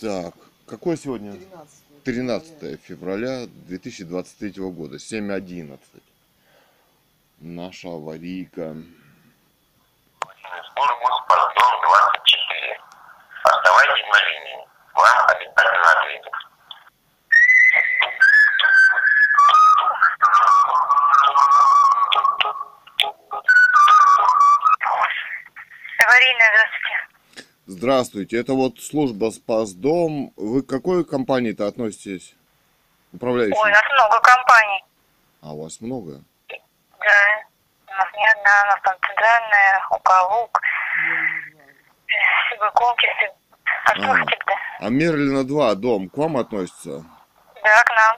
Так, какое сегодня? 13. 13 февраля 2023 года, 7.11. Наша аварийка. Здравствуйте. Это вот служба Спасдом. Вы к какой компании-то относитесь? Управляющей? Ой, у нас много компаний. А у вас много? Да. У нас не одна, у нас там центральная, Уколук, Сибыкомки, А хотите-то? А Мерлина 2 дом к вам относится? Да, к нам.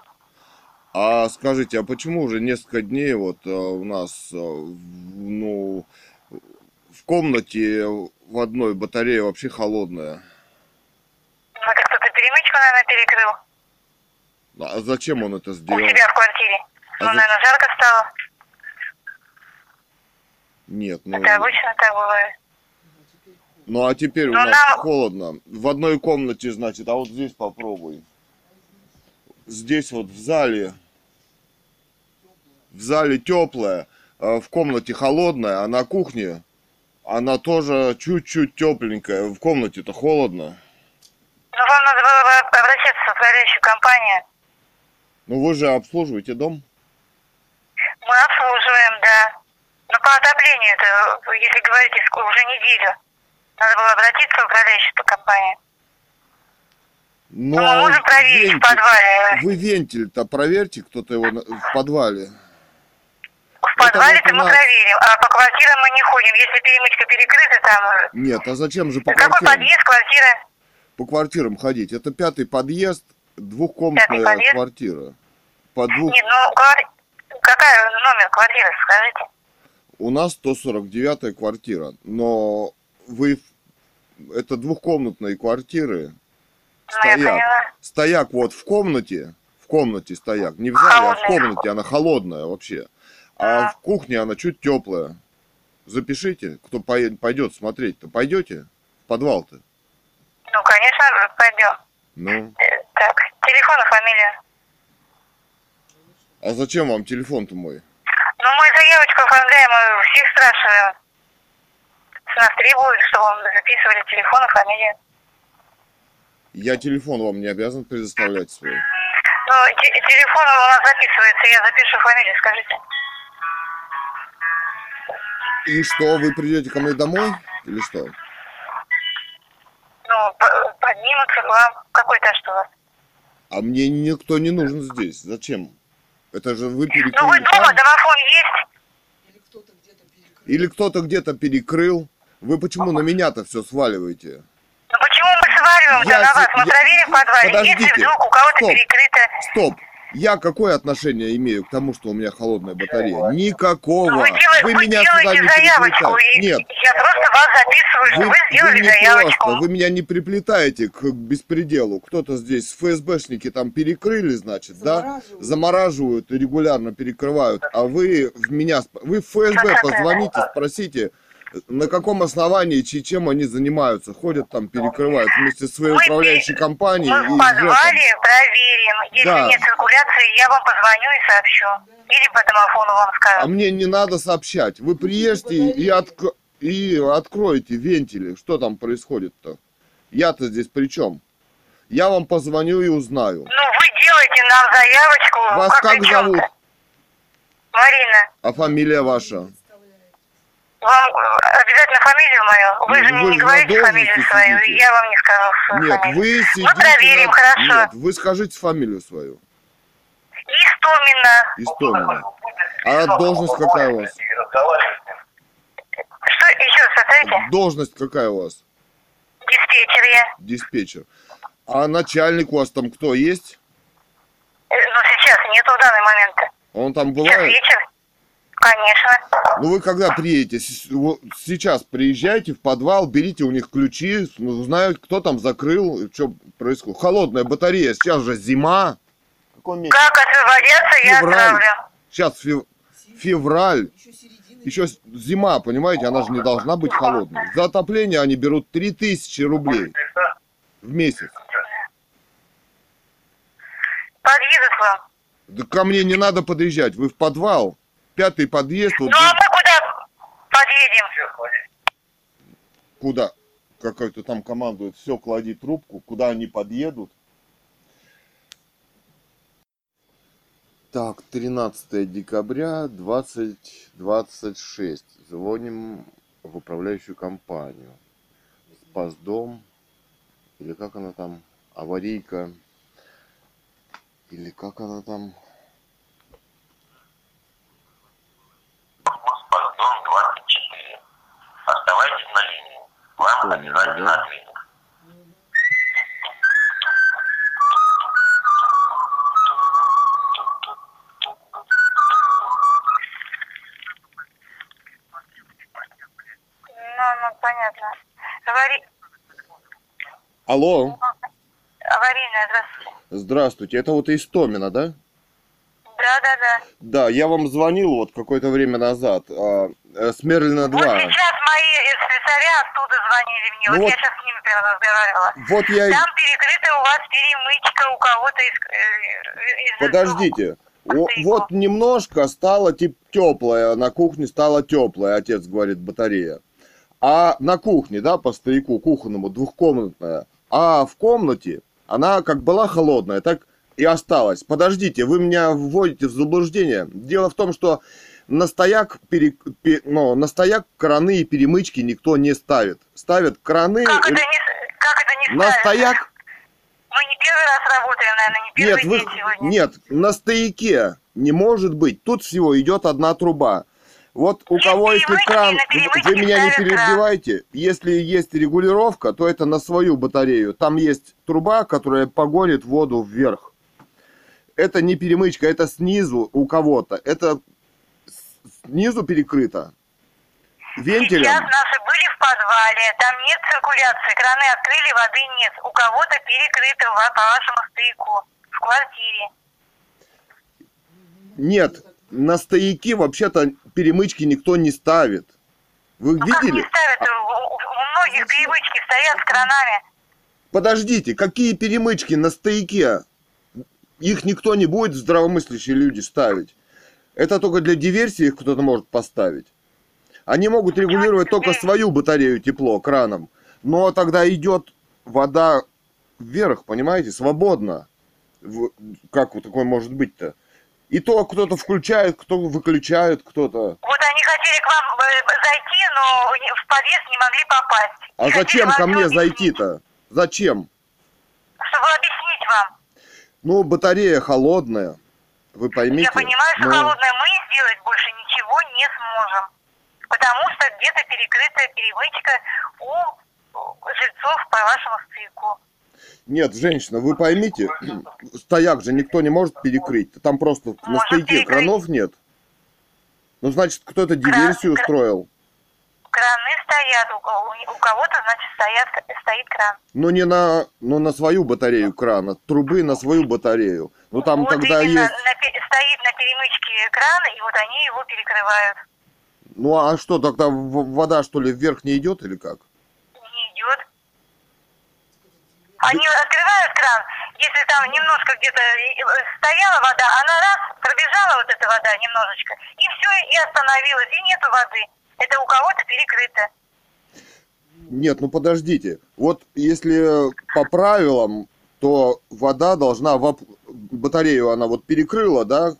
А скажите, а почему уже несколько дней вот э, у нас, э, ну, в комнате в одной батарее вообще холодная? Ну, это кто-то перемычку, наверное, перекрыл А зачем он это у сделал? себя в квартире. А Ну, за- наверное, жарко стало. Нет, ну, Это обычно так бывает. ну а теперь у Ну, нас нам- холодно. В одной комнате, значит, а вот здесь попробуй. Здесь вот в зале, в зале теплая, в комнате холодная, а на кухне она тоже чуть-чуть тепленькая. В комнате-то холодно. Ну, вам надо было бы обращаться в управляющую компанию. Ну вы же обслуживаете дом? Мы обслуживаем, да. Но по отоплению, это, если говорить, уже неделю. Надо было обратиться в управляющую компанию. Ну, Ну, мы а можем проверить в вентиль- подвале. Вы вентиль-то проверьте, кто-то его в подвале. В подвале-то мы проверим, а по квартирам мы не ходим. Если перемычка перекрыта, там... Нет, а зачем же по Какой квартирам? подъезд, квартира? По квартирам ходить. Это пятый подъезд, двухкомнатная Пятый подъезд? квартира. По двух... Нет, ну, квар- какая номер квартиры, скажите? У нас 149 квартира, но вы... Это двухкомнатные квартиры. Ну, Стояк. вот в комнате, в комнате стояк, не в зале, а в Холодная. комнате, она холодная вообще. А в кухне она чуть теплая. Запишите, кто пойдет смотреть-то. Пойдете в подвал-то? Ну, конечно, пойдем. Ну, Э, Так, телефон и фамилия. а зачем вам телефон-то мой? Ну, мы заявочку оформляем, мы всех спрашиваем. С нас требуют, чтобы мы записывали телефон и фамилию. Я телефон вам не обязан предоставлять свой. Ну, те- телефон у нас записывается, я запишу фамилию, скажите. И что, вы придете ко мне домой? Или что? Ну, поднимутся к вам. Какой этаж у вас? А мне никто не нужен здесь. Зачем? Это же вы Ну, вы перекрыли. дома, домофон есть? Или кто-то где-то перекрыл. Или кто-то где-то перекрыл. Вы почему на меня-то все сваливаете? Ну, почему мы сваливаем-то Я на вас? Мы я- проверим в подвале. Подождите. Если вдруг у кого-то Стоп. перекрыто... Стоп! Я какое отношение имею к тому, что у меня холодная батарея? Никакого! Ну, вы, делаете, Вы вы меня сюда не заявочку, приплетаете. Нет, я просто вас записываю, что вы, вы сделали вы не заявочку. просто, вы меня не приплетаете к беспределу. Кто-то здесь, ФСБшники там перекрыли, значит, да? Замораживают. Замораживают и регулярно перекрывают. А вы в меня, вы в ФСБ позвоните, спросите, на каком основании, чи- чем они занимаются. Ходят там, перекрывают вместе с своей Мы управляющей компанией Мы и подвале проверим. Если Да. нет циркуляции, я вам позвоню и сообщу. Или по домофону вам А скажу. мне не надо сообщать. Вы приедете и, отк- и откроете вентили. Что там происходит-то? Я-то здесь при чем? Я вам позвоню и узнаю. Ну, вы делаете нам заявочку. Вас как как зовут? Марина. А фамилия ваша? Вам э, обязательно фамилию мою? Вы Ну, же мне вы не говорите фамилию свою, сидите. я вам не сказал свою Нет, фамилию. вы сидите... проверим, на- хорошо. Нет, вы скажите фамилию свою. Истомина. Истомина. А должность какая у вас? Что еще раз повторите? Должность какая у вас? Диспетчер я. Диспетчер. А начальник у вас там кто есть? Э, Ну, сейчас нету в данный момент. Он там Сейчас бывает? вечер. Конечно. Ну вы когда приедете? Сейчас приезжайте в подвал, берите у них ключи, ну, узнают, кто там закрыл, что происходит. Холодная батарея, сейчас же зима. Как освободятся, я отправлю. Сейчас фев- февраль, Еще зима, понимаете, она же не должна быть холодной. За отопление они берут 3000 рублей в месяц. подъедут к вам. Да ко мне не надо подъезжать, вы в подвал. Пятый подъезд, вот Ну а мы куда подъедем? куда? Какой-то там командует, все, клади трубку, куда они подъедут. Так, 13 декабря 2026. Звоним в управляющую компанию. Спасдом. Или как она там? Аварийка. Или как она там? Спасдом 24. Оставайтесь на линии. Обязательно да. ответят. Ну, ну, понятно. Авари... Алло, Аварийная, здравствуйте. здравствуйте. Это вот Истомина, да? Да, да, да. Да, я вам звонил вот какое-то время назад. а, э, с Мерлина 2. Вот сейчас мои слесаря оттуда звонили мне. Ну вот, вот- я сейчас с ними прямо разговаривала. Вот я. Там перекрыта у вас перемычка у кого-то из... э, из Подождите. О, вот немножко стало тип теплая, на кухне стало теплая, отец говорит, батарея. А на кухне, да, по стояку кухонному, двухкомнатная. А в комнате она как была холодная, так и осталась. Подождите, вы меня вводите в заблуждение. Дело в том, что на стояк, пере- пе- ну, на стояк краны и перемычки никто не ставит. Ставят краны Как это не, как это не на ставится? стояк Мы не первый раз работаем, наверное, не первый Нет, вы, день сегодня. нет, на стояке не может быть. Тут всего идет одна труба. Вот у Есть кого, если кран, вы меня не ставят кран. перебивайте, если есть регулировка, то это на свою батарею. Там есть труба, которая погонит воду вверх. Это не перемычка, это снизу у кого-то. Это снизу перекрыто. Вентилем. Сейчас наши были в подвале, там нет циркуляции, краны открыли, воды нет. У кого-то перекрыто по вашему стояку в квартире. Нет, на стояке вообще-то перемычки никто не ставит. Вы Ну как не видели? ставят? У- у многих перемычки стоят с кранами. Подождите, какие перемычки на стояке? Их никто не будет, здравомыслящие люди, ставить. Это только для диверсии их кто-то может поставить. Они могут регулировать только свою батарею тепло краном. Но тогда идет вода вверх, понимаете, свободно. Как вот такое может быть-то? И то кто-то включает, кто выключает, кто-то. Вот они хотели к вам э, зайти, но в подъезд не могли попасть. А И зачем ко мне зайти-то? Зачем? Чтобы объяснить вам. Ну, батарея холодная. Вы поймите. Я понимаю, что Ну, холодное мы сделать больше ничего не сможем. Потому что где-то перекрытая перемычка у жильцов по вашему стояку. Нет, женщина, вы поймите, стояк же никто не может перекрыть. Там просто на Может стояке перекрыть. кранов нет. Ну, значит, кто-то диверсию кра- устроил. Краны стоят, у, у кого-то, значит, стоят, стоит кран. Ну, не на, ну, на свою батарею крана, трубы на свою батарею. Ну, там вот тогда именно есть... на пе- стоит на перемычке кран, и вот они его перекрывают. Ну, а что, тогда вода, что ли, вверх не идет или как? Не идет. Они открывают кран, если там немножко где-то стояла вода, она раз, пробежала вот эта вода немножечко, и все, и остановилась, и нету воды. Это у кого-то перекрыто. Нет, ну подождите. Вот если по правилам, то вода должна в оп- батарею она вот перекрыла, да,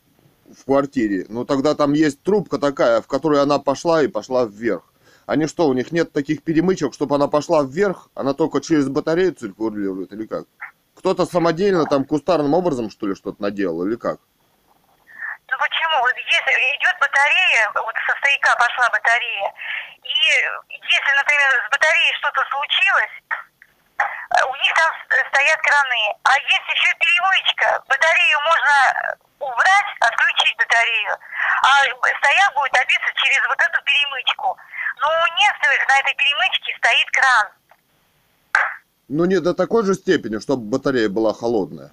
в квартире. Ну тогда там есть трубка такая, в которой она пошла и пошла вверх. Они что, у них нет таких перемычек, чтобы она пошла вверх? Она только через батарею циркулирует или как? Кто-то самодельно там кустарным образом, что ли, что-то наделал или как? Почему? Вот Если идет батарея, вот со стояка пошла батарея, и если, например, с батареей что-то случилось, э, у них там стоят краны, а есть еще перемычка. Батарею можно убрать, отключить батарею, а стояк будет добиться через вот эту перемычку. Но у некоторых на этой перемычке стоит кран. Ну не до такой же степени, чтобы батарея была холодная.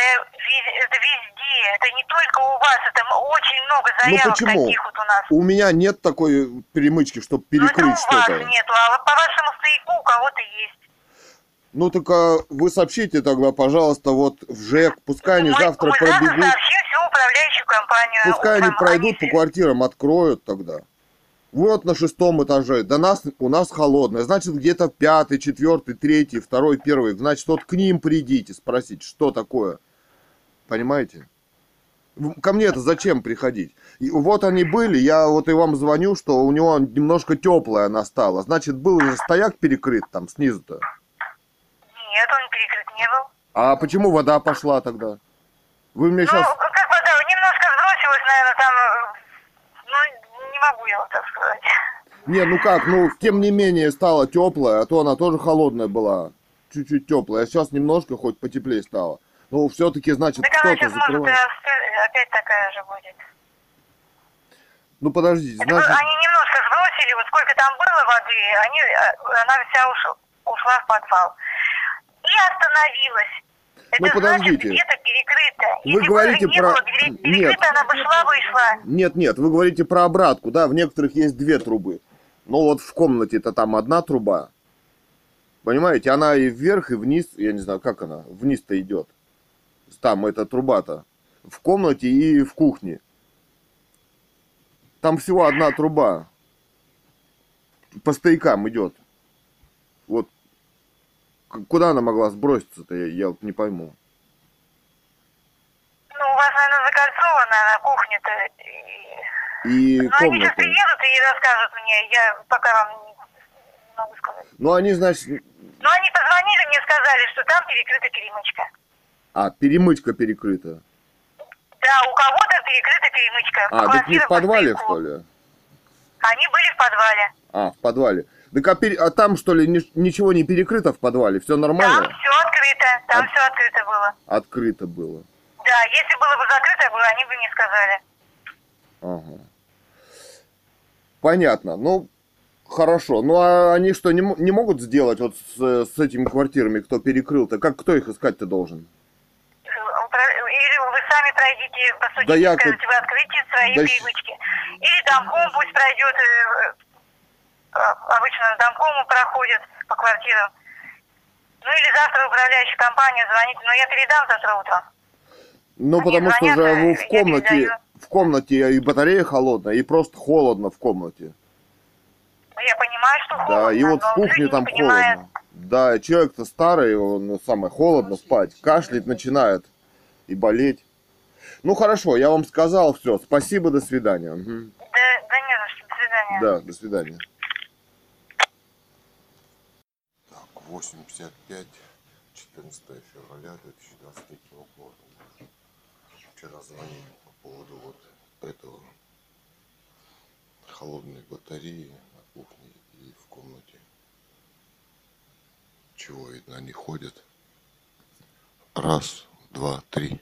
Вез- это везде, это не только у вас, это очень много заявок ну почему? таких вот у нас. У меня нет такой перемычки, чтобы Ну, это у перекрыть вас что-то. нету, а вот по вашему стояку у кого-то есть. Ну так а вы сообщите тогда, пожалуйста, вот в ЖЭК, пускай они мы, завтра мы пробегут, сообщим всю управляющую компанию. пускай они пройдут по квартирам, откроют тогда. Вот на шестом этаже, до нас, у нас холодное, значит где-то пятый, четвертый, третий, второй, первый, значит вот к ним придите спросить, что такое, понимаете? Ко мне это зачем приходить? И вот они были, я вот и вам звоню, что у него немножко теплая она стала. Значит, был же стояк перекрыт там снизу-то. Нет, он перекрыт не был. А почему вода пошла тогда? Вы мне Ну, сейчас... как вода, немножко сбросилась, наверное, там, э, ну, не могу я вот так сказать. Не, ну как, ну, тем не менее стала теплая, а то она тоже холодная была. Чуть-чуть теплая. А сейчас немножко хоть потеплее стало. Ну, все-таки, значит, она кто-то может, закрывает. опять такая же будет. Ну, подождите, Это вы- значит... они немножко сбросили, вот сколько там было воды, они, э, она вся уш- ушла в подвал. И остановилась. Это Ну, подождите. значит, где-то перекрыто. Вы Если бы говорите не про- было пере- Нет. перекрыто, она бы шла, вышла. Нет, нет, вы говорите про обратку, да, в некоторых есть две трубы. Но вот в комнате-то там одна труба. Понимаете, она и вверх, и вниз, я не знаю, как она, вниз-то идет. Там эта труба-то. В комнате и в кухне. Там всего одна труба. По стоякам идет. Вот. Куда она могла сброситься-то, я, я вот не пойму. Ну, у вас, наверное, закольцовано на кухне-то. и- Ну, они сейчас комната. приедут и расскажут мне. Я пока вам не могу сказать. Ну, они, значит, Но они позвонили, мне сказали, что там перекрыта перемычка. А, перемычка перекрыта. Да, у кого-то перекрыта перемычка. А, так не в подвале, по что ли? Они были в подвале. А, в подвале. Так а, пере- а там, что ли, ни- ничего не перекрыто в подвале? Все Там нормально? все открыто. Там А- все открыто было. Открыто было. Да, если было бы закрыто, было, они бы не сказали. Ага. Понятно. Ну, хорошо. Ну, а они что, не, не могут сделать вот с, с этими квартирами, кто перекрыл-то? Как, кто их искать-то должен? Упра- Или вы сами пройдите, постучите, Да я скажете, вы откройте свои Да перемычки. Или домком пусть пройдет, э, э, обычно домкому проходят по квартирам. Ну или завтра управляющая компания звонит, но я передам завтра утром. Ну, Они потому что звонят, же а в комнате, в комнате и батарея холодная, и просто холодно в комнате. Ну, Я понимаю, что холодно, Да, и вот в кухне там холодно. Да, человек-то старый, он ну, самое холодно спать, кашлять начинает и болеть. Ну хорошо, я вам сказал все. Спасибо, до свидания. Мгм. Да, да не за что, до свидания. Да, до свидания. Так, 8.55, 14 февраля 2023 года. Вчера звонили по поводу вот этого холодной батареи на кухне и в комнате. Чего видно, они ходят. Раз, два, три.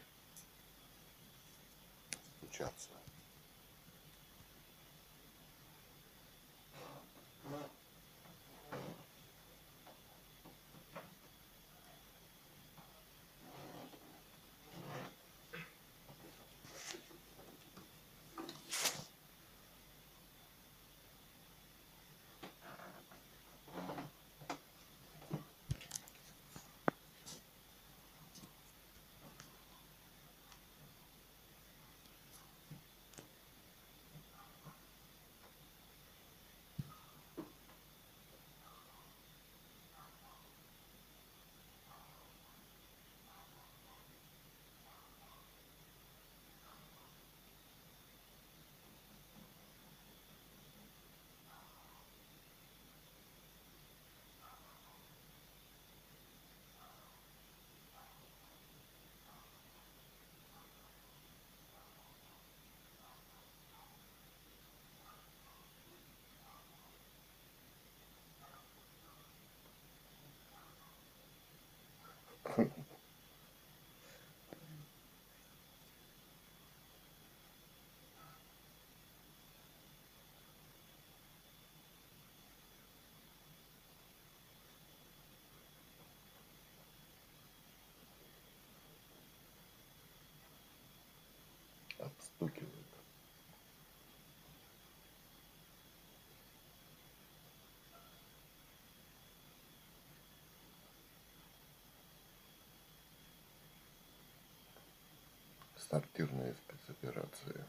Сортирные спецоперации.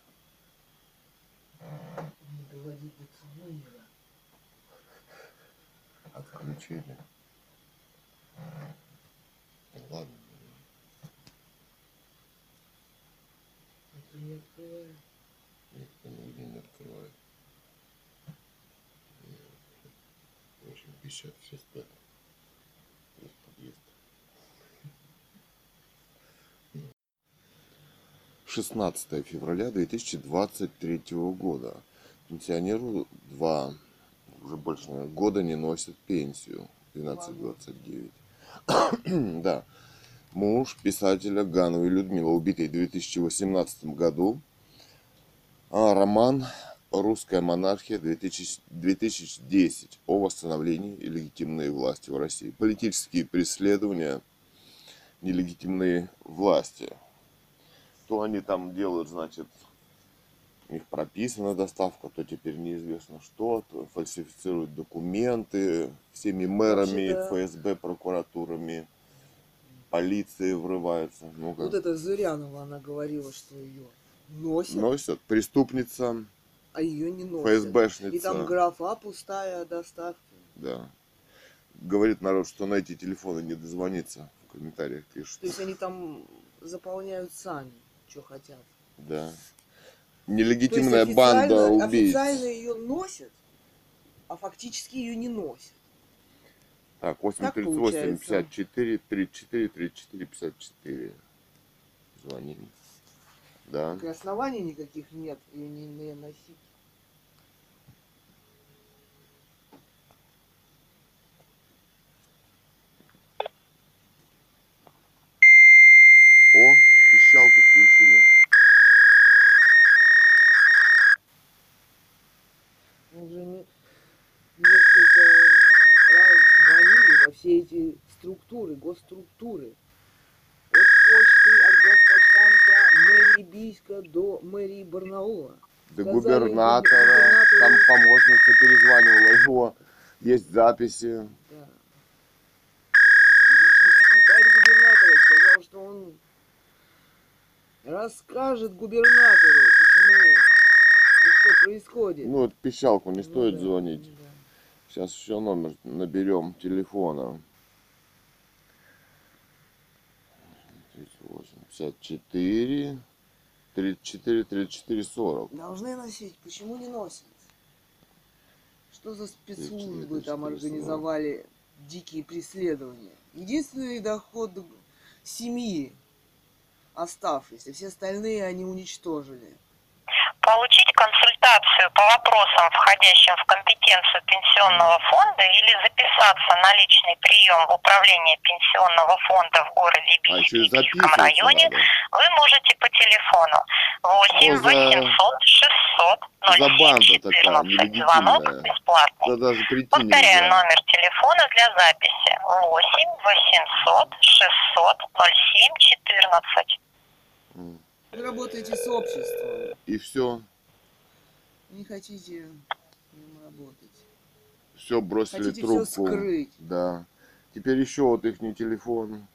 Не доводить до Цугуева. Отключили. Ну, Ладно. Это не открываю. Никто нигде не открывает. В общем, 56 спят. Есть подъезд. 16 февраля 2023 года. Пенсионеру два уже больше наверное, года не носят пенсию. 12-29. да. Муж писателя Гановой Людмилы, убитый в 2018 году. А, роман «Русская монархия 2000 2010» о восстановлении легитимной власти в России. Политические преследования нелегитимной власти. То они там делают, значит, у них прописана доставка, то теперь неизвестно что, то фальсифицируют документы всеми мэрами, ФСБ, прокуратурами, полиции врываются. Ну, Вот это Зырянова, она говорила, что ее носят, Носят. Преступница, а ее не носят. ФСБшница. И там графа пустая доставка. Да. Говорит народ, что на эти телефоны не дозвониться. В комментариях пишут. То есть они там заполняют сами, что хотят. Да. То Нелегитимная есть банда убийц. Официально ее носят, а фактически ее не носят. Так, 8 Так 38 получается. 54 34 34 54. Звонили. Да. И оснований никаких нет ее не, не носить. Структуры, госструктуры. От почты, от госпочтамта, мэрии Бийска до мэрии Барнаула. До Сказали губернатора, губернатору- там помощница перезванивала его, есть записи. Да. Личный секретарь губернатора сказал, что он расскажет губернатору, почему и что происходит. Ну, вот пищалку не Ну стоит да, звонить. да. Сейчас еще номер наберем телефона. 38, 54, 34, 34, 40. Должны носить. Почему не носят? Что за спецслужбы Эти- эти там спецслужбы. организовали дикие преследования? Единственный доход семьи оставшийся. Все остальные они уничтожили. Получить консультацию по вопросам, входящим в компетенцию пенсионного фонда или записаться на личный прием в управление пенсионного фонда в городе А Бийске и Бийском районе надо. вы можете по телефону 8 Что за- 800 600 за банда 07 такая 14. Звонок бесплатный. Повторяю номер телефона для записи 8 800 600 07 14. Вы работаете с обществом. И все, Не хотите работать. все бросили Хотите трубку. все скрыть. Да. Теперь еще вот их телефон.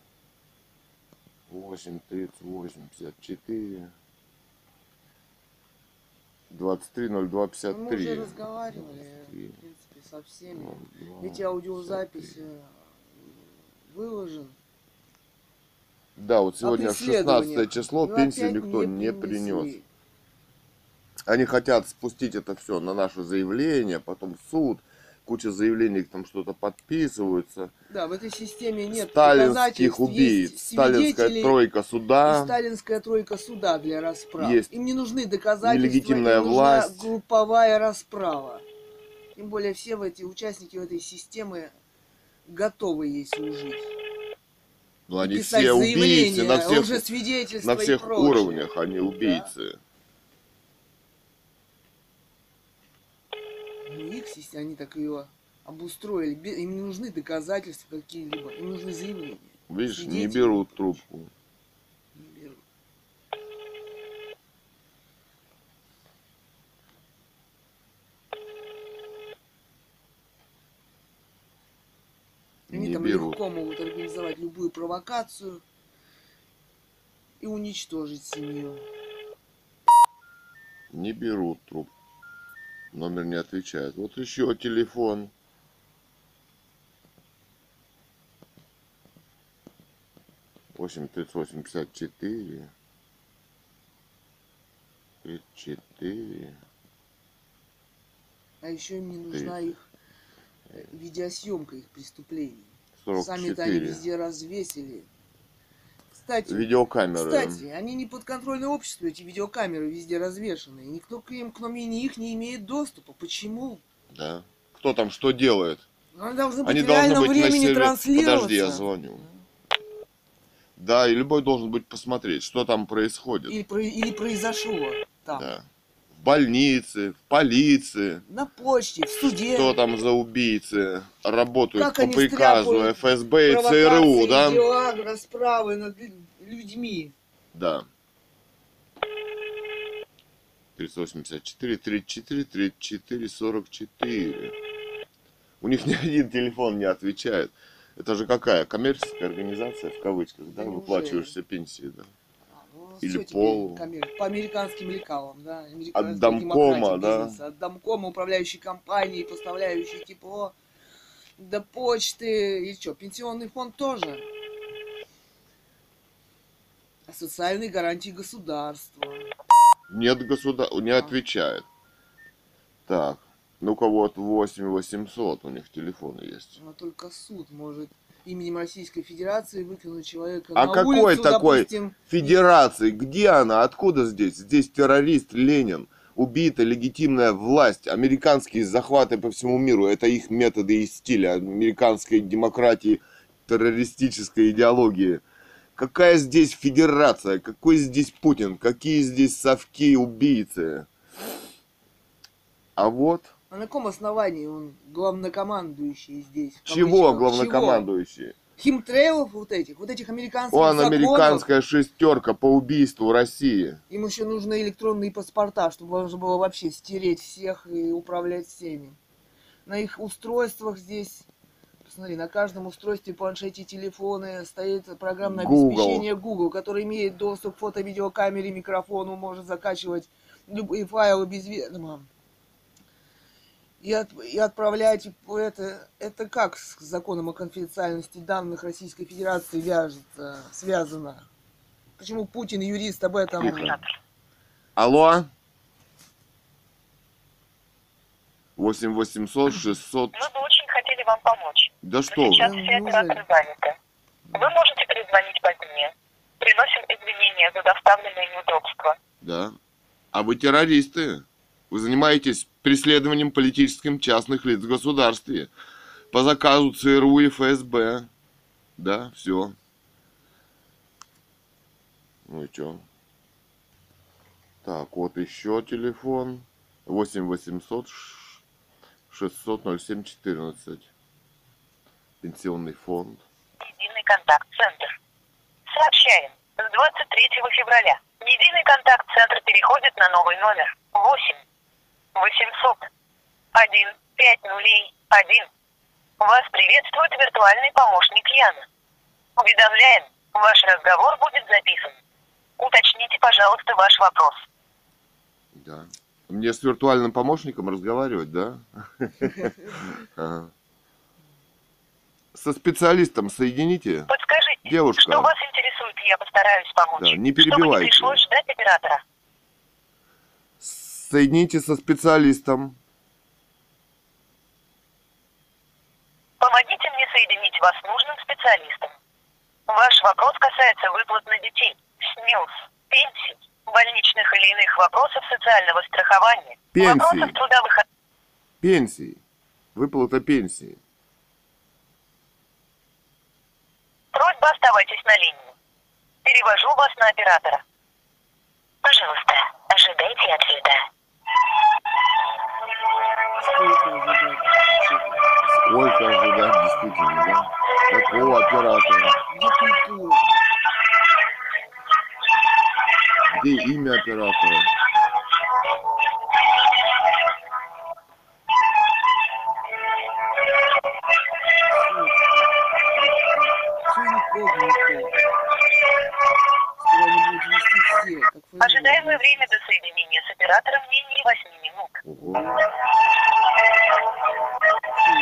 8, 38, 54. 23, 02, 53. Мы уже разговаривали, 23, в принципе, со всеми. 02, Ведь аудиозапись 53. э, выложен. Да, вот сегодня о преследованиях. 16 число, Ну, пенсию опять никто не принес. принесли. Они хотят спустить это все на наше заявление, потом суд, куча заявлений, там что-то подписываются. Да, в этой системе нет Сталинских убийц, сталинская тройка суда. сталинская тройка суда для расправ. Есть Им не нужны доказательства, нелегитимная им нужна власть. групповая расправа. Тем более все в эти участники в этой системы готовы ей служить. Ну, они все убийцы на всех, уже на всех уровнях, они убийцы. Ну, их система, они так ее обустроили. Им не нужны доказательства какие-либо, им нужны заявления. Видишь, не берут трубку. Не берут. Они Не там берут. легко могут организовать любую провокацию. и уничтожить семью. Не берут труп. Номер не отвечает. Вот еще телефон. Восемь тридцать восемь пятьдесят четыре. Тридцать четыре. А еще им не нужна их видеосъемка их преступлений. Сорок Сами-то они везде развесили. Кстати, Видеокамеры. кстати, они не подконтрольны обществу, эти видеокамеры везде развешаны. И никто к ним, кроме них, не имеет доступа. Почему? Да. Кто там что делает? Они должны быть Они в должны реальном быть на времени сервере. транслироваться. Подожди, я звоню. Да, и любой должен быть посмотреть, что там происходит. Или, или произошло там. Да. Больнице, в полиции. На почте, в суде. Что там за убийцы работают Как по приказу ФСБ и ЦРУ, да? дела, расправы над лю- людьми. Да. 384, 34, 34, 44. У них ни один телефон не отвечает. Это же какая? Коммерческая организация, в кавычках, да? Да Выплачиваешься пенсии, да? А, Или всё теперь пол. коммер- По американским лекалам, да. От домкома, да? бизнеса, От домкома, управляющей компании, поставляющей тепло, до почты. И что, пенсионный фонд тоже? А социальные гарантии государства. Нет государства, не А. отвечает. Так, ну-ка вот 8 800 у них телефоны есть. Но только суд может именем Российской Федерации выкинуть человека А на какой улицу, такой допустим, Федерации, где она, откуда здесь? Здесь террорист Ленин, убита легитимная власть, американские захваты по всему миру, это их методы и стили американской демократии, террористической идеологии. Какая здесь федерация, какой здесь Путин, какие здесь совки убийцы? А вот на каком основании он главнокомандующий здесь? чего кавычках? главнокомандующий? Чего? Химтрейлов вот этих, вот этих американских Он законов. американская шестерка по убийству России. Им еще нужны электронные паспорта, чтобы можно было вообще стереть всех и управлять всеми. На их устройствах здесь, посмотри, на каждом устройстве, планшете, телефоны стоит программное Google. обеспечение Google, которое имеет доступ к фото-видеокамере, микрофону, может закачивать любые файлы без ведома. И, от- и отправлять по это, это как с законом о конфиденциальности данных Российской Федерации вяжется, связано? Почему Путин, юрист, об этом... Алло? 8 800 600. Мы бы очень хотели вам помочь. Да что вы? сейчас Ну, все неужели? операторы заняты. Вы можете перезвонить позднее. Приносим извинения за доставленные неудобства. Да. А вы террористы. Вы занимаетесь преследованием политическим частных лиц в государстве. По заказу ЦРУ и ФСБ. Да, все. Ну и чё? Так, вот еще телефон. 8 800 600 07 14. Pенсионный фонд. Единый контакт-центр. Сообщаем. С 23 февраля единый контакт-центр переходит на новый номер 8 800 1 5 нулей 1. Вас приветствует виртуальный помощник Яна. Уведомляем, ваш разговор будет записан. Уточните, пожалуйста, ваш вопрос. Да. Мне с виртуальным помощником разговаривать, да? Со специалистом соедините. Подскажите, Девушка. что вас интересует, я постараюсь помочь. Да, не Чтобы перебивайте. не пришлось ждать оператора. Соедините со специалистом. Помогите мне соединить вас с нужным специалистом. Ваш вопрос касается выплат на детей, СНИЛС, пенсий, больничных или иных вопросов социального страхования, Пенсий. вопросов трудовых Пенсии. Выплата пенсии. Просьба оставайтесь на линии. Перевожу вас на оператора. Пожалуйста, ожидайте ответа. Сколько ожидать? вообще-то? Сколько ожидать действительно, да? Какого оператора? Где культура? Где имя оператора? Все инкогнито ввести все. Как вы Ожидаемое время до соединения с оператором менее 8 минут. Ого. Все,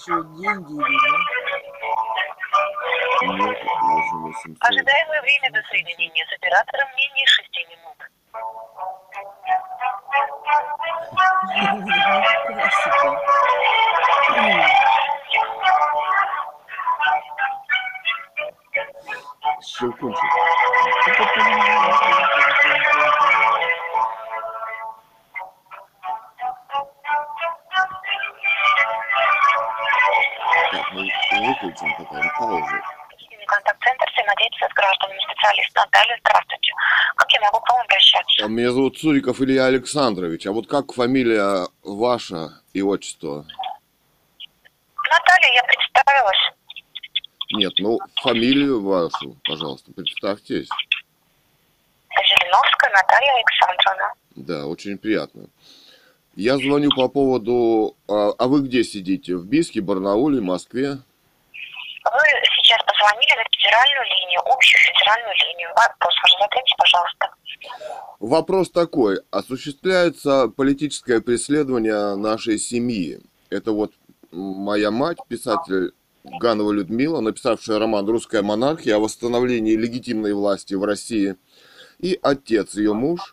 Еще деньги да? Нет, 8 800. Ожидаемое время до соединения с оператором Меня зовут Цуриков Илья Александрович. А вот как фамилия ваша и отчество? Наталья, я представилась. Нет, ну фамилию вашу, пожалуйста, представьтесь. Жириновская Наталья Александровна. Да, очень приятно. Я звоню по поводу... А, а вы где сидите? В Бийске, Барнауле, Москве? Вы сейчас позвонили на федеральную линию, общую федеральную линию. Вопрос задайте, пожалуйста. Вопрос такой. Осуществляется политическое преследование нашей семьи. Это вот моя мать, писатель Ганова Людмила, написавшая роман «Русская монархия» о восстановлении легитимной власти в России, и отец, ее муж,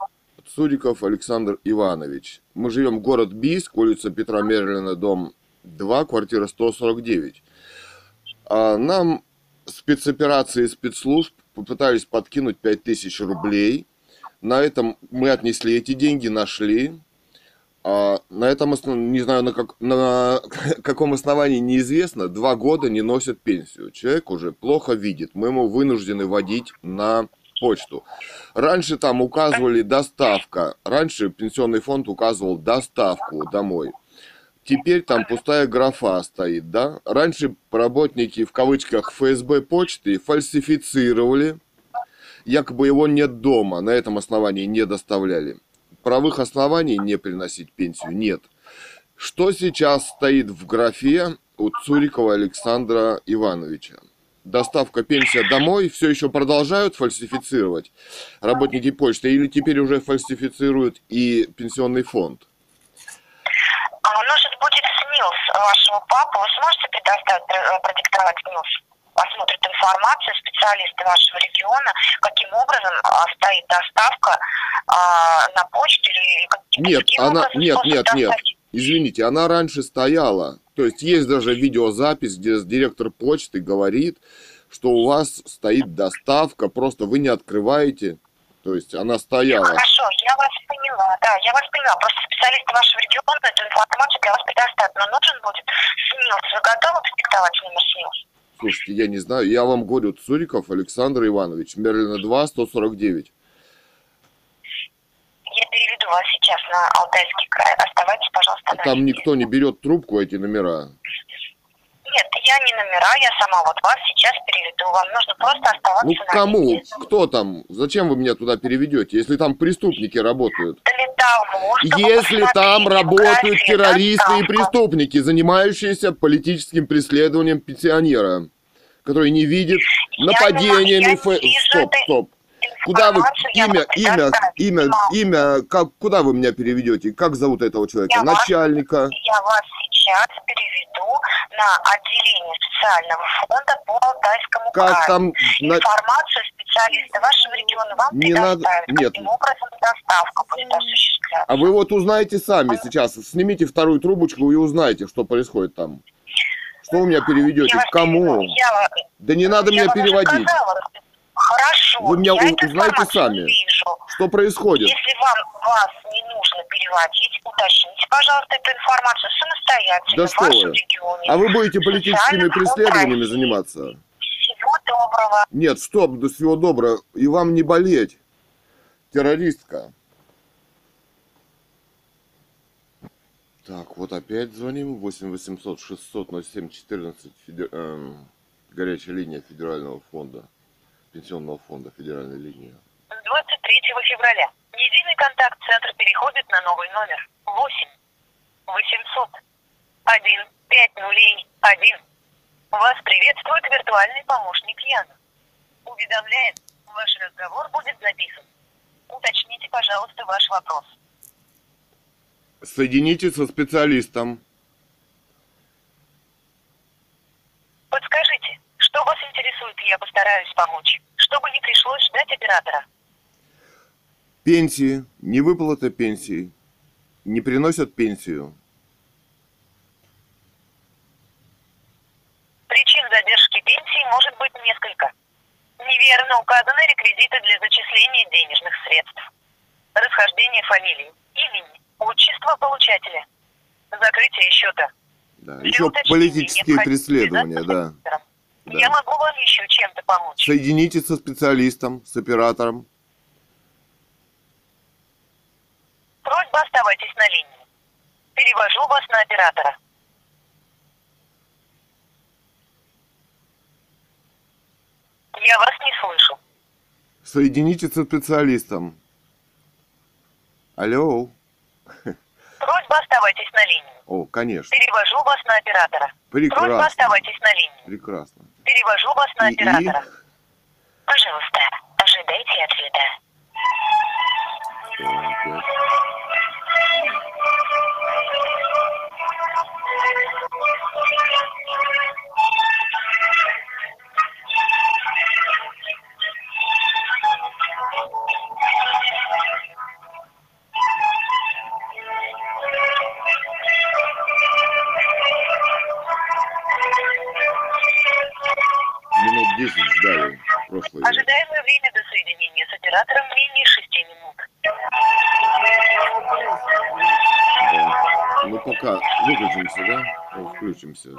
Цуриков Александр Иванович. Мы живем в город Бийск, улица Петра Мерлина, дом 2, квартира 149. А нам спецоперации спецслужб попытались подкинуть 5000 рублей. На этом мы отнесли эти деньги, нашли. А на этом, не знаю, на, как, на каком основании неизвестно, два года не носит пенсию. Человек уже плохо видит. Мы ему вынуждены водить на почту. Раньше там указывали доставка. Раньше пенсионный фонд указывал доставку домой. Теперь там пустая графа стоит, да? Раньше работники, в кавычках, ФСБ почты фальсифицировали. Якобы его нет дома, на этом основании не доставляли. Правых оснований не приносить пенсию нет. Что сейчас стоит в графе у Цурикова Александра Ивановича? Доставка пенсия домой все еще продолжают фальсифицировать работники почты или теперь уже фальсифицируют и пенсионный фонд? А, Нужен будет СНИЛС вашего папы. Вы сможете предоставить, э, продиктовать СНИЛС? Посмотрит информацию специалисты вашего региона, каким образом а, стоит доставка а, на почту или каким Нет, она, нет, нет, нет. Извините, она раньше стояла. То есть есть даже видеозапись, где директор почты говорит, что у вас стоит доставка, просто вы не открываете. То есть она стояла. Хорошо, я вас поняла, да, я вас поняла. Просто специалисты вашего региона эту информацию для вас предоставят. Но нужен будет СНИЛС. Вы готовы продиктовать номер СНИЛС? Слушайте, я не знаю, я вам говорю, Цуриков Александр Иванович, Мерлина 2, 149. Я переведу вас сейчас на Алтайский край. Оставайтесь, пожалуйста, на Там никто не берет трубку, эти номера. Нет, я не номера, я сама вот вас сейчас переведу. Вам нужно просто оставаться Ну на кому? линии. Кто там? Зачем вы меня туда переведете, если там преступники работают? Того, чтобы Если там работают террористы и преступники, занимающиеся политическим преследованием пенсионера, который не видит нападениями... я не Стоп, стоп. Куда вы имя, имя, имя, имя, как, куда вы меня переведете? Как зовут этого человека? Я вас- Начальника? Я вас сейчас переведу на отделение специального фонда по Алтайскому Как краю. там? Информацию специалисты вашего региона вам Не надо- предоставят. нет. Каким образом доставка будет осуществляться. А вы вот узнаете сами сейчас. Снимите вторую трубочку и узнаете, что происходит там. Что вы меня переведете? Я кому? Я Да не надо я меня переводить. сказала. Хорошо, Вы меня я информацию сами. вижу. Что происходит? Если вам вас не нужно переводить, уточните, пожалуйста, эту информацию самостоятельно Да в что вашем вы. регионе. А вы будете политическими преследованиями России. заниматься? Всего доброго. Нет, стоп, до всего доброго. И вам не болеть, террористка. Так, вот опять звоним. 8 800 600 07 14. федер- эм, горячая линия Федерального фонда. Пенсионного фонда Федеральной линии. С 23 февраля единый контакт-центр переходит на новый номер 8 800 1 5 нулей 1. Вас приветствует виртуальный помощник Яна. Уведомляем, ваш разговор будет записан. Уточните, пожалуйста, ваш вопрос. Соедините со специалистом. Подскажите, что вас интересует, я постараюсь помочь, чтобы не пришлось ждать оператора. Пенсии, невыплата пенсии, не приносят пенсию. Причин задержки пенсии может быть несколько. Неверно указаны реквизиты для зачисления денежных средств. Расхождение фамилии, имени, отчества получателя. Закрытие счета. Да. Для Еще политические преследования, да. оператором. Да. Я могу вам еще чем-то помочь. Соедините со специалистом, с оператором. Просьба оставайтесь на линии. Перевожу вас на оператора. Я вас не слышу. Соедините со специалистом. Алло. Просьба оставайтесь на линии. О, конечно. Перевожу вас на оператора. Просьба Прекрасно. оставайтесь на линии. Прекрасно. Перевожу вас на И- и? оператора. Пожалуйста, ожидайте ответа. Так, так. 10 ждали раз. Ожидаемое время до соединения с оператором менее 6 минут. Да. Ну пока выключимся, да? О, включимся.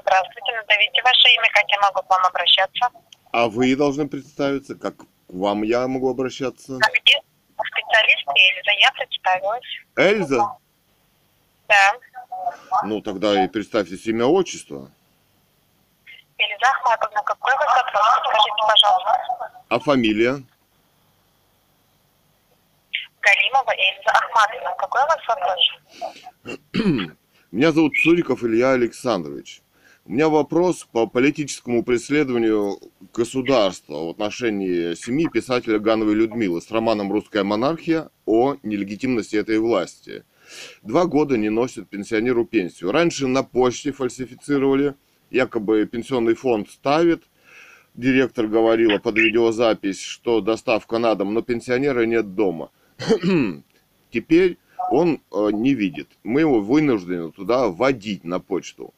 Здравствуйте. Назовите ваше имя, как я могу к вам обращаться. А вы должны представиться, как к вам я могу обращаться? А где специалист Эльза? Я представилась. Эльза? Да. Ну тогда и представьте имя отчество. Эльза Ахматовна, какой у вас вопрос? Скажите, пожалуйста. А фамилия? Галимова Эльза Ахматовна, какой у вас вопрос? Меня зовут Цуриков Илья Александрович. У меня вопрос по политическому преследованию государства в отношении семьи писателя Гановой Людмилы с романом «Русская монархия» о нелегитимности этой власти. Два года не носит пенсионеру пенсию. Раньше на почте фальсифицировали, якобы пенсионный фонд ставит. Директор говорила под видеозапись, что доставка на дом, но пенсионера нет дома. Теперь он э, не видит. Мы его вынуждены туда вводить на почту.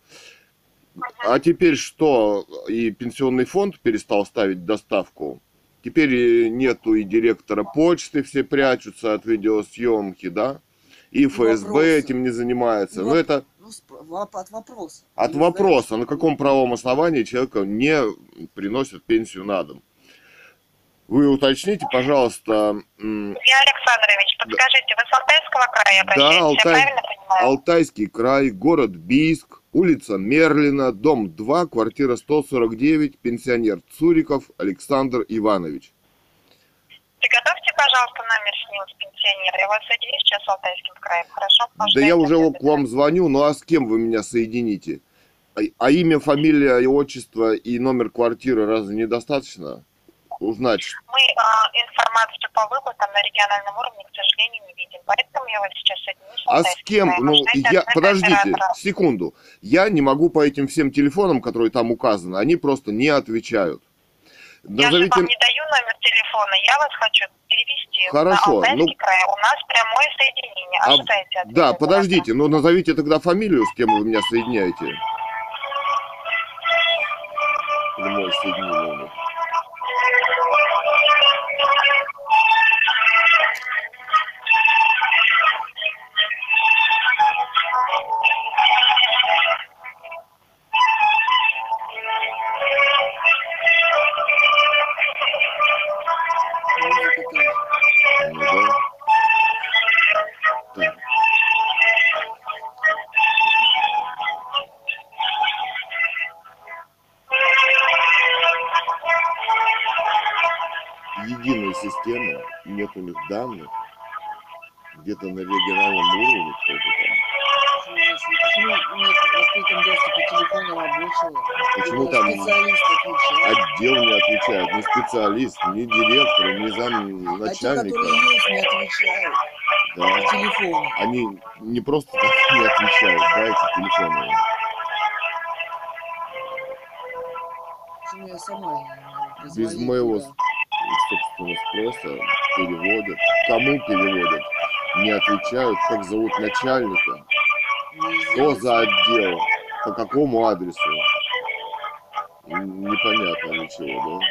А теперь что? И пенсионный фонд перестал ставить доставку. Теперь и нету и директора почты, все прячутся от видеосъемки, да? И ФСБ вопросы. этим не занимается. Ну, Но это Ну, от вопроса. от Не вопроса, на каком правом основании человека не приносят пенсию на дом. Вы уточните, пожалуйста, Илья Александрович, подскажите, вы с Алтайского края Да, обращаетесь, Алтай- я правильно понимаю? Алтайский край, город Бийск, улица Мерлина, дом 2, квартира 149, пенсионер Цуриков Александр Иванович. Приготовьте, пожалуйста, номер СНИЛС пенсионера. Я вас соединю сейчас с Алтайским краем, хорошо? Да Ожидайте я уже ответа. к вам звоню, ну а с кем вы меня соедините? А, а имя, фамилия и отчество и номер квартиры разве недостаточно? Узнать, Мы а, информацию по выплатам на региональном уровне, к сожалению, не видим. Поэтому я вас сейчас соединю с А с кем? краем. Ну, я... Подождите, оператора. секунду. Я не могу по этим всем телефонам, которые там указаны, они просто не отвечают. Я же вам не даю номер телефона, я вас хочу перевести Хорошо, на ну- край. У нас прямое соединение. А, ответа да, подождите, ну назовите тогда фамилию, с кем вы меня соединяете. Или мой да. Так. Единой системы, нет у них данных. Где-то на региональном уровне кто-то. Спрашиваю, почему нет в открытом доступе телефона рабочего? Почему там специалист отвечает? отдел не отвечает, ни специалист, ни директор, ни зам А те, начальника. которые есть, не отвечают Да. по телефону. Они не просто так не отвечают, да, эти телефоны. Почему я сама Без моего, туда? собственно, спроса переводят. Кому переводят? Не отвечают, как зовут начальника, что за отдел, по какому адресу. Непонятно ничего, да?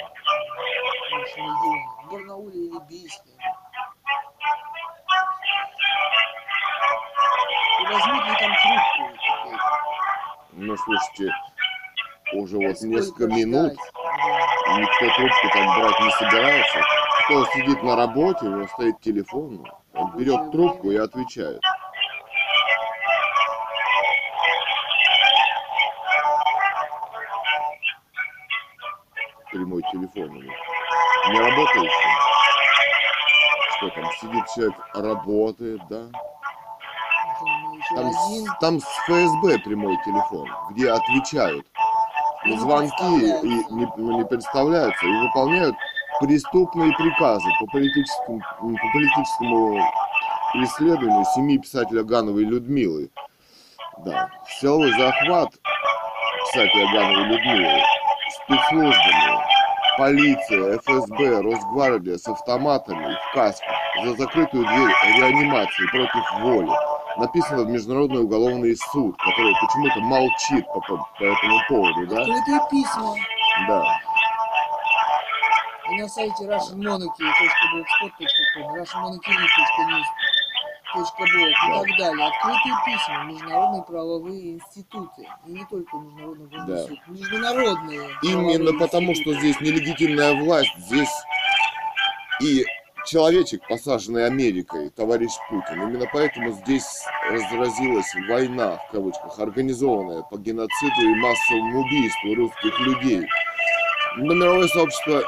В Барнауле или Бийске. И возьмут ли там трубку? Ну, слушайте, уже вот Сколько несколько ждать? минут Да. никто трубку там брать не собирается. Кто сидит на работе, у него стоит телефон, он берет трубку и отвечает. Прямой телефон у них. Не работающий. Что там, сидит человек, работает, да? Там Там, с- ФСБ прямой телефон, где отвечают на звонки и не, ну, не представляются и выполняют преступные приказы по политическому, по политическому преследованию семьи писателя Гановой Людмилы. Да. Силовой захват писателя Гановой Людмилы спецслужбами, полиция, ФСБ, Росгвардия с автоматами и в касках за закрытую дверь реанимации против воли. Написано в Международный уголовный суд, который почему-то молчит по, по- по этому поводу, да? Открытые письма. Да. И на сайте russianmonarchy.blogspot.com, russianmonarchy.news.blog и так далее. Открытые письма, международные правовые институты. И не только Международный уголовный Да. суд. Международные Именно правовые потому, что институты. здесь нелегитимная власть, здесь и человечек, посаженный Америкой, товарищ Путин. Именно поэтому здесь разразилась война, в кавычках, организованная по геноциду и массовому убийству русских людей. Но мировое сообщество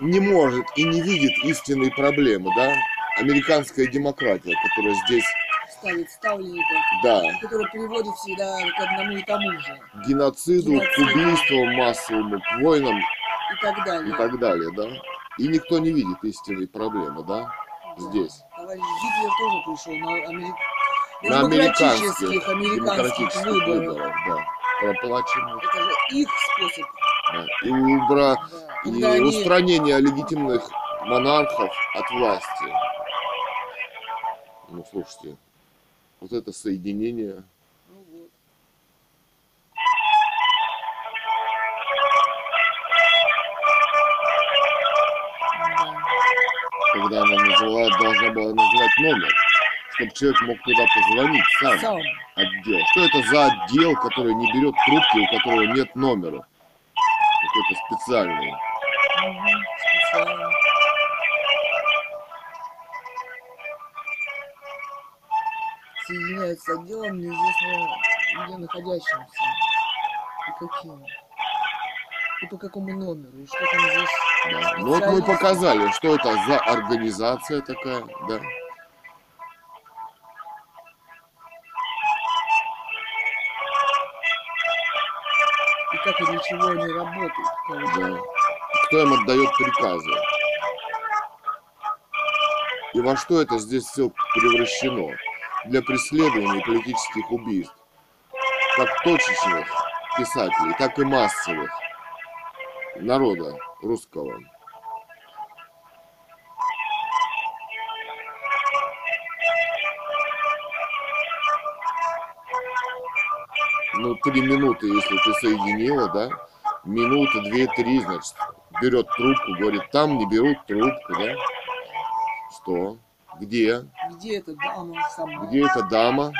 не может и не видит истинной проблемы, да? Американская демократия, которая здесь, ставит ставленников, да, которые приводят всегда к одному и тому же. к геноциду, к убийствам массовому, к войнам И так далее. и так далее, да? И никто не видит истинной проблемы, да? Да. Здесь. Товарищ Гитлер тоже пришел на, америк... На американских, американских выборах. выборах, да. Проплаченных, Это же их способ. да. И, убра... Да. и они- устранение легитимных монархов от власти. Ну, слушайте, вот это соединение Ну вот. Когда она назвала, должна была назвать номер, чтобы человек мог туда позвонить сам, Сам. отдел. Что это за отдел, который не берет трубки, у которого нет номера? Какой-то специальный. Мгм, специально. Соединяется с отделом неизвестно где находящимся. И каким. И по какому номеру. И что там здесь. Да. Ну вот мы показали, что это за организация такая, да. И как и для чего они работают. Да. Кто им отдает приказы? И во что это здесь все превращено? Для преследования политических убийств. Как точечных писателей, так и массовых. Народа русского. Ну, три минуты, если ты соединила, да? Минута, две, три, значит, берет трубку, говорит, там не берут трубку, да? Что? Где? Где эта дама сама? Где эта дама?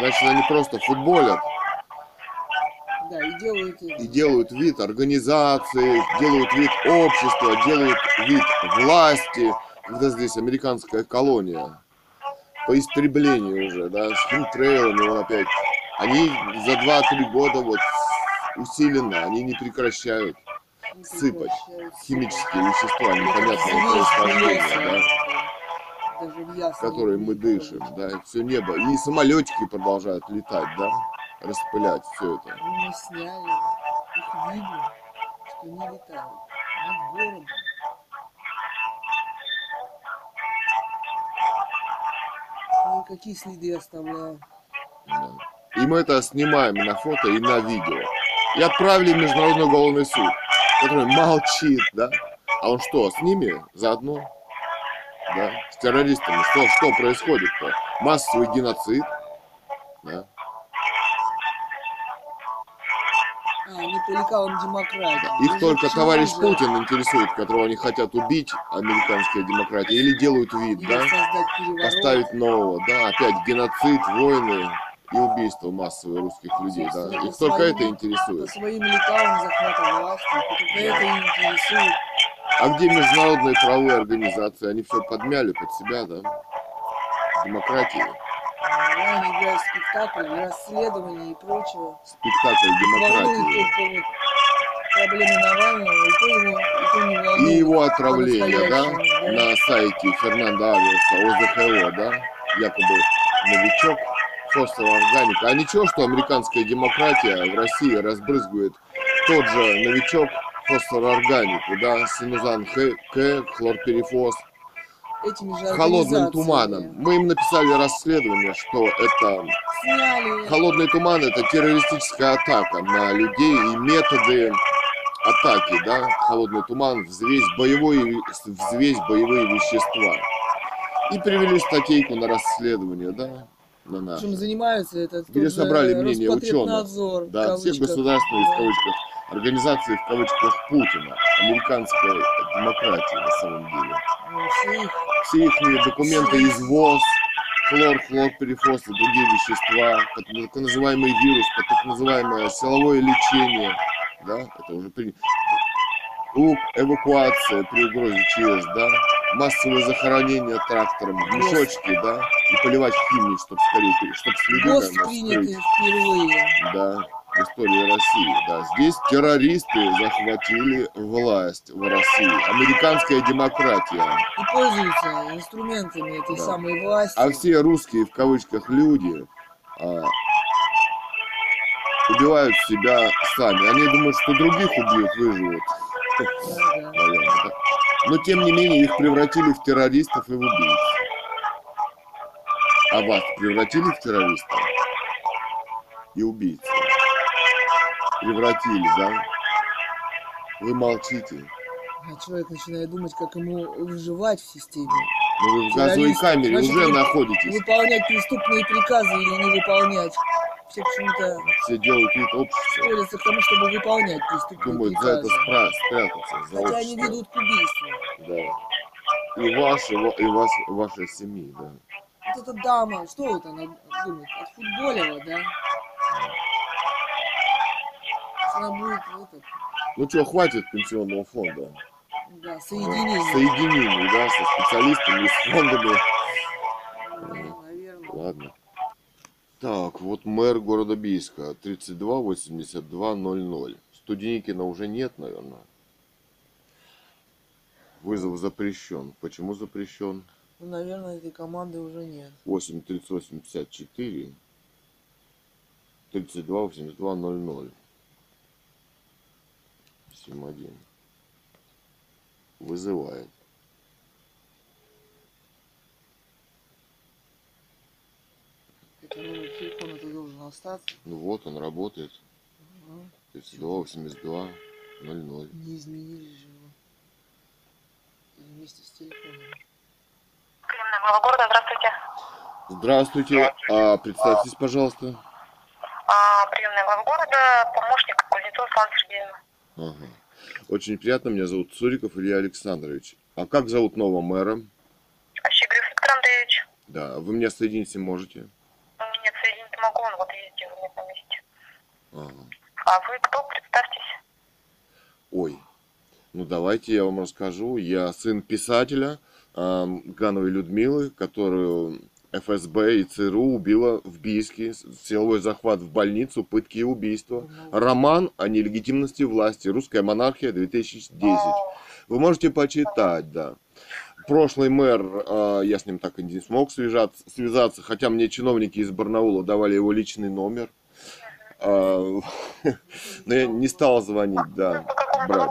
Значит, они просто футболят Да, и делают и делают вид организации, делают вид общества, делают вид власти, когда здесь американская колония по истреблению уже, да, с химтрейлами он опять. Они за 2-3 года вот усиленно, они не прекращают сыпать химические вещества непонятного происхождения, да. которой мы дышим, да, все небо. И самолетики продолжают летать, да, распылять все это. Мы сняли, их видно, что они летают над городом. Ну, какие следы оставляют. Да. И мы это снимаем на фото и на видео. И отправили в Международный уголовный суд, который молчит, да. А он что, с ними заодно? Да, с террористами. Что, что происходит-то? Массовый геноцид. Да. А, они по лекалам демократии. Их Даже только товарищ же- Путин интересует, которого они хотят убить, американская демократия, или делают вид, Или да? Поставить нового, да, опять геноцид, войны и убийство массовые русских людей, да. Их только это По интересует. своим лекалам захвата власти. Только это интересует. А где международные правовые организации? Они все подмяли под себя, да? Демократии, Ну, Они играют в спектакль, расследование и прочее. спектакль демократии. проблемы Навального, и то его, и то не волнует. И его отравление, да, да. на сайте Фернандо Авиаса, ОЗХО, да, якобы новичок фосфорорганика. А ничего, что американская демократия в России разбрызгивает тот же новичок фосфорорганику, да, синузан Х, К, хлорперифос, холодным туманом. Мы им написали расследование, что это Сняли. холодный туман это террористическая атака на людей и методы атаки, да, холодный туман, взвесь, боевой, взвесь боевые вещества. И привели статейку на расследование, да, на. Чем занимаются это Где же собрали мнение в Да, все кавычках. государственные, в Да. кавычках, организации, в кавычках, Путина, американской демократии на самом деле. Ну, все их Все их документы из ВОЗ, хлор, хлорперифос и другие вещества, под так называемый вирус, под так называемое силовое лечение, да, это уже. У- Эвакуация при угрозе ЧС, да, массовое захоронение трактором, в мешочки, да, и поливать химией, чтобы скорее, чтобы следы ГОСТ наверное, приняты скрыть. впервые. Да, в истории России. Да, здесь террористы захватили власть в России. Американская демократия. И пользуются инструментами этой Да. самой власти. А все русские в кавычках люди а, убивают себя сами. Они думают, что других убьют, выживут. Да, да. Наверное, да. Но тем не менее их превратили в террористов и в убийц. А вас превратили в террористов и убийц? Превратили, да? Вы молчите. А человек начинает думать, как ему выживать в системе. Но вы в газовой камере Значит, уже находитесь. Выполнять преступные приказы или не выполнять. Все почему-то Все делают вид общества. сходятся к тому, чтобы выполнять преступные Думают за это спра- спрятаться. За Хотя они общество. ведут к убийству. Да. И ваш, и, ва- и вас, вашей семьи, да. Вот эта дама, что вот она думает? Отфутболила, да? Она будет этот, Ну что, хватит пенсионного фонда. да, соединение. Соединений, да, со специалистами, с фондами. Наверное. Ладно. Так, вот мэр города Бийска, 32 82 00. Студеникина уже нет, наверное. Вызов запрещен. Почему запрещен? Ну, наверное, этой команды уже нет. 8 38 54 32 82 00 71 вызывает Это номер телефона ты должен остаться. ну вот он работает Ага. 32 82 00 Не изменили же его. Вместе с телефоном. Приемная глава города, здравствуйте. здравствуйте а представьтесь пожалуйста А, приемная глава города, помощник Кузнецова Слава Сергеевна. ага. очень приятно меня зовут Цуриков Илья Александрович а как зовут нового мэра Щегрев Виктор Андреевич. да вы меня соединить можете Нет, соединить не могу, он вот ездил нет на месте. Ага. А вы кто? Представьтесь. Ой, ну давайте я вам расскажу. Я сын писателя ам, Гановой Людмилы, которую ФСБ и ЦРУ убила в Бийске. Силовой захват в больницу, пытки и убийства. Роман о нелегитимности власти. Русская монархия 2010. О, Вы можете почитать, да. прошлый мэр, а, я с ним так и не смог связаться, связаться, хотя мне чиновники из Барнаула давали его личный номер. А, Но я не стал звонить, да. Брат.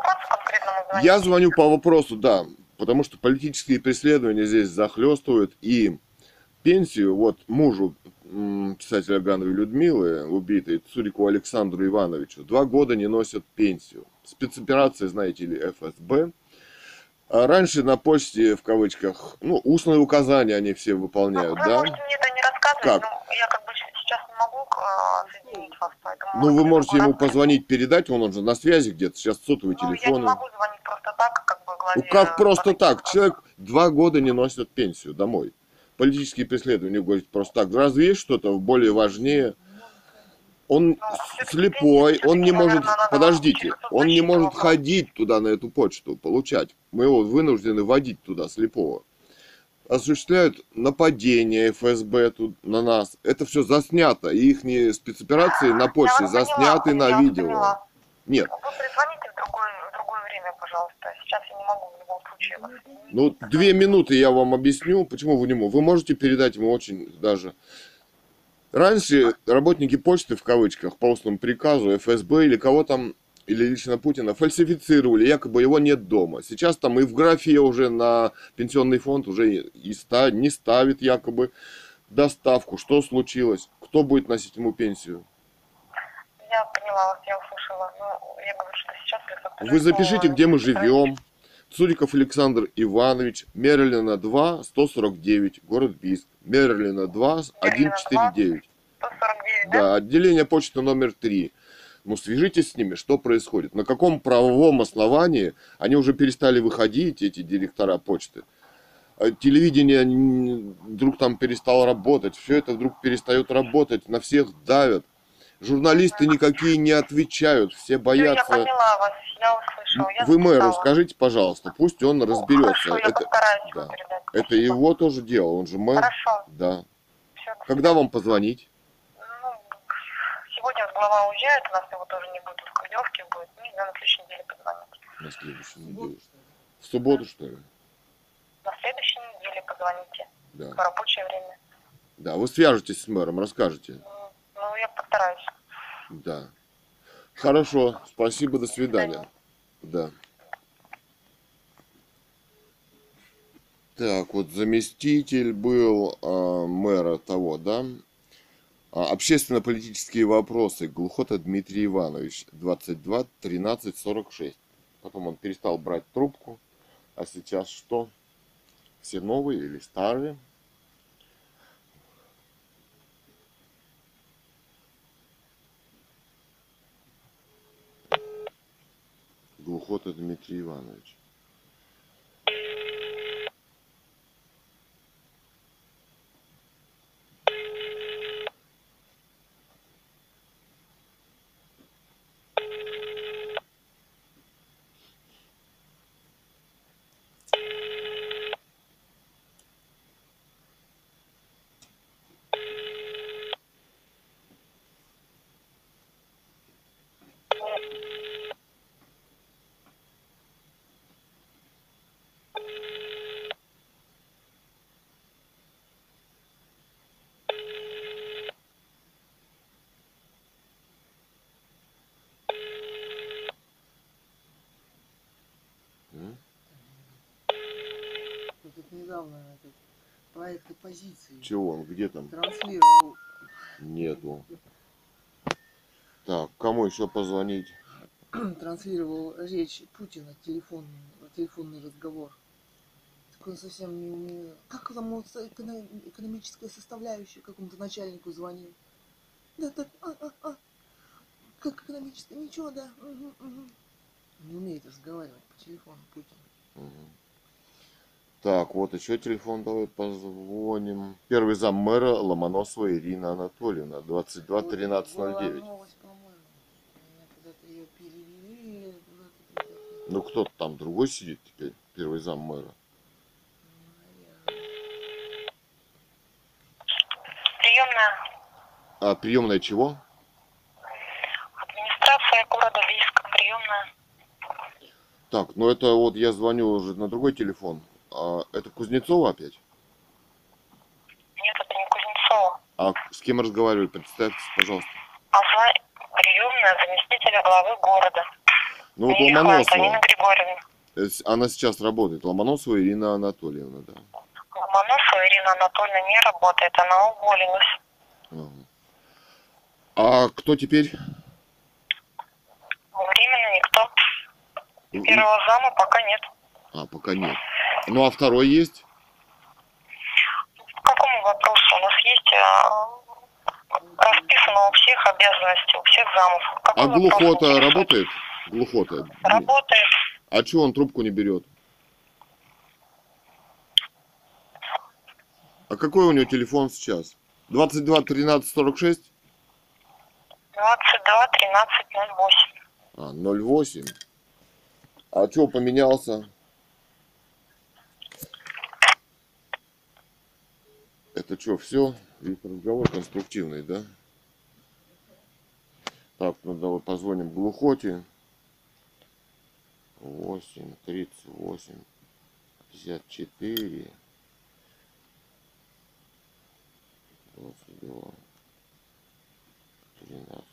Я звоню по вопросу, да, потому что политические преследования здесь захлестывают и пенсию, вот мужу писателя Гановой Людмилы, убитой Цурику Александру Ивановичу, два года не носят пенсию. Спецоперация, знаете ли, ФСБ. А раньше на почте, в кавычках, ну, устные указания они все выполняют, Вы да? можете мне это не рассказывать, Как? но я как бы сейчас не могу э, соединить вас, поэтому... Ну, вы может, можете ему позвонить, передать, он, он же на связи где-то, сейчас сотовый Ну, я не телефон. могу звонить просто так, как бы главе... Ну как просто так? Человек два года не носит пенсию домой. Политические преследования, говорит, просто так. Разве есть что-то более важнее? Он с- слепой, он не может, подождите, он не может ходить туда, на эту почту, получать. Мы его вынуждены водить туда, слепого. Осуществляют нападение ФСБ тут на нас. Это все заснято. И их спецоперации на Я почте поняла, засняты я на видео. поняла. Нет, Вы перезвоните в другое, в другое время, пожалуйста. Сейчас я не могу в любом случае вас. Ну, две минуты я вам объясню, почему вы не можете. Вы можете передать ему очень даже. Раньше работники почты, в кавычках, по устному приказу ФСБ или кого там, или лично Путина, фальсифицировали, якобы его нет дома. Сейчас там и в графе уже на пенсионный фонд уже и ста- не ставит якобы доставку. Что случилось? Кто будет носить ему пенсию? Я поняла вас, я услышала. Ну, я говорю, что сейчас Вы запишите, где мы живем. Цуриков Александр Иванович, Мерлина 2, 149, город Бийск. Мерлина 2, 149. 149, да? Да, отделение почты номер 3. Ну, свяжитесь с ними, что происходит. На каком правовом основании они уже перестали выходить, эти директора почты. А Телевидение вдруг там перестало работать, все это вдруг перестает работать, на всех давят. Журналисты никакие не отвечают, все Всё, Я боятся. поняла вас, я услышала. Я Вы мэру записала. скажите, пожалуйста, пусть он разберется. Хорошо, я Это, да. это его тоже дело, он же мэр. Хорошо, Да. все. Когда вам позвонить? Сегодня вот глава уезжает, у нас его тоже не будет, в командировке будет. Ну, на следующей неделе позвонить. На следующей неделе. В субботу, что ли? На следующей неделе позвоните. Да. В рабочее время. Да, вы свяжетесь с мэром, расскажете. Ну, я постараюсь. Да. Хорошо, спасибо, до свидания. Да. Так, вот заместитель был а, мэра того, да? А, общественно-политические вопросы. Глухота Дмитрий Иванович, 22 13 46. Потом он перестал брать трубку. А сейчас что? Все новые или старые? Глухота Дмитрий Иванович. М? Вот тут недавно этот проект оппозиции Чего он? Где там? транслировал. Нету. Так, кому еще позвонить? транслировал речь Путина, телефонный, телефонный разговор. Так он совсем не умеет. Как там экономическая составляющая какому-то начальнику звонил? Да, так, а, а, а. Как экономическая? Ничего, да. мгм, мгм. Не умеет разговаривать по телефону Путин. Мгм. Так, вот еще телефон давай позвоним. Первый зам мэра Ломоносова Ирина Анатольевна, 22 13 Вот 09. была новость, по-моему. Меня куда-то ее перевели. или куда-то туда. Ну кто-то там другой сидит теперь, первый зам мэра. Приемная А приемная чего? администрация города Бийска. Приемная. Так, ну это вот я звоню уже на другой телефон. А, это Кузнецова опять? Нет, это не Кузнецова. А с кем разговаривали? Представьтесь, пожалуйста. А за приемная заместителя главы города. Ну вот Михайлова Ломоносова. Антонина Григорьевна. Она сейчас работает. Ломоносова Ирина Анатольевна, да. Ломоносова Ирина Анатольевна не работает, она уволилась. Ага. А кто теперь? Временно никто. Первого зама пока нет. А, пока нет. Ну а второй есть? По какому вопросу? У нас есть а, расписано у всех обязанности, у всех замов. Какой А вопрос глухота интересует? работает? Глухота. Работает. А чего он трубку не берет? А какой у него телефон сейчас? 22 13 46? 22 13 08. А, 08. А что поменялся? Это что, все? Весь разговор конструктивный, да? Так, ну давай позвоним Глухоте. 8, 38, 54, 22, 13,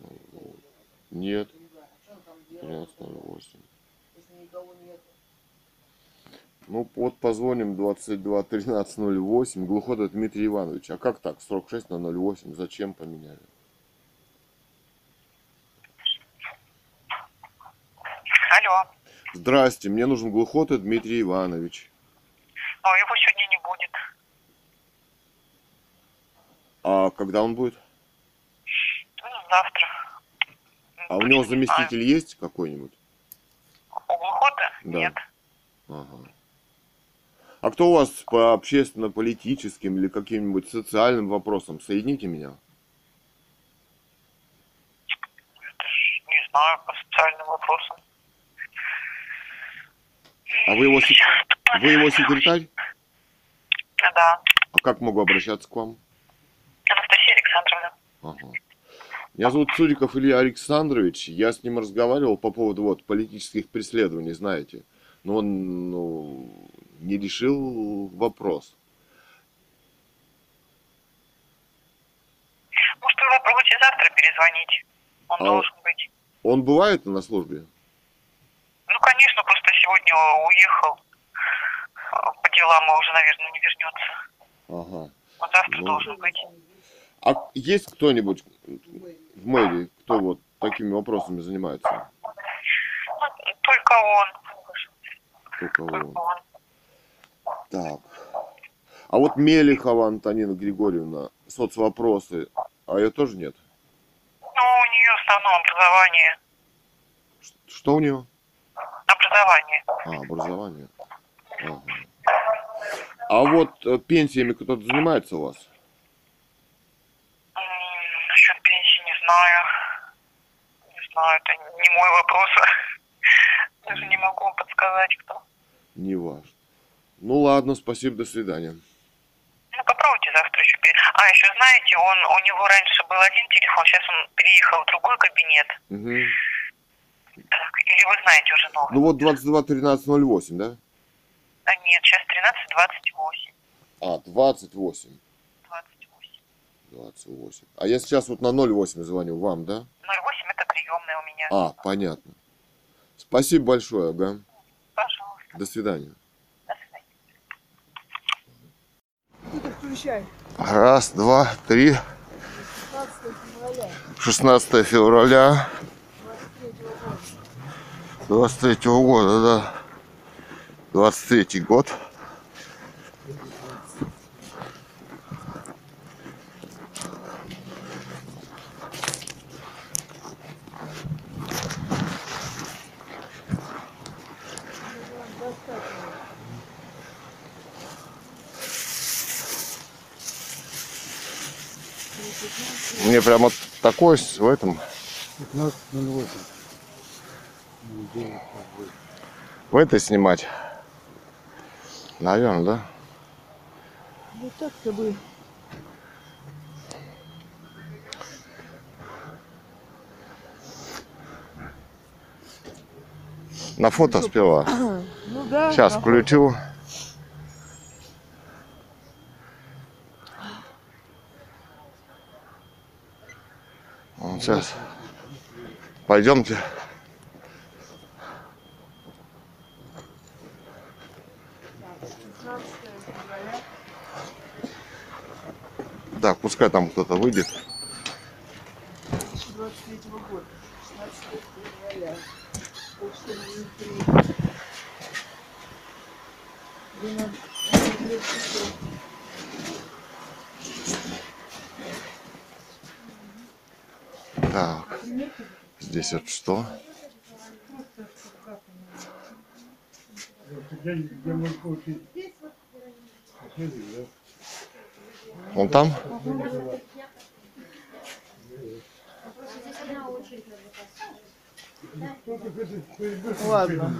08. Нет. 13.08. Ну, вот позвоним 22 13 08. Глухода Дмитрий Иванович. А как так? Срок 6 на 08. Зачем поменяли? Алло. Здрасте, мне нужен Глухота Дмитрий Иванович. Но его сегодня не будет. А когда он будет? Ну, завтра. А у него не заместитель есть какой-нибудь? У Глухота? Да. Нет. Ага. А кто у вас по общественно-политическим или каким-нибудь социальным вопросам? Соедините меня. Это ж не знаю, по социальным вопросам. А вы его, вы его секретарь? Да. А как могу обращаться к вам? Анастасия Александровна. Ага. Меня зовут Цуриков Илья Александрович. Я с ним разговаривал по поводу вот политических преследований, знаете. Но он ну, не решил вопрос. Может, вы попробуйте завтра перезвонить? Он А- должен быть. Он бывает на службе? Ну, конечно, просто сегодня уехал по делам, и уже, наверное, не вернется. Ага. Он завтра Ну. должен быть. А есть кто-нибудь в мэрии, кто вот такими вопросами занимается? Ну, Только он. Только Только он. Так. А вот Мелехова Антонина Григорьевна, соцвопросы, а ее тоже нет? Ну, у нее в основном образование. Что у нее? Образование. А, образование. Ага. А вот э, пенсиями кто-то занимается у вас? Насчет пенсии не знаю. Не знаю, это не мой вопрос. Даже не могу подсказать, кто. Не важно. Ну ладно, спасибо, до свидания. Ну, попробуйте завтра еще. А, еще знаете, он, у него раньше был один телефон, сейчас он переехал в другой кабинет. Мгм. Так, или вы знаете уже новый? Ну вот 22 13 08, да? А нет, сейчас 13.28. А, 28. 28. 28. А я сейчас вот на 08 звоню вам, да? 08 это приемная у меня. А, понятно. Спасибо большое, ага. Пожалуйста, до свидания. Ты включай. Раз, два, три. 15 февраля 16 февраля 23 года. 23 года, да. 23 год. Мне прямо такой в этом 15.08. в этой снимать. Наверное, да? Ну так-то бы. На фото сперва. Ну да. Сейчас включу. Вот сейчас. Пойдемте. Так, пускай там кто-то выйдет. 23 года. 16 февраля. Почта внутри. Двенадцать часов. Так. Здесь вот что? Вон там? Ладно.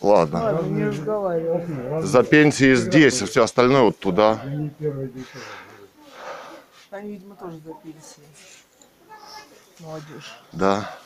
Ладно. За пенсии здесь, все остальное вот туда. Они, видимо, тоже за пенсией. Молодежь. Да.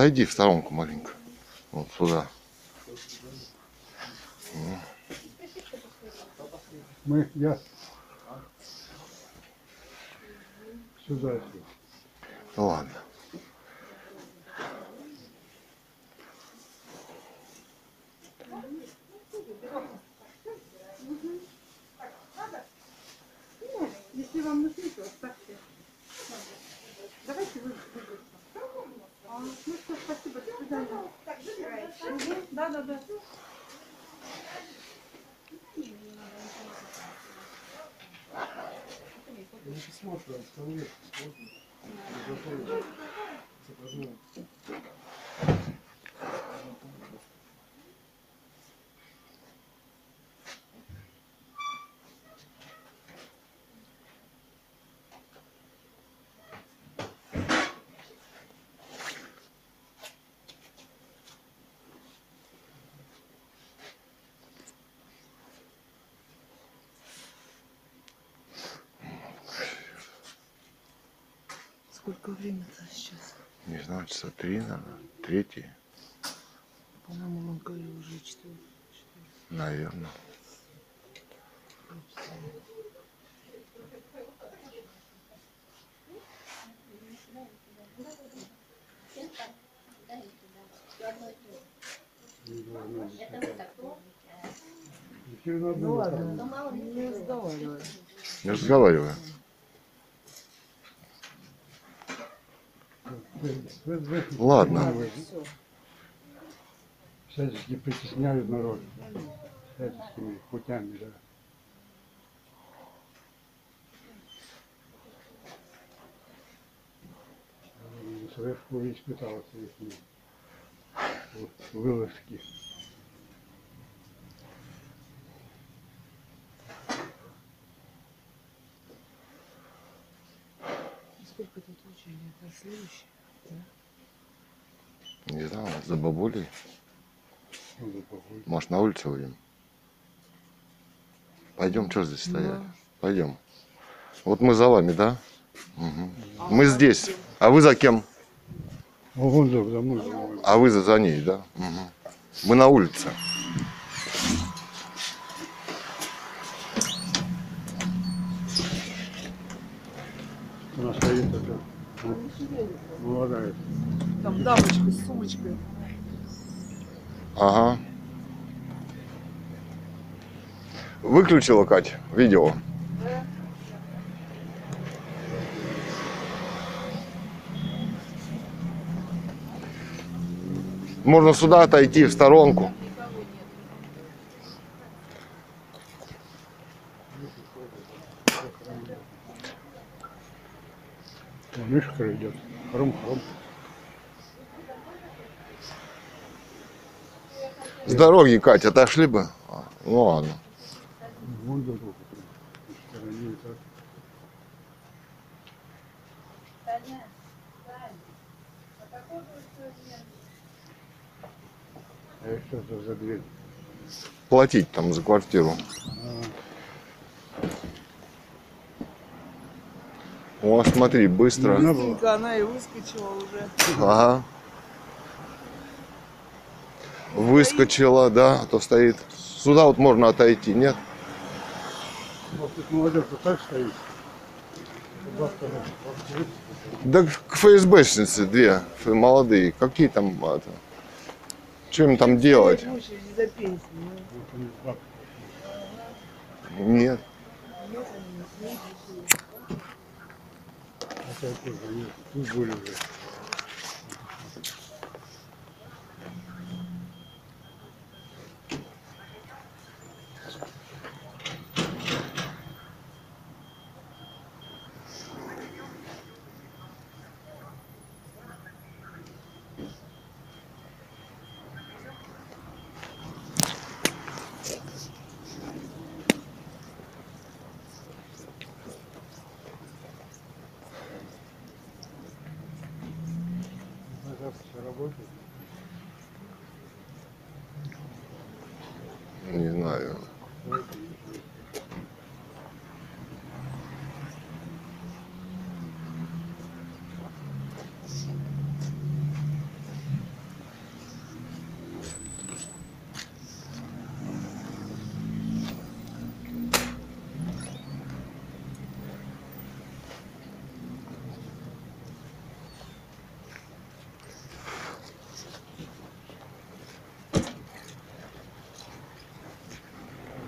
Отойди в сторонку маленько. Вот сюда. Мы, я сюда. Ну ладно. Если вам нужны, то оставьте. Давайте вы Ну что, спасибо, до свидания. Мгм, Да, да, да. Сколько времени-то сейчас? Не знаю, часа три, наверное. Третий, По-моему, он говорил уже четыре. наверное. Ну ладно, не разговаривай. Не разговариваю. Вы- вы- Ладно. Всячески притесняют народ. Всяческими путями, да. Школе испытал их вылазки. Сколько тут учили? Это следующее? Не знаю, за бабулей. Ну, да. Может, на улице выйдем? Пойдем, что здесь стоять? Пойдем. Вот мы за вами, да? Мгм. Мы здесь. А вы за кем? А мной. А вы за, за ней, да? Мгм. Мы на улице. Она стоит такая. Молодая. Там дамочка с сумочкой. Ага. Выключила, Кать, видео. Можно сюда отойти, в сторонку. Мишка идет. Хром-хром. С дороги, Катя, отошли бы. Ну ладно. Вон дорога. А что за дверь? Платить там за квартиру. А -а -а. О, смотри, быстро. Было. Тихонько она и выскочила уже. Ага. Выскочила, да, а то стоит. Сюда вот можно отойти, нет? Вот тут молодежь вот так стоит. Да к ФСБшницы две молодые. Какие там это? Что им там делать? В очереди за пенсию. ну. вот они, бабка. Нет. Хотя тоже они тут были уже. На завтра все работает. Не знаю.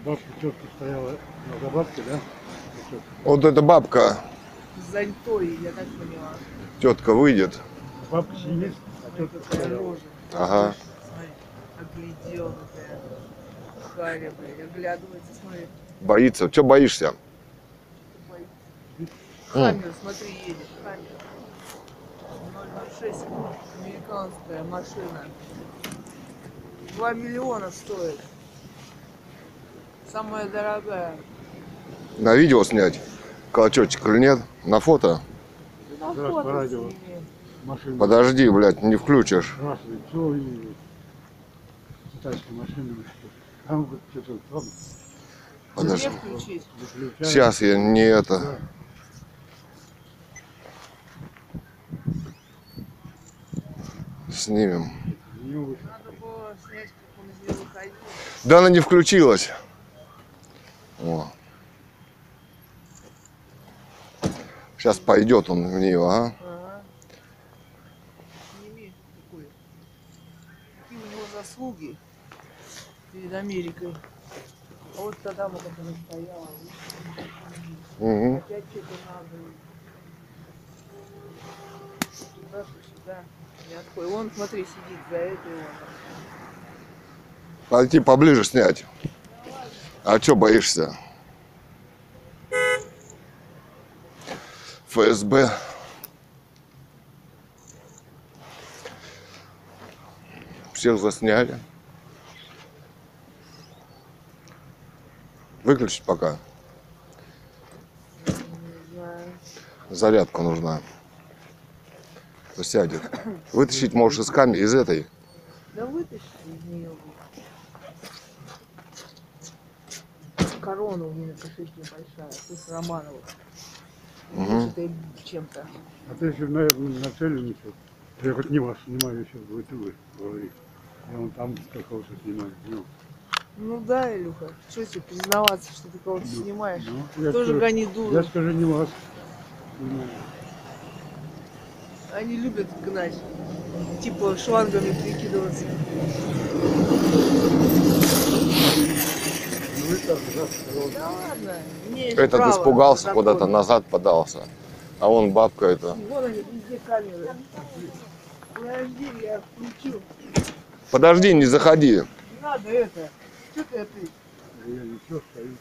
Бабка тетка стояла забавке, да? Вот эта бабка, С заньтой, я так поняла. тетка выйдет. Бабка сидит, а тетка рожа. Ага. Смотри, такая. Харя, блядь, оглядывается, смотри. Боится. Че боишься? Хаммер, смотри, едет. Хаммер. 006, американская машина. 2 миллиона стоит. Самая дорогая. На видео снять? Колокольчик или нет? На фото? На фото по радио. сними. Машина. Подожди, блядь, не включишь. Красное лицо и китайская машина. Там что-то там Подожди. Сейчас я не это. Снимем. Не вышло. Надо было снять, как он из нее выходил. Да она не включилась. О. Сейчас пойдет он в нее, а? Ага. Сними такой. Какие у него заслуги перед Америкой. А вот та дама, которая стояла, Угу. опять что-то надо. Туда, сюда. Не отходит. Вон, смотри, сидит за этой вон. Пойти поближе снять. А что боишься? ФСБ. Всех засняли. Выключить пока. Зарядка нужна. Сядет. Вытащить можешь из камеры, из этой. Да вытащи из нее. Корона у меня на кошельке большая. Пусть Романова. Чем-то. А ты еще, наверное, нацеленный. Я хоть не вас снимаю сейчас, будет вы говорить. Я вон там какого-то снимаю. Ну, Ну да, Илюха, что тебе признаваться, что ты кого-то снимаешь? ну, я Тоже скажу, гони я дуру. скажу не вас. снимаю. Они любят гнать. Типа шлангами прикидываться. Ну вы так, завтра вот. Да ладно. имеешь Этот право испугался, куда-то назад подался. А он бабка это. Вон они, везде камеры. Подожди, я включу. Подожди, не заходи. Не надо это. Что ты это? Я ничего стою.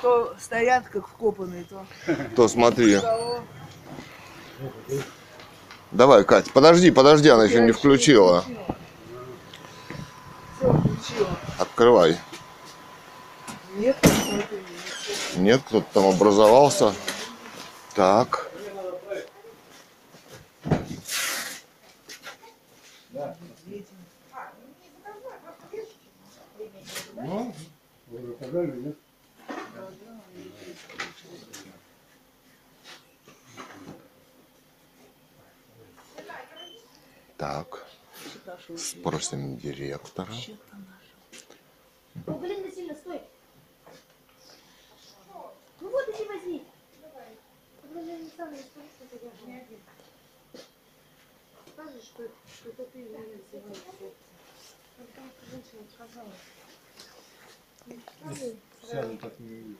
То стоят как вкопанные, то То смотри. Давай, Кать, подожди, подожди, она еще не ещё включила. Все, включила. Открывай. Нет. Нет, кто-то там образовался. Так. Ну, вы заказали, нет? Так, спросим директора. О, Галина Васильевна, стой. Ну вот иди возьми. Галина Александровна, скажи, что ты я не один. Скажи, что, что это ты меня называешь. Когда эта женщина отказалась. Скажи, Сяду так не увижу.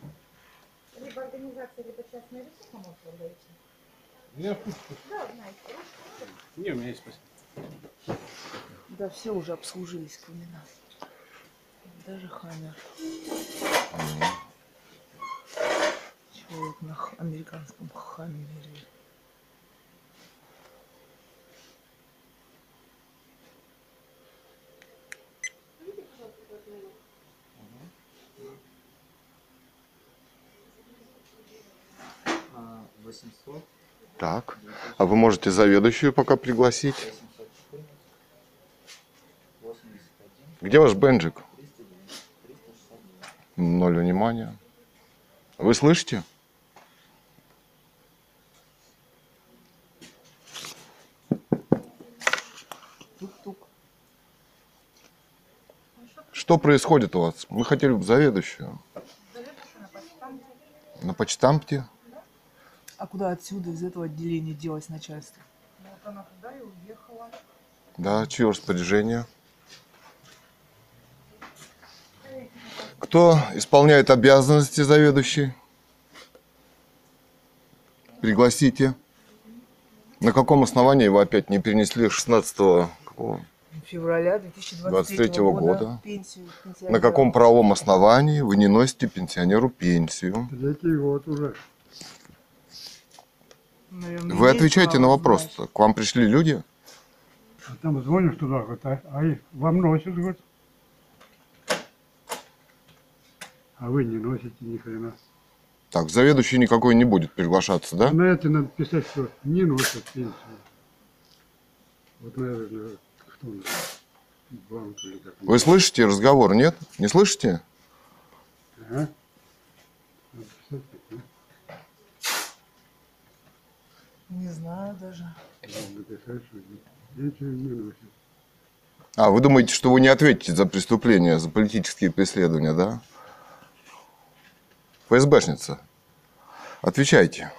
либо организация, либо частное лицо поможет вам дойти. Я пусть. Да, знаете. Не, у меня есть спасибо. Да все уже обслужились, кроме нас. Даже Хаммер. Человек на американском Хаммере. А, 800, Так, а вы можете заведующую пока пригласить? Где ваш бенджик? 309, 362. Ноль внимания. Вы слышите? Тук-тук. Что происходит у вас? Мы хотели бы заведующую. На почтамте? А куда отсюда, из этого отделения делось начальство? Вот она туда и уехала. Да, чье распоряжение? Кто исполняет обязанности заведующей? Пригласите. На каком основании вы опять не перенесли 16 какого? Февраля 2023 23 года, года. пенсию На каком правовом основании вы не носите пенсионеру пенсию? Третий год уже. Наверное, Вы имеет отвечайте на вопрос. знать. К вам пришли люди? А там звонишь туда, говорит, а, а вам носят, говорит. А вы не носите ни хрена. Так, заведующий никакой не будет приглашаться, да? На это надо писать, что не носят пенсию. Вот, наверное, кто у нас? Банк или как Вы слышите разговор, нет? Не слышите? Ага. Надо писать, да? Не знаю даже. Надо написать, что пенсию не носят. А, вы думаете, что вы не ответите за преступления, за политические преследования, да? ФСБшница. Отвечайте.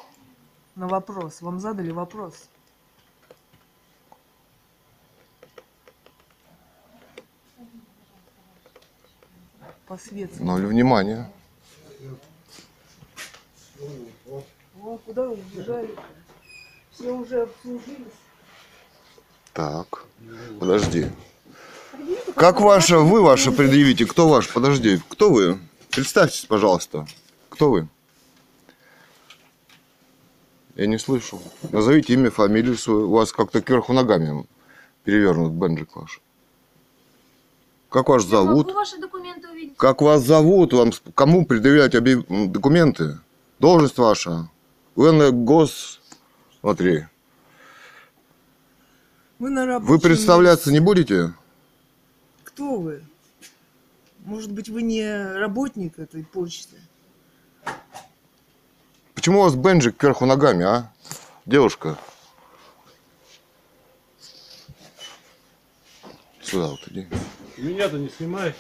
На вопрос. Вам задали вопрос. По свету. Ноль внимания. О, куда вы убежали? Все уже обслужились. Так, подожди. Как ваше, вы ваше предъявите? Кто ваш? Подожди, кто вы? Представьтесь, пожалуйста. Кто вы? Я не слышу. Назовите имя, фамилию свою. У вас как-то кверху ногами перевернут бенджик ваш. Как вас зовут? Могу ваши документы увидеть? Как вас зовут? Вам кому предъявлять объяв- документы? Должность ваша? Вы на гос... Смотри. Мы на. Вы представляться не будете? Кто вы? Может быть, вы не работник этой почты? Почему у вас бенджик кверху ногами, а? Девушка. Сюда вот иди. Меня-то не снимай.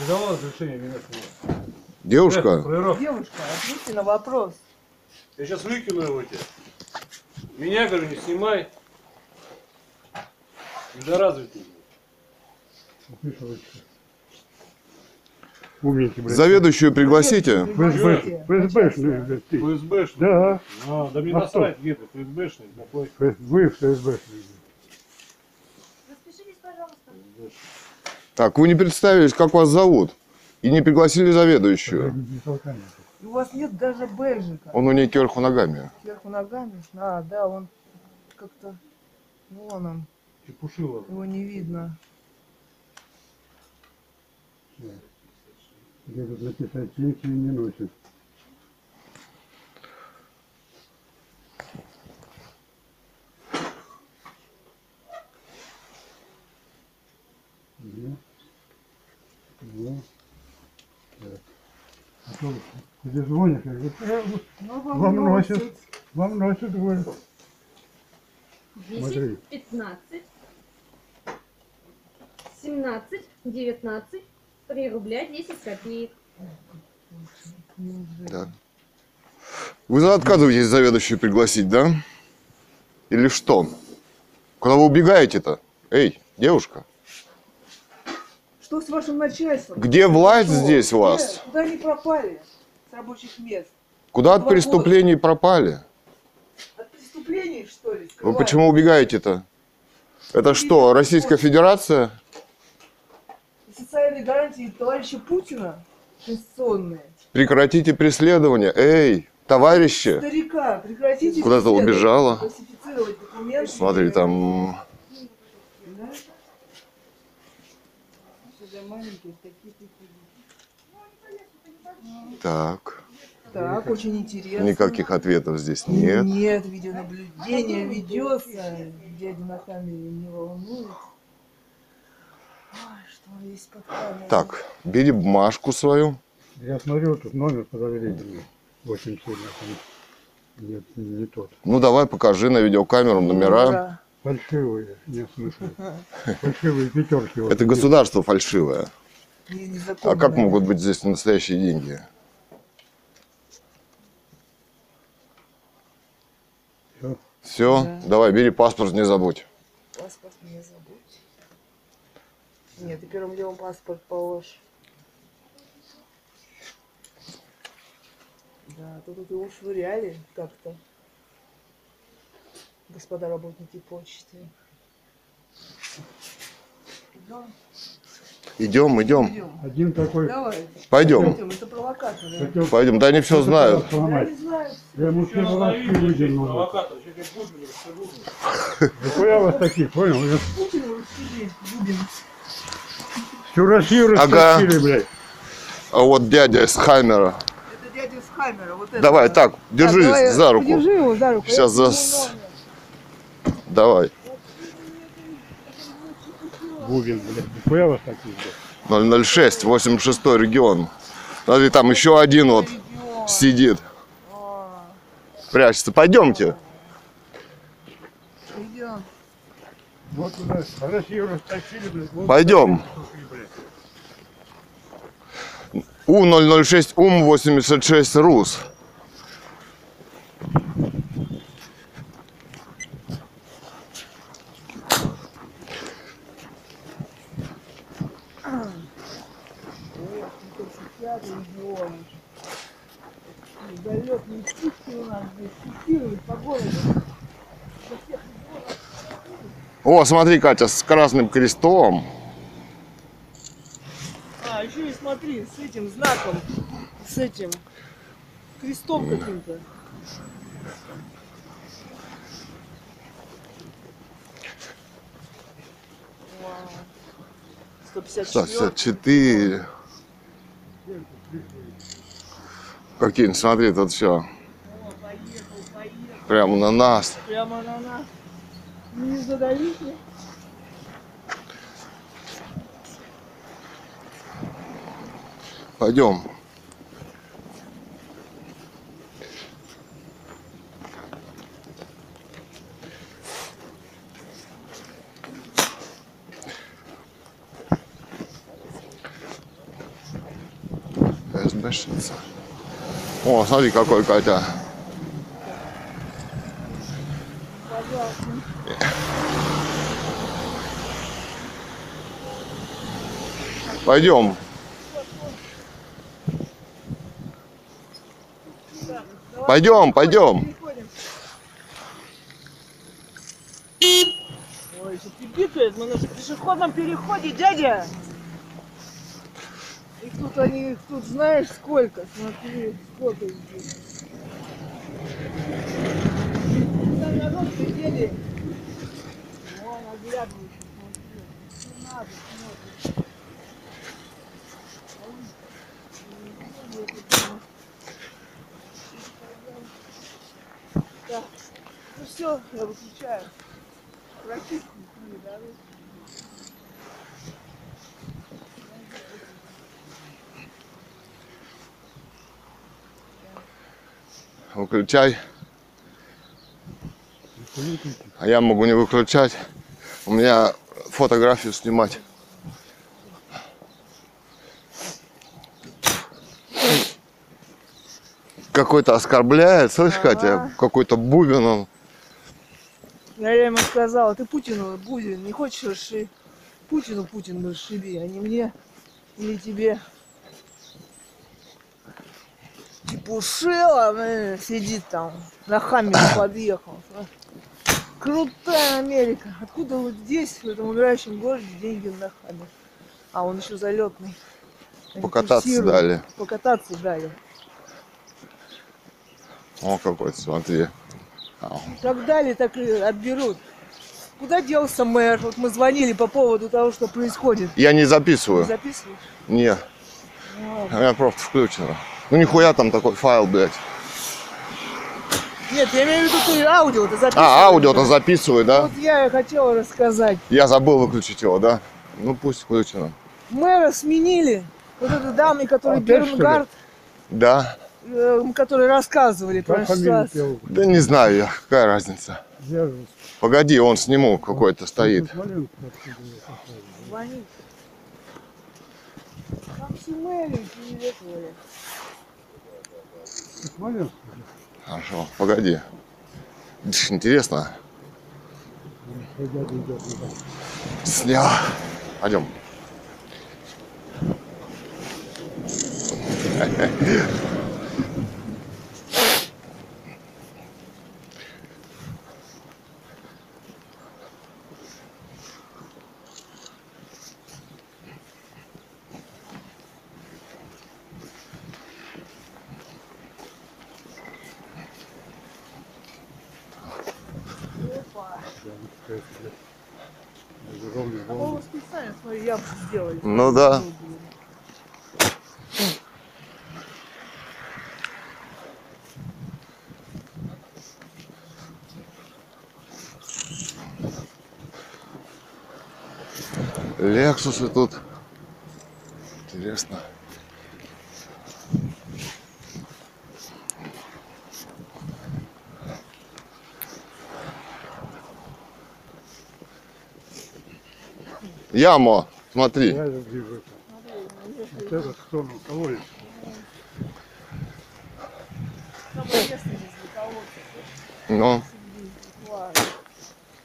Не давал разрешения меня снимать. Девушка, Фраеров, Девушка, ответьте на вопрос. я сейчас выкину его тебе. Меня, говорю, не снимай. Недоразвитый. Уписывайте. Блядь. заведующую пригласите. ФСБ, ФСБшный, блядь, ты. Да, А, да мне А насрать, где ты, ФСБшный, какой. Вы ФСБшный. Распишитесь, пожалуйста. Так, вы не представились, как вас зовут. И не пригласили заведующую. У вас нет даже бэджика. Он у нее кверху ногами. Сверху ногами. А, да, он как-то... Вон он. Чепушило. Его не видно. Где тут написать пенсию не носит. Ну, ну, так. А то где звонишь, я говорю, «Э, вот Ну, вам носят, вам носят, говорят. Смотри. 10, 15, 17, 19, 3 рубля 10 копеек. Да. Вы отказываетесь заведующую пригласить, да? Или что? Куда вы убегаете-то? Эй, девушка, Что с вашим начальством? где власть Что? здесь у вас? Куда они пропали с рабочих мест? Куда от Два года. преступлений пропали? От преступлений, что ли? Вы скрывают? почему убегаете-то? Это что, Российская Федерация? Социальные гарантии товарища Путина конституционные. Прекратите преследование. Эй, товарищи. Старика, прекратите Куда-то убежала. Смотри, там... Да? Так, Так, очень интересно. никаких ответов здесь нет. Нет, видеонаблюдение ведется. Дядя на камере не волнует. Ой. Так, бери бумажку свою. Я смотрю, тут номер подозрительный. 8 там нет, не тот. Ну, давай покажи на видеокамеру номера. Да. Фальшивые, нет смысла. Фальшивые пятерки. вот. Это государство фальшивое. Не- А как могут быть здесь настоящие деньги? Все, Да. давай, бери паспорт, не забудь. Паспорт не забудь. Нет, ты первым делом паспорт положь. Да, то тут его швыряли как-то. Господа работники почты. Идем, Идем, идем. Один такой Давай. Пойдем. Идем, это провокаторы. хотел Пойдем. Да они все знают. Я сломать. не знаю. Я ему все. Провокатор, еще тебе бубен расшибут. Нихуя вас таких, понял? Путин растили, Губин. Всю Россию Ага. растащили, блядь. А вот дядя из Хаммера. Это дядя с Хаммера. Вот это. Давай, так, держи Так, давай, за руку. Держи его за руку. Сейчас за... Давай. Бубен, блядь. Нихуя вас таких, блядь. 006, 86 регион. Смотри, там еще один вот Регион. сидит, А, прячется. Пойдемте. Идем. Вот туда Россию растащили, блядь. вот Пойдем. Блядь. У-006, УМ-86 РУС. О, смотри, Катя, с красным крестом. А, еще и смотри, с этим знаком, с этим крестом каким-то. Вау. 154. 154. Какие, смотри, тут все. О, поехал, поехал. Прямо на нас. Прямо на нас. Не задавите. Пойдем. СБшница. О, смотри, какой Катя. Пойдем. Пойдем, пойдем. Ой, еще пипикает, мы на пешеходном переходе, дядя. И тут они, их тут знаешь сколько, смотри, сколько здесь. Там народ сидели. все, я выключаю. Практически не даю. Выключай. А я могу не выключать. У меня фотографию снимать. Какой-то оскорбляет, слышь, Катя? Какой-то бубен он. Я ему сказала, ты Путину Бузин, не хочешь расши... Путину Путин расшиби, а не мне или тебе. Чепушила, э, сидит там, на хаммере подъехал. Крутая Америка. Откуда вот здесь, в этом умирающем городе, деньги на хаммер? А он еще залетный. Они Покататься курсируют. дали. Покататься дали. О, какой, смотри. Ау. Как дали, так и отберут. Куда делся мэр? Вот мы звонили по поводу того, что происходит. Я не записываю. записываешь? Не, Ну, ладно. у меня просто включено. Ну нихуя там такой файл, блядь. Нет, я имею в виду, ты аудио-то записываешь. А, аудио-то записываю, да? Вот я и хотела рассказать. Я забыл выключить его, да? Ну пусть включено. Мэра сменили. Вот которая Опять, что ли? Бернгард, Да? Э, которые рассказывали про Как фамилию ситуацию. пел? Да не знаю я, какая разница. Я же Погоди, он сниму какой-то стоит. Звонить. Ты? Хорошо, погоди. Дж, Интересно. Идет. Снял. Пойдем. Я не скажу, блядь. Даже ровно, А ровно. мы специально, смотри, ямку сделали. Ну да. Лексусы тут. Интересно. Ямо, смотри. Я вижу это. Вот этот колодец. Здесь для колодца. Ну.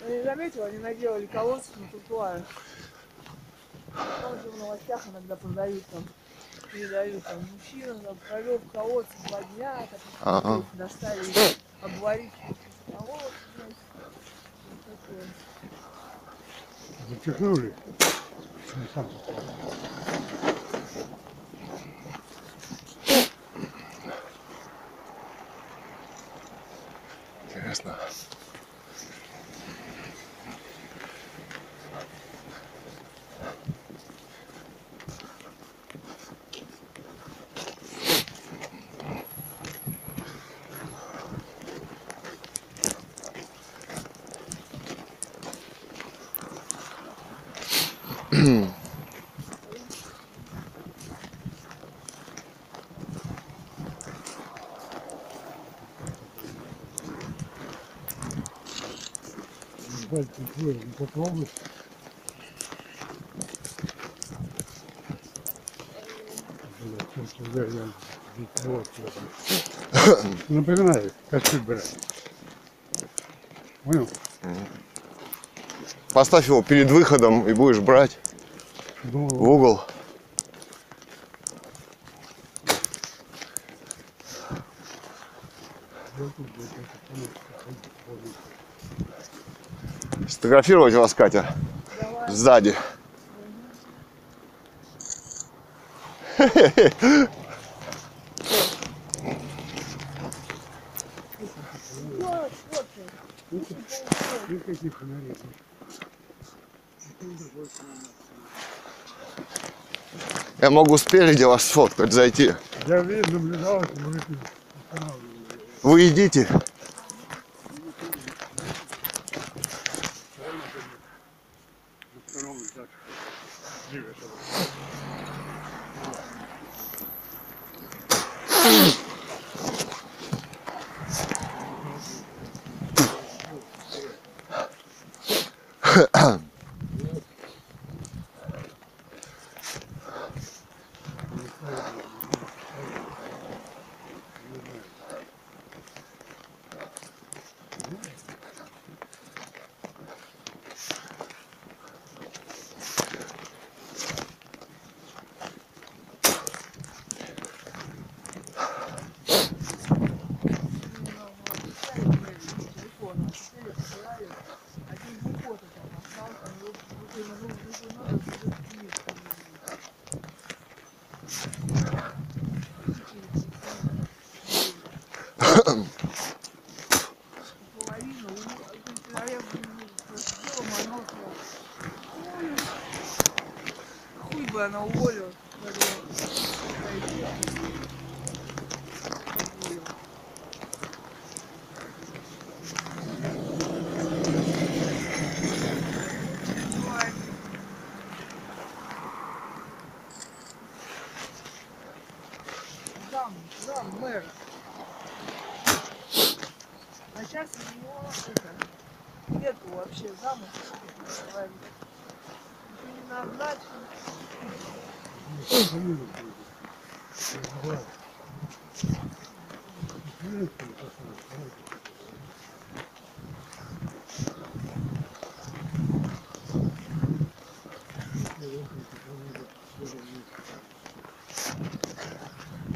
Я не заметила, они наделали колодцы на тротуарах. Там же в новостях иногда продают там, передают там, мужчина там провел в колодце два дня, так Ага. доставили обварить колодцы. Запихнули. ハハハハ。Твой, ну попробуй. Напоминаю, костюм брать. Понял? Поставь его перед выходом и будешь брать в Думал, угол. Сфотографировать вас, Катя? Сзади. никаких фонарей. Я могу спереди вас сфоткать, зайти. Я видел, наблюдал. Вы идите.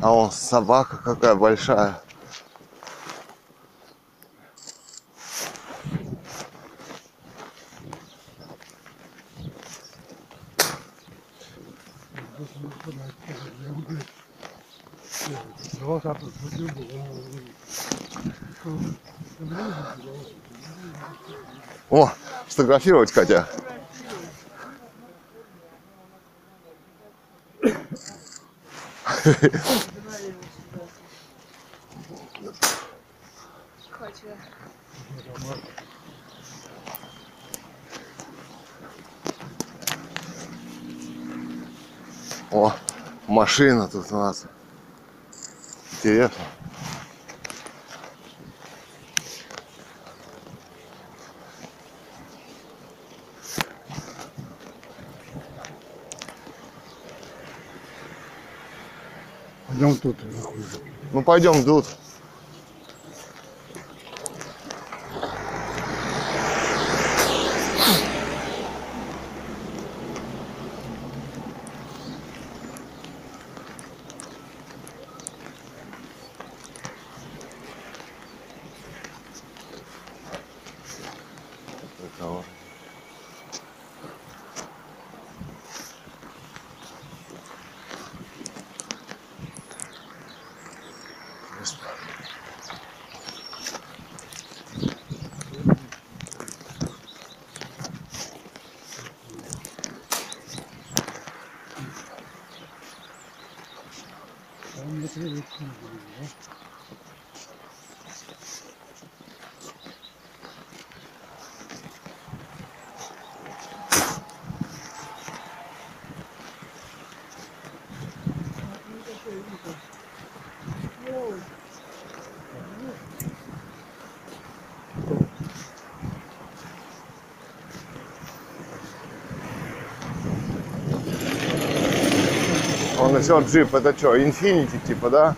А он собака какая большая. О, сфотографировать, Катя. О, машина тут у нас. Интересно. Пойдем тут. Ну пойдем тут. Несет джип, это что, инфинити типа, да?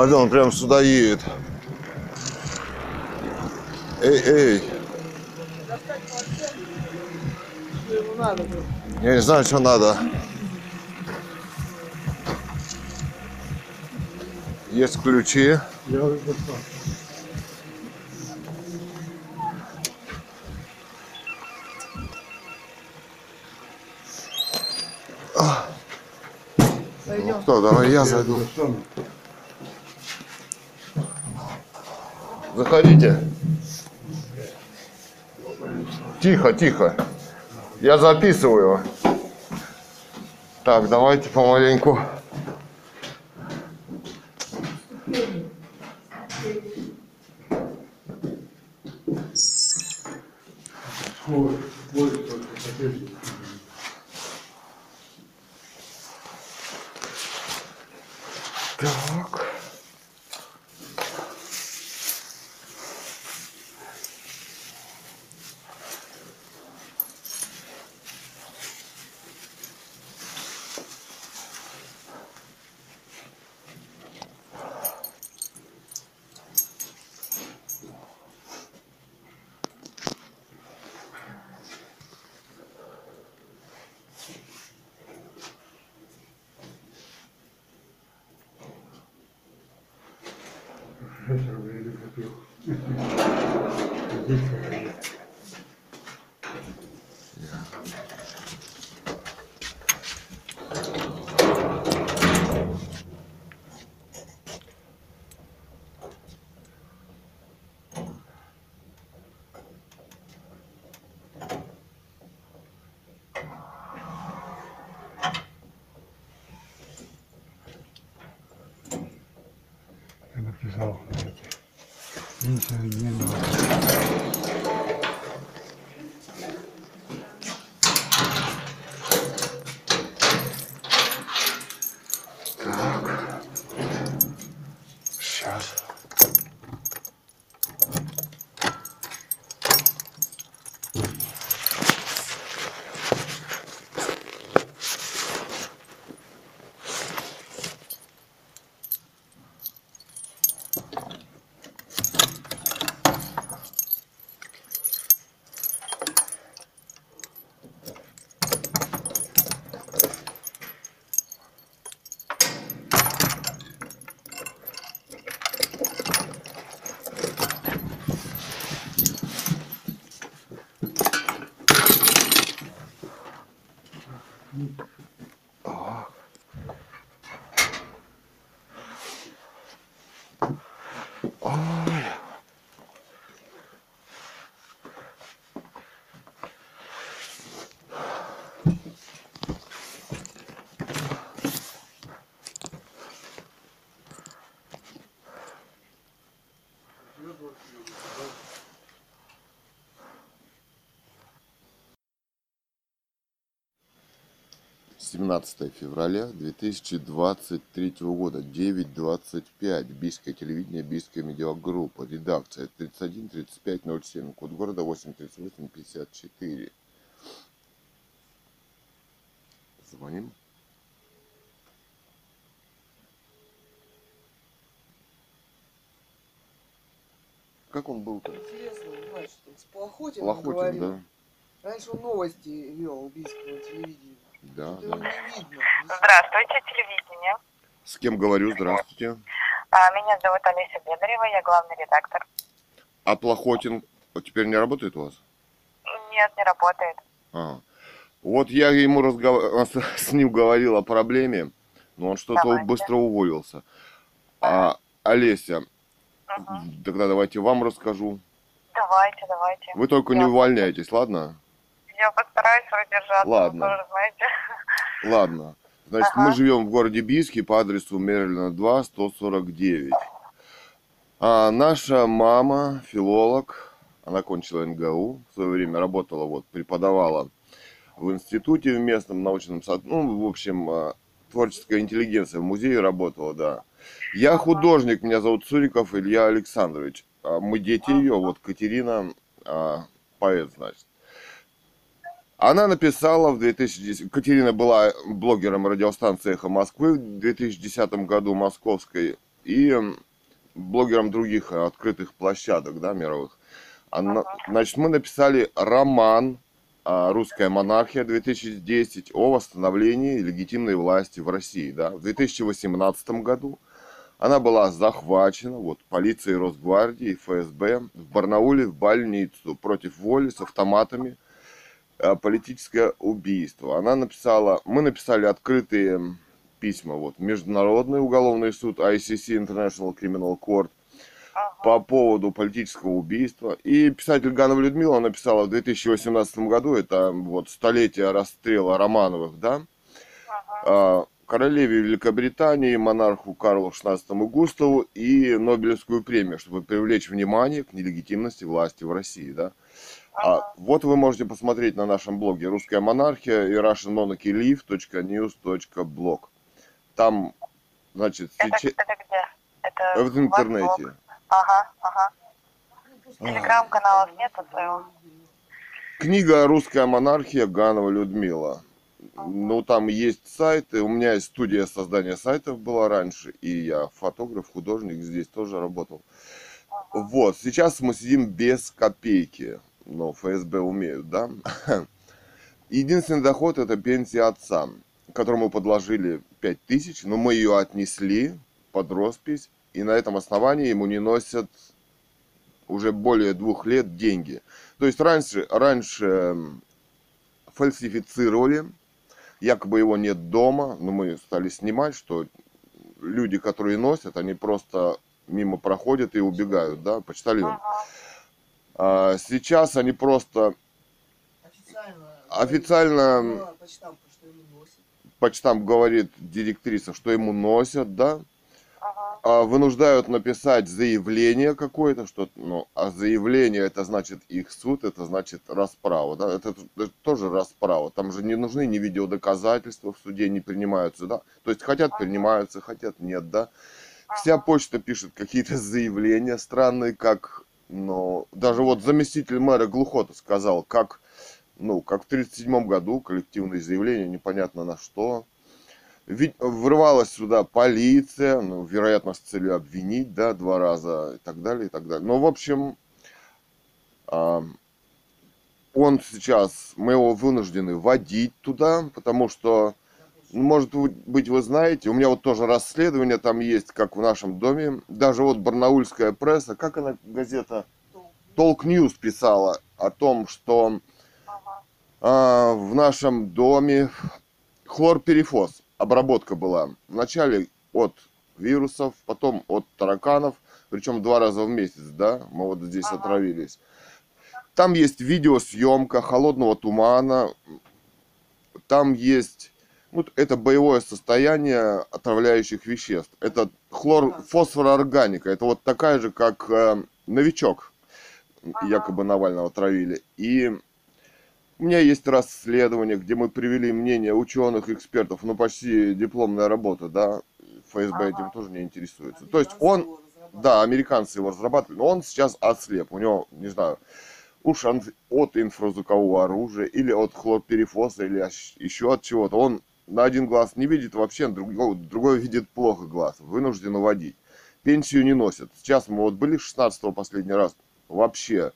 Смотри, он прямо сюда едет. Эй, эй. Я не знаю, что надо. Есть ключи. Я уже. Ну кто, давай я зайду. Заходите. Тихо, тихо. Я записываю. Так, давайте помаленьку. Рублей накопил. Здесь какая-то. Я написал на это. Ничего не надо. 17 февраля 2023 года, 9.25, Бийское телевидение, Бийская медиагруппа, редакция 31-35-07, код города 838-54. Звоним. Как он был-то? Интересно, значит, с Плохотиным, Плохотин, говорил. да. Раньше он новости Здравствуйте, телевидение. С кем говорю? Здравствуйте. А, Меня зовут Олеся Бедарева, я главный редактор. А Плохотин теперь не работает у вас? Нет, не работает. А. Вот я ему разгов... с ним говорил о проблеме, но он что-то быстро уволился. А Олеся, Мгм. тогда давайте вам расскажу. Давайте, давайте. Вы только не Я- увольняйтесь, ладно? Я постараюсь удержаться. Ладно. вы тоже знаете. Ладно. Значит, Ага. мы живем в городе Бийске по адресу Мерлина 2, 149. А наша мама, филолог, она кончила НГУ, в свое время работала, вот, преподавала в институте в местном научном саду, ну, в общем, а, творческая интеллигенция в музее работала, да. Я художник, меня зовут Цуриков Илья Александрович. А Мы дети ее, вот Катерина, а, поэт, значит. Она написала в 2010... Катерина была блогером радиостанции «Эхо Москвы» в 2010 году московской и блогером других открытых площадок, да, мировых. Она- Значит, мы написали роман а, «Русская монархия» 2010 о восстановлении легитимной власти в России, да. В 2018 году она была захвачена вот, полицией Росгвардии, ФСБ в Барнауле в больницу против воли с автоматами политическое убийство. Она написала, мы написали открытые письма. Вот Международный уголовный суд, ICC, International Criminal Court, по поводу политического убийства. И писатель Ганова Людмила написала в 2018 году, это вот столетие расстрела Романовых, да, а, королеве Великобритании, монарху Карлу XVI Густаву и Нобелевскую премию, чтобы привлечь внимание к нелегитимности власти в России, да. А, вот вы можете посмотреть на нашем блоге «Русская монархия» и russianmonarchylive.news.blog. Там, значит, Это, сейчас... это где? Это В интернете. блог? Ага, ага. Телеграм-каналов нету своего? Книга «Русская монархия» Ганова Людмила. Ну, там есть сайты. У меня есть студия создания сайтов была раньше. И я фотограф, художник здесь тоже работал. Вот, сейчас мы сидим без копейки. Но ФСБ умеют, да? Единственный доход это пенсия отца, которому подложили 5 тысяч, но мы ее отнесли под роспись, и на этом основании ему не носят уже более двух лет деньги. То есть раньше, раньше м, фальсифицировали, якобы его нет дома, но мы стали снимать, что люди, которые носят, они просто мимо проходят и убегают, да, почтальон. А сейчас они просто Официально. Официально- Ну, а почтамп говорит директриса, что ему носят, да, Ага. а, вынуждают написать заявление какое-то, что, ну, а заявление это значит их суд, это значит расправа, да, это, это тоже расправа, там же не нужны ни видеодоказательства в суде, не принимаются, да, то есть хотят принимаются, хотят нет, да, вся почта пишет какие-то заявления странные, как, ну, даже вот заместитель мэра Глухота сказал, как, ну, как в 1937 году коллективные заявления, непонятно на что, ведь врывалась сюда полиция, ну, вероятно, с целью обвинить, да, два раза и так далее, и так далее. Ну, в общем, а, он сейчас, мы его вынуждены водить туда, потому что, может быть, вы знаете, у меня вот тоже расследование там есть, как в нашем доме, даже вот барнаульская пресса, как она, газета, Толк Ньюс писала о том, что а, в нашем доме хлорперифоз, обработка была. Вначале от вирусов, потом от тараканов, причем два раза в месяц, да, мы вот здесь отравились. Там есть видеосъемка холодного тумана, там есть, ну, это боевое состояние отравляющих веществ. Это хлор, фосфороорганика, это вот такая же, как э, новичок, якобы Навального травили. И у меня есть расследование, где мы привели мнение ученых, экспертов, ну почти дипломная работа, да, ФСБ этим тоже не интересуется. То есть он, да, американцы его разрабатывали, но он сейчас ослеп, у него, не знаю, уж от инфразвукового оружия, или от хлорперифоса, или еще от чего-то. Он на один глаз не видит вообще, другой, другой видит плохо глаз, вынужден уводить. Пенсию не носят. Сейчас мы вот были 16 последний раз, вообще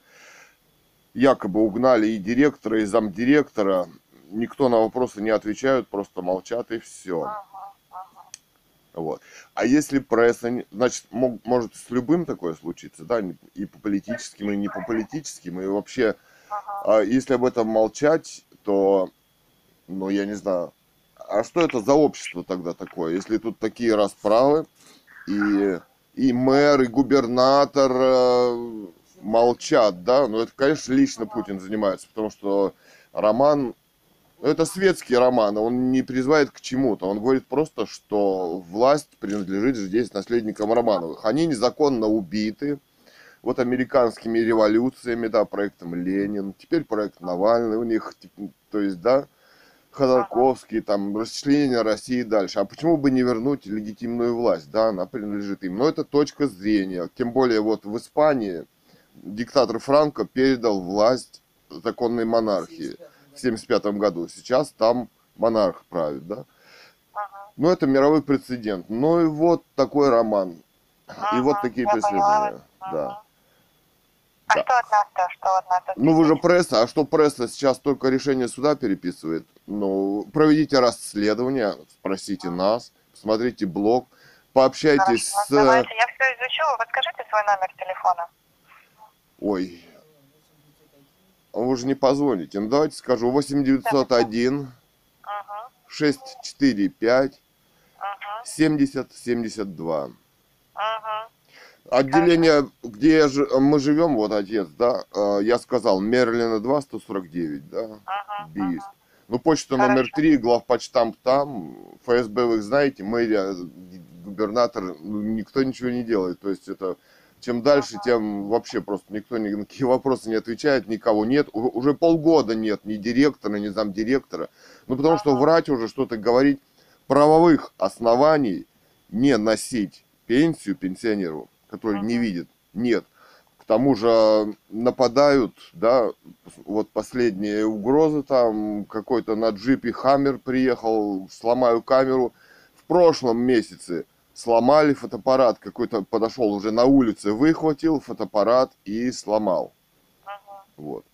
якобы угнали и директора, и замдиректора. Никто на вопросы не отвечают, просто молчат и все. Вот. А если пресса, значит, мог- может с любым такое случиться, да, и по политическим, и не по политическим, и вообще, а если об этом молчать, то, ну, я не знаю, а что это за общество тогда такое, если тут такие расправы, и, и мэр, и губернатор э, молчат, да, ну, это, конечно, лично Путин занимается, потому что роман ну, это светский роман, он не призывает к чему-то. Он говорит просто, что власть принадлежит здесь наследникам Романовых. Они незаконно убиты. Вот американскими революциями, да, проектом Ленин. Теперь проект Навальный у них, то есть, да, Ходорковский, там, расчленение России и дальше. А почему бы не вернуть легитимную власть, да, она принадлежит им. Но это точка зрения. Тем более вот в Испании диктатор Франко передал власть законной монархии в 1975 году. Сейчас там монарх правит, да? Ну, это мировой прецедент. Ну и вот такой роман. И вот Ага, такие преследования. поняла. Да. А Да. что от нас-то? Что от нас? Ну вы же пресса, а что пресса сейчас только решение суда переписывает? Ну, проведите расследование, спросите нас, посмотрите блог, пообщайтесь Хорошо, с... Давайте, я все изучу. Вы подскажите свой номер телефона. Ой, а вы же не позвоните. Ну давайте скажу, 8901 Угу, 645 70 72. Угу. Отделение, где мы живем, вот отец, да, э, я сказал, Мерлина 2, 149, да, Угу. Бийск. Ну, почта номер Хорошо. 3, главпочтамт там, ФСБ вы их знаете, мэрия, губернатор, ну, никто ничего не делает. То есть это чем дальше, тем вообще просто никто ни на какие вопросы не отвечает, никого нет. Уже полгода нет ни директора, ни замдиректора. Ну, потому что врать уже, что-то говорить, правовых оснований не носить пенсию пенсионеру, который не видит, нет. К тому же нападают, да, вот последние угрозы там, какой-то на джипе Хаммер приехал, сломаю камеру. В прошлом месяце сломали фотоаппарат, какой-то подошел уже на улице, выхватил фотоаппарат и сломал. Вот,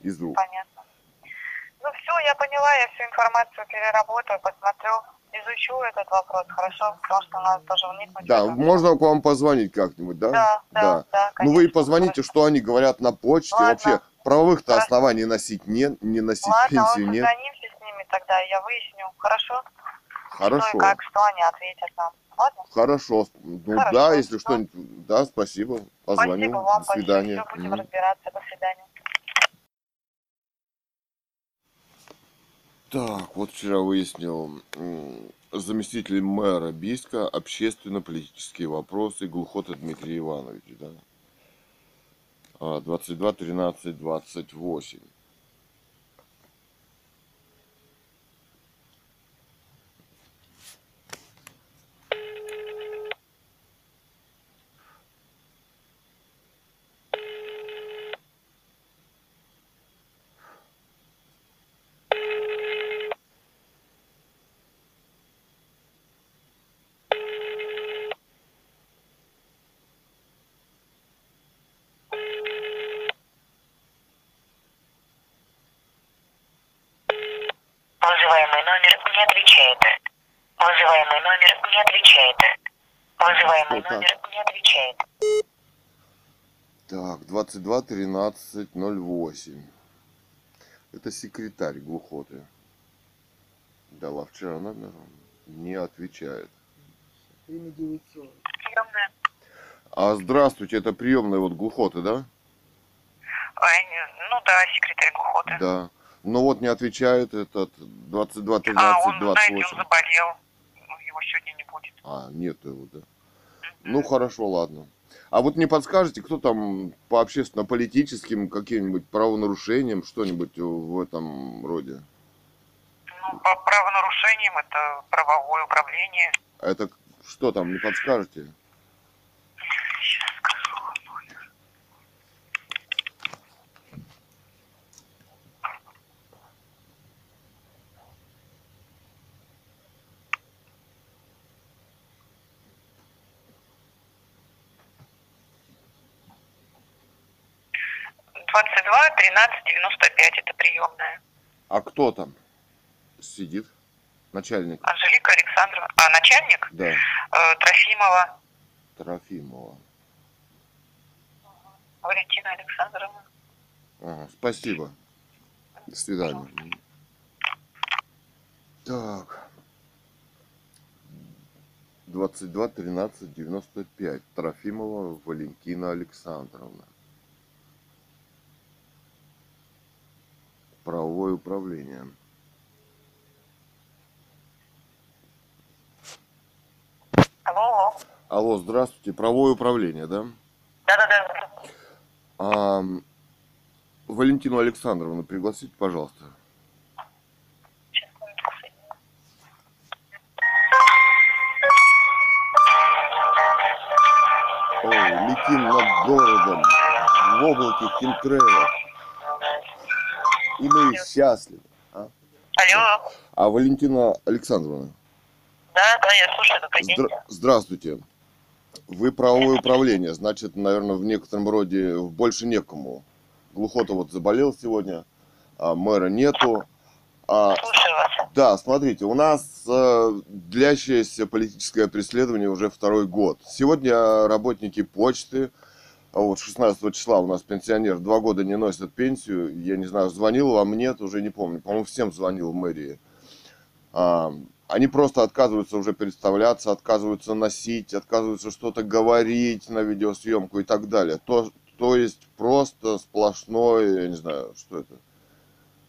из рук. Понятно. Ну все, я поняла, я всю информацию переработаю, посмотрю, изучу этот вопрос, хорошо, потому что надо тоже вникнуть. Да, можно к вам позвонить как-нибудь, да? Да, да, да, Ну вы и конечно. позвоните, что они говорят на почте. Ладно. Вообще правовых-то Хорошо. оснований носить нет, не носить Ладно, пенсию нет. созвонимся с ними тогда, я выясню, хорошо? Что Хорошо. и как, что они ответят нам. Ладно? Хорошо. Ну Хорошо. да, если что-нибудь. Да, спасибо. Позвоню. Спасибо вам До свидания. большое, все, будем Мгм. разбираться, до свидания. Так, вот вчера выяснил заместитель мэра Бийска общественно-политические вопросы Глухота Дмитрий Иванович, да? А, 22 13 28. Вызываемый номер не отвечает. Вызываемый номер не отвечает. Вызываемый Вот номер не отвечает. Так, 22 13 08. Это секретарь Глухоты. Дала вчера номер, не отвечает. Время 9.40. Приемная. А здравствуйте, это приемная вот Глухоты, да? Ой, ну да, секретарь Гухоты. Да. Ну вот не отвечает этот 22 а, 13 он, знаете, 28. он заболел. Ну, Его сегодня не будет. А, нет его, да. Ну хорошо, ладно. А вот не подскажете, кто там по общественно-политическим каким-нибудь правонарушениям, что-нибудь в этом роде? Ну, по правонарушениям это правовое управление. А это что там, не подскажете? 22 13 95, это приемная. А кто там сидит? Начальник. Анжелика Александровна. А, начальник? Да. Э, Трофимова. Трофимова. Валентина Александровна. Ага, спасибо. До свидания. Так. 22 13 95. Трофимова Валентина Александровна. Правовое управление. Алло. Алло, здравствуйте. Правовое управление, да? Да-да-да. А, Валентину Александровну пригласите, пожалуйста. О, летим над городом в облаке химтрейлов. И мы счастливы. А? Алло. А Валентина Александровна, Да, да, я слушаю, добрый день. здра- здравствуйте. Вы правовое управление, значит, наверное, в некотором роде больше некому. Глухота вот заболел сегодня, а мэра нету. А, Слушаю вас. Да, смотрите, у нас э, длящееся политическое преследование уже второй год. Сегодня работники почты, а вот 16 числа у нас пенсионер два года не носит пенсию, я не знаю, звонил вам, нет, уже не помню, по-моему, всем звонил в мэрии. А, Они просто отказываются уже представляться, отказываются носить, отказываются что-то говорить на видеосъемку и так далее. То, то есть просто сплошной, я не знаю, что это.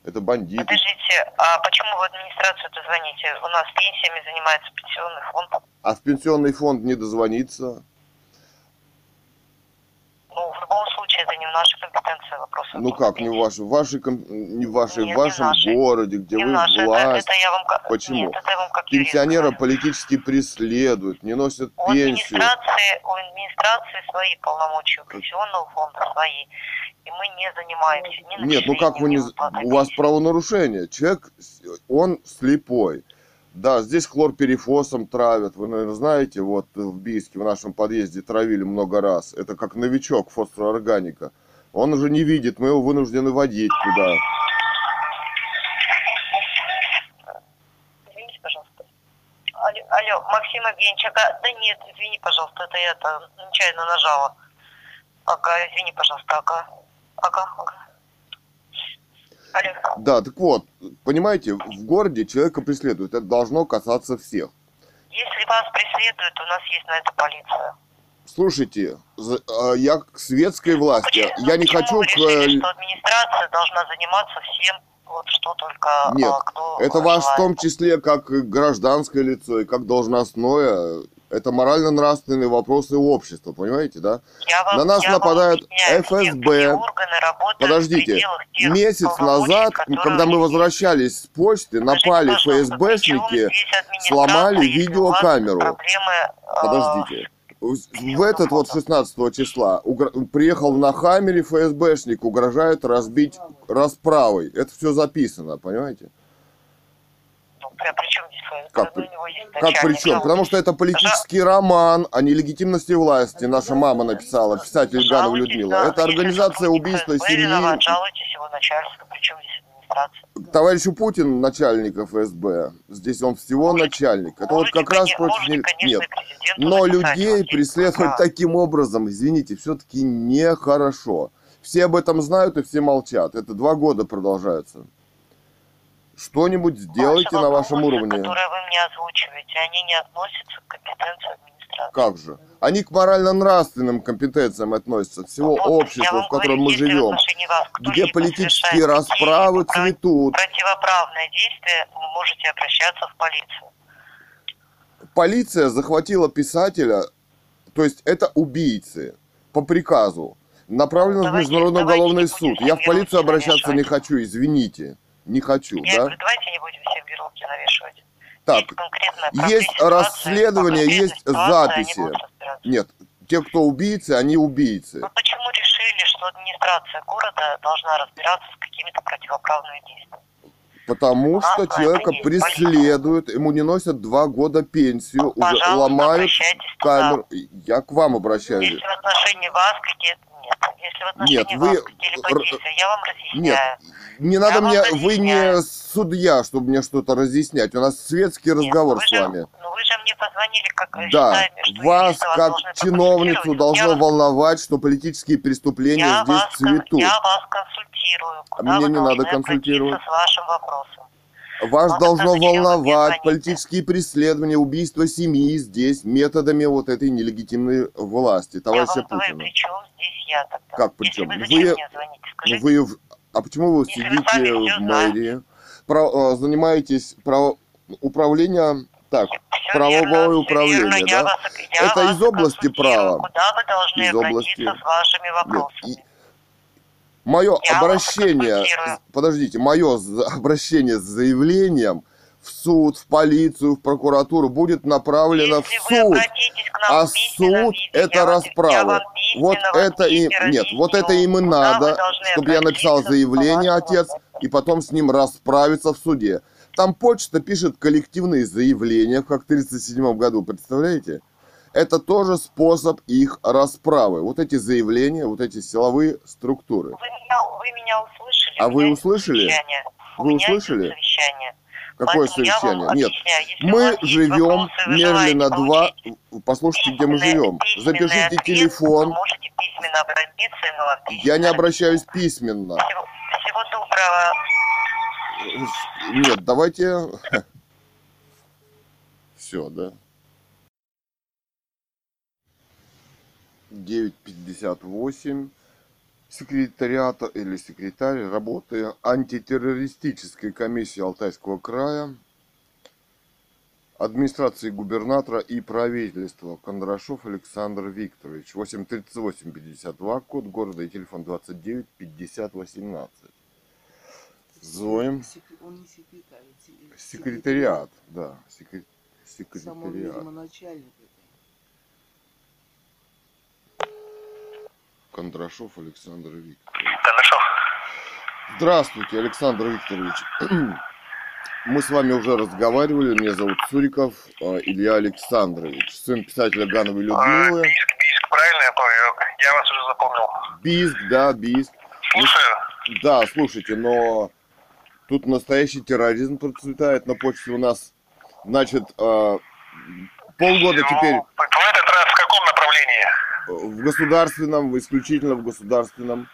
Это бандиты. Подождите, а почему в администрацию-то звоните? У нас пенсиями занимается пенсионный фонд. А в пенсионный фонд не дозвониться. Ну, в любом случае, это не в нашей компетенции вопрос. Ну как, не в вашей, в вашей, не в вашей, Нет, в не вашем нашей. городе, где Не вы нашей, это, власть. это я вам как... Почему? Нет, это я вам как юрист Пенсионера говорю. политически преследуют, не носят У пенсию. администрации, у администрации свои полномочия, у пенсионного фонда свои. И мы не занимаемся ни Нет, ну как вы не... У вас правонарушение. Человек, он слепой. Да, здесь хлорперифосом травят. Вы, наверное, знаете, вот в Бийске, в нашем подъезде травили много раз. Это как новичок фосфороорганика. Он уже не видит, мы его вынуждены водить туда. Извините, пожалуйста. Алло, алло, Максим Евгеньевич, ага, да нет, извини, пожалуйста, это я то нечаянно нажала. Ага, извини, пожалуйста, ага. Ага, ага. Да, так вот, понимаете, в городе человека преследуют. Это должно касаться всех. Если вас преследуют, у нас есть на это полиция. Слушайте, а, я к светской власти, Почему- я не почему хочу вы решили, что администрация должна заниматься всем, вот что только Нет, а, кто Это ваш в желает. том числе как гражданское лицо и как должностное. Это морально-нравственные вопросы общества, понимаете, да? Я вам- на нас я вам нападают все- ФСБ. Подождите, тех месяц назад, когда мы возвращались с почты, Скажите, напали ФСБшники, сломали видеокамеру. Проблемы, э, Подождите. В этот вот 16 числа угр- приехал на Хаммере ФСБшник, угрожает разбить расправой. Это все записано, понимаете? Ну, при, при чем здесь? Как Ну, при- него есть Как начальник. причем? Потому что это политический роман о нелегитимности власти. Наша мама написала, писатель Ганова Людмила. да, Это организация убийства семьи. виноват, жалуйтесь его начальству, при чем здесь администрация? Товарищу Путин начальник ФСБ. Здесь он всего Можете- начальник. Это вот Можете, как раз коне- против... можете, нел- конечно, Нет. и президенту Но людей вот есть преследовать право. таким образом, извините, все-таки нехорошо. Все об этом знают и все молчат. Это два года продолжается. Что-нибудь сделайте Ваши на вашем вопросы, уровне. которые вы мне озвучиваете, они не относятся к компетенции администрации. Как же? Они к морально-нравственным компетенциям относятся, всего Вот общества, в котором говорю, мы живем. вас Где политические расправы цветут. Противоправное действие, вы можете обращаться в полицию. Полиция захватила писателя, то есть это убийцы, по приказу. Направлено в Международный давайте уголовный не суд. Я в полицию обращаться не навешивать. хочу, извините. Не хочу, Я да? говорю, давайте не будем все ярлыки навешивать. Так, есть есть расследование, есть записи. Нет, те, кто убийцы, они убийцы. Вы почему решили, что администрация города должна разбираться с какими-то противоправными действиями? Потому что Ладно, человека есть преследуют, ему не носят два года пенсию, уже ломают камеру. Я к вам обращаюсь. Если в отношении вас какие-то... Нет. Если в отношении Нет, вы- вас действия, я вам Нет, разъясняю. не надо вам мне, вы не судья, чтобы мне что-то разъяснять. У нас светский Нет, разговор вы с же- вами. Ну вы же мне позвонили, как Да, считаете, что вас как чиновницу должно Я- волновать, что политические преступления я здесь вас, цветут. Я вас консультирую. А Куда мне вы не надо консультировать. с вашим вопросом. Вас Ну, должно вы волновать политические преследования, убийства семьи здесь методами вот этой нелегитимной власти, я товарища вам говорю, Путина. при чем здесь я тогда? Как при чем? вы Вы- звоните? Вы, а почему вы Если вы сидите сами в мэрии, Про- э, занимаетесь право, управлением, так, Всё правовое верно, управление, верно, да? я вас- я Это из области права? Куда вы должны Из обратиться области- с вашими Нет, вопросами? и- Мое Я обращение, подождите, мое обращение с заявлением в суд, в полицию, в прокуратуру будет направлено Если в суд. А суд виде, это я я расправа. вам Вот это и нет, вот это им и надо, чтобы я написал заявление, отец, и потом с ним расправиться в суде. Там почта пишет коллективные заявления, как в 1937 году, представляете? Это тоже способ их расправы. Вот эти заявления, вот эти силовые структуры. Вы меня, вы меня услышали? А вы услышали? Вы услышали? совещание. Какое Поэтому совещание? Нет, объясняю, мы живем Мерлина желаете 2. получить Послушайте, где мы живем. Запишите ответ, телефон. Можете письменно обратиться, вам Я не обращаюсь письменно. Всего, всего доброго. Нет, давайте... Все, да? 9.58. Секретариата или секретарь работы антитеррористической комиссии Алтайского края, администрации губернатора и правительства Кондрашов Александр Викторович. 83852, код города и телефон 29 50 18. Звоним. Сек- Он не секретарь. се- Секретариат, да, секре- Сам он, видимо, секретариат. начальник. Кондрашов Александр Викторович. Хорошо. Здравствуйте, Александр Викторович. Мы с вами уже разговаривали. Меня зовут Цуриков э, Илья Александрович, сын писателя Гановой Людмилы. Бийск, Бийск, правильно я понял? Я вас уже запомнил. Биск, да, Биск. Слушаю. Да, слушайте, но тут настоящий терроризм процветает на почте у нас. Значит, э, полгода теперь Ну, этот раз в каком направлении? В государственном, исключительно в государственном.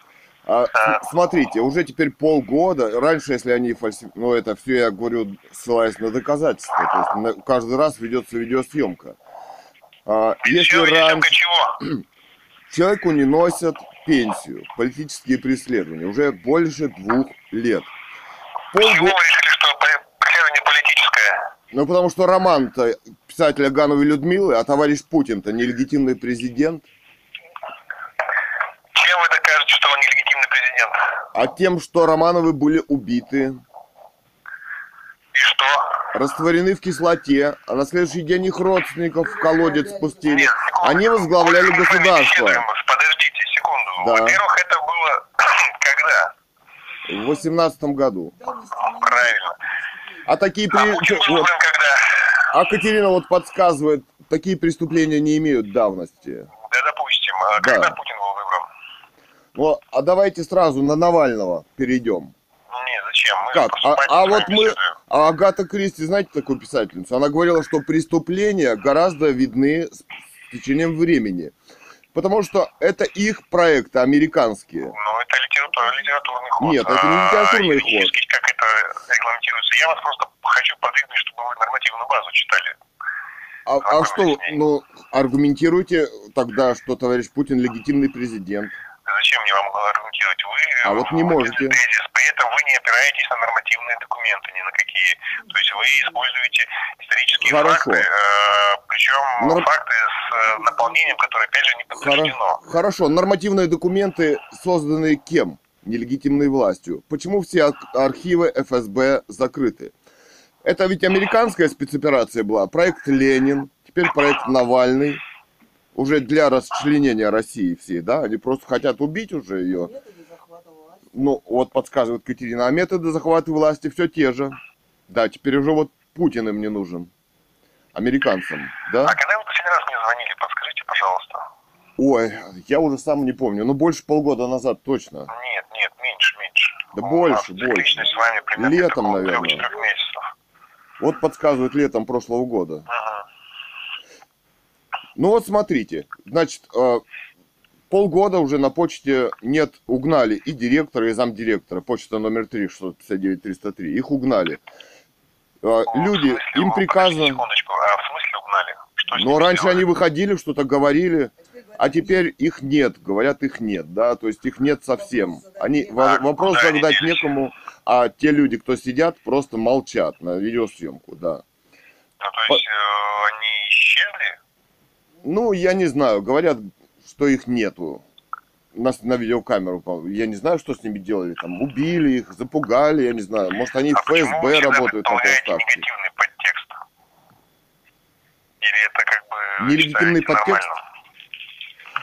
А, с- смотрите, уже теперь полгода, раньше, если они фальсифицируют, ну это все я говорю, ссылаясь на доказательства, то есть на- каждый раз ведется видеосъемка. А, если раньше чего? человеку не носят пенсию, политические преследования, уже больше двух лет. Почему вы Полгода, решили, что преследование политическое? ну потому что роман-то писателя Гановой Людмилы, а товарищ Путин-то нелегитимный президент, Чем вы докажете, что он нелегитимный президент? а тем, что Романовы были убиты, И что? растворены в кислоте, а на следующий день их родственников в колодец спустили. Нет, секунду. Они возглавляли государство. Подождите секунду. Да. Во-первых, это было когда? в восемнадцатом году. Правильно. А такие А при- Путин был вот, когда? а Катерина вот подсказывает, такие преступления не имеют давности. Да, допустим. А Да. когда Путин? Ну, а давайте сразу на Навального перейдем. Нет, зачем? Мы Как? А, а вот мы, беседуем. а Агата Кристи, знаете такую писательницу? Она говорила, что преступления гораздо видны с течением времени. Потому что это их проекты американские. Ну, это литература, литературный ход. Нет, это не А литературный ход. юридически как это регламентируется? Я вас просто хочу подвигнуть, чтобы вы нормативную базу читали. А, а что, ну, аргументируйте тогда, что товарищ Путин легитимный президент. Зачем мне вам аргументировать? Вы А вот не можете. тезис, при этом вы не опираетесь на нормативные документы ни на какие. То есть вы используете исторические Хорошо. факты, э, причем Норм- факты с э, наполнением, которое опять же не подтверждено. Хорошо, нормативные документы созданы кем? Нелегитимной властью. Почему все ар- архивы ФСБ закрыты? Это ведь американская спецоперация была. Проект Ленин, теперь проект Навальный. Уже для расчленения России всей, да? Они просто хотят убить уже ее. Методы захвата власти. Ну, вот подсказывает Катерина. А методы захвата власти все те же. Да, теперь уже вот Путин им не нужен. Американцам, да? А когда вы последний раз мне звонили, подскажите, пожалуйста. Ой, я уже сам не помню. Ну, больше полгода назад точно. Нет, нет, меньше, меньше. Да У больше, больше. с вами примерно Летом, наверное. трех-четырех месяцев. Вот подсказывает летом прошлого года. Мгм. Ну вот смотрите, значит, э, полгода уже на почте нет, угнали и директора, и замдиректора. Почта номер 3, 659-303. Их угнали. Э, В Люди, смысле, им о, приказано... Секундочку, а в смысле угнали? Что Но ними раньше сделали? они выходили, что-то говорили, А теперь а их нет, говорят, их нет, да, то есть их нет совсем. Они, Так, вопрос они задать некому, а те люди, кто сидят, просто молчат на видеосъемку, да. Ну, то есть э, они исчезли? Ну, я не знаю, говорят, что их нету. Нас на видеокамеру, я не знаю, что с ними делали, там, убили их, запугали, я не знаю, может, они в а вы ФСБ работают на негативный подтекст? Или это как бы вы Нелегитимный подтекст?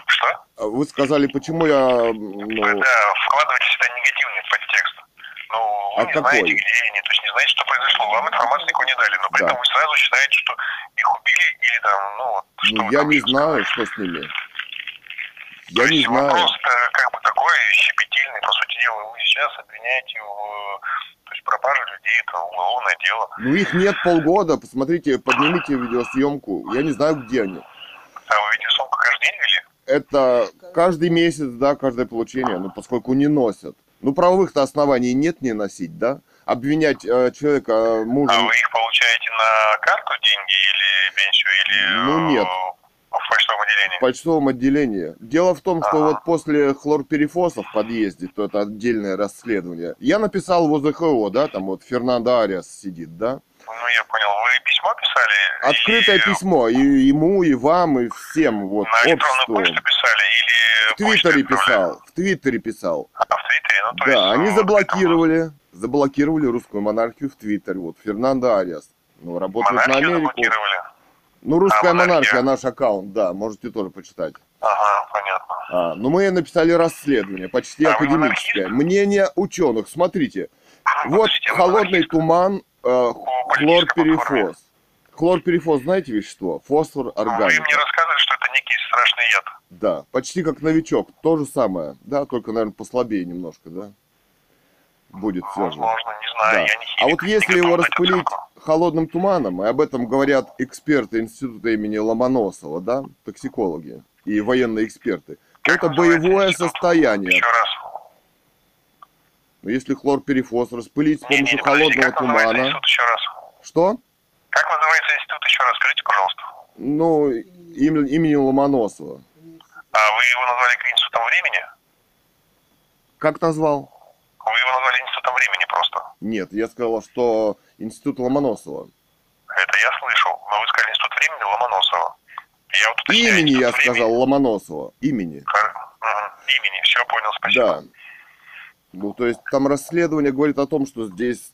Что? А Вы сказали, почему я, Вы, ну, да, вкладываете сюда подтекст. Ну, вы А не какой? знаете, где они, то есть не знаете, что произошло. Вам информации никакой не дали, но при Да. вы сразу считаете, что их убили или там, ну, вот, что ну, я там не знаю, что с ними. То Я не есть знаю. Вопрос-то как бы такой щепетильный, по сути дела. Вы сейчас обвиняете в то есть, пропаже людей, это уголовное дело. Ну, их нет полгода, посмотрите, поднимите видеосъемку, я не знаю, где они. А вы видеосъемку каждый день вели? Это каждый месяц, да, каждое получение, ну, поскольку не носят. Ну, правовых-то оснований нет не носить, да? Обвинять э, человека, э, мужа... А вы их получаете на карту деньги или или Ну, э, нет. в почтовом отделении? в почтовом отделении. Дело в том, что Ага. вот после хлорперифоса в подъезде, то это отдельное расследование, я написал в ОЗХО, да, там вот Фернандо Ариас сидит, да, Ну, я понял. Вы письмо писали? открытое Или письмо и ему, и вам, и всем, вот, На электронную почту писали или В Твиттере писал, в Твиттере писал. А, в Твиттере? Ну, то есть, Да, они ну, заблокировали, заблокировали русскую монархию в Твиттере, вот, Фернандо Ариас. Ну, работает на Монархию Америку. заблокировали? Ну, русская А, монархия. монархия, наш аккаунт, да, можете тоже почитать. Ага, понятно. А, ну мы написали расследование, почти А академическое. Мнение ученых. Смотрите, вот холодный туман. Хлорперифос. Хлорперифос, знаете вещество? Фосфор Вы мне рассказывали, что это некий страшный яд. Да, почти как новичок. То же самое. Да, только, наверное, послабее немножко, да? Будет все же. Возможно, не знаю, Да. я не А химик, вот не если его распылить холодным туманом, и об этом говорят эксперты института имени Ломоносова, да, токсикологи и военные эксперты, Как это боевое институт? состояние. Еще раз. Но если хлорперифос распылить с Не, не, помощью не, подождите, холодного как тумана... институт еще раз? Что? Как называется институт еще раз? Скажите, пожалуйста. Ну, им- имени Ломоносова. А вы его назвали институтом времени? Как назвал? Вы его назвали институтом времени просто. Нет, я сказал, что институт Ломоносова. Это я слышал. Но вы сказали институт времени Ломоносова. Я вот уточняю, Имени я институт времени. сказал Ломоносова. Имени. Мгм. Имени. Все, понял, спасибо. Да. Ну, то есть там расследование говорит о том, что здесь,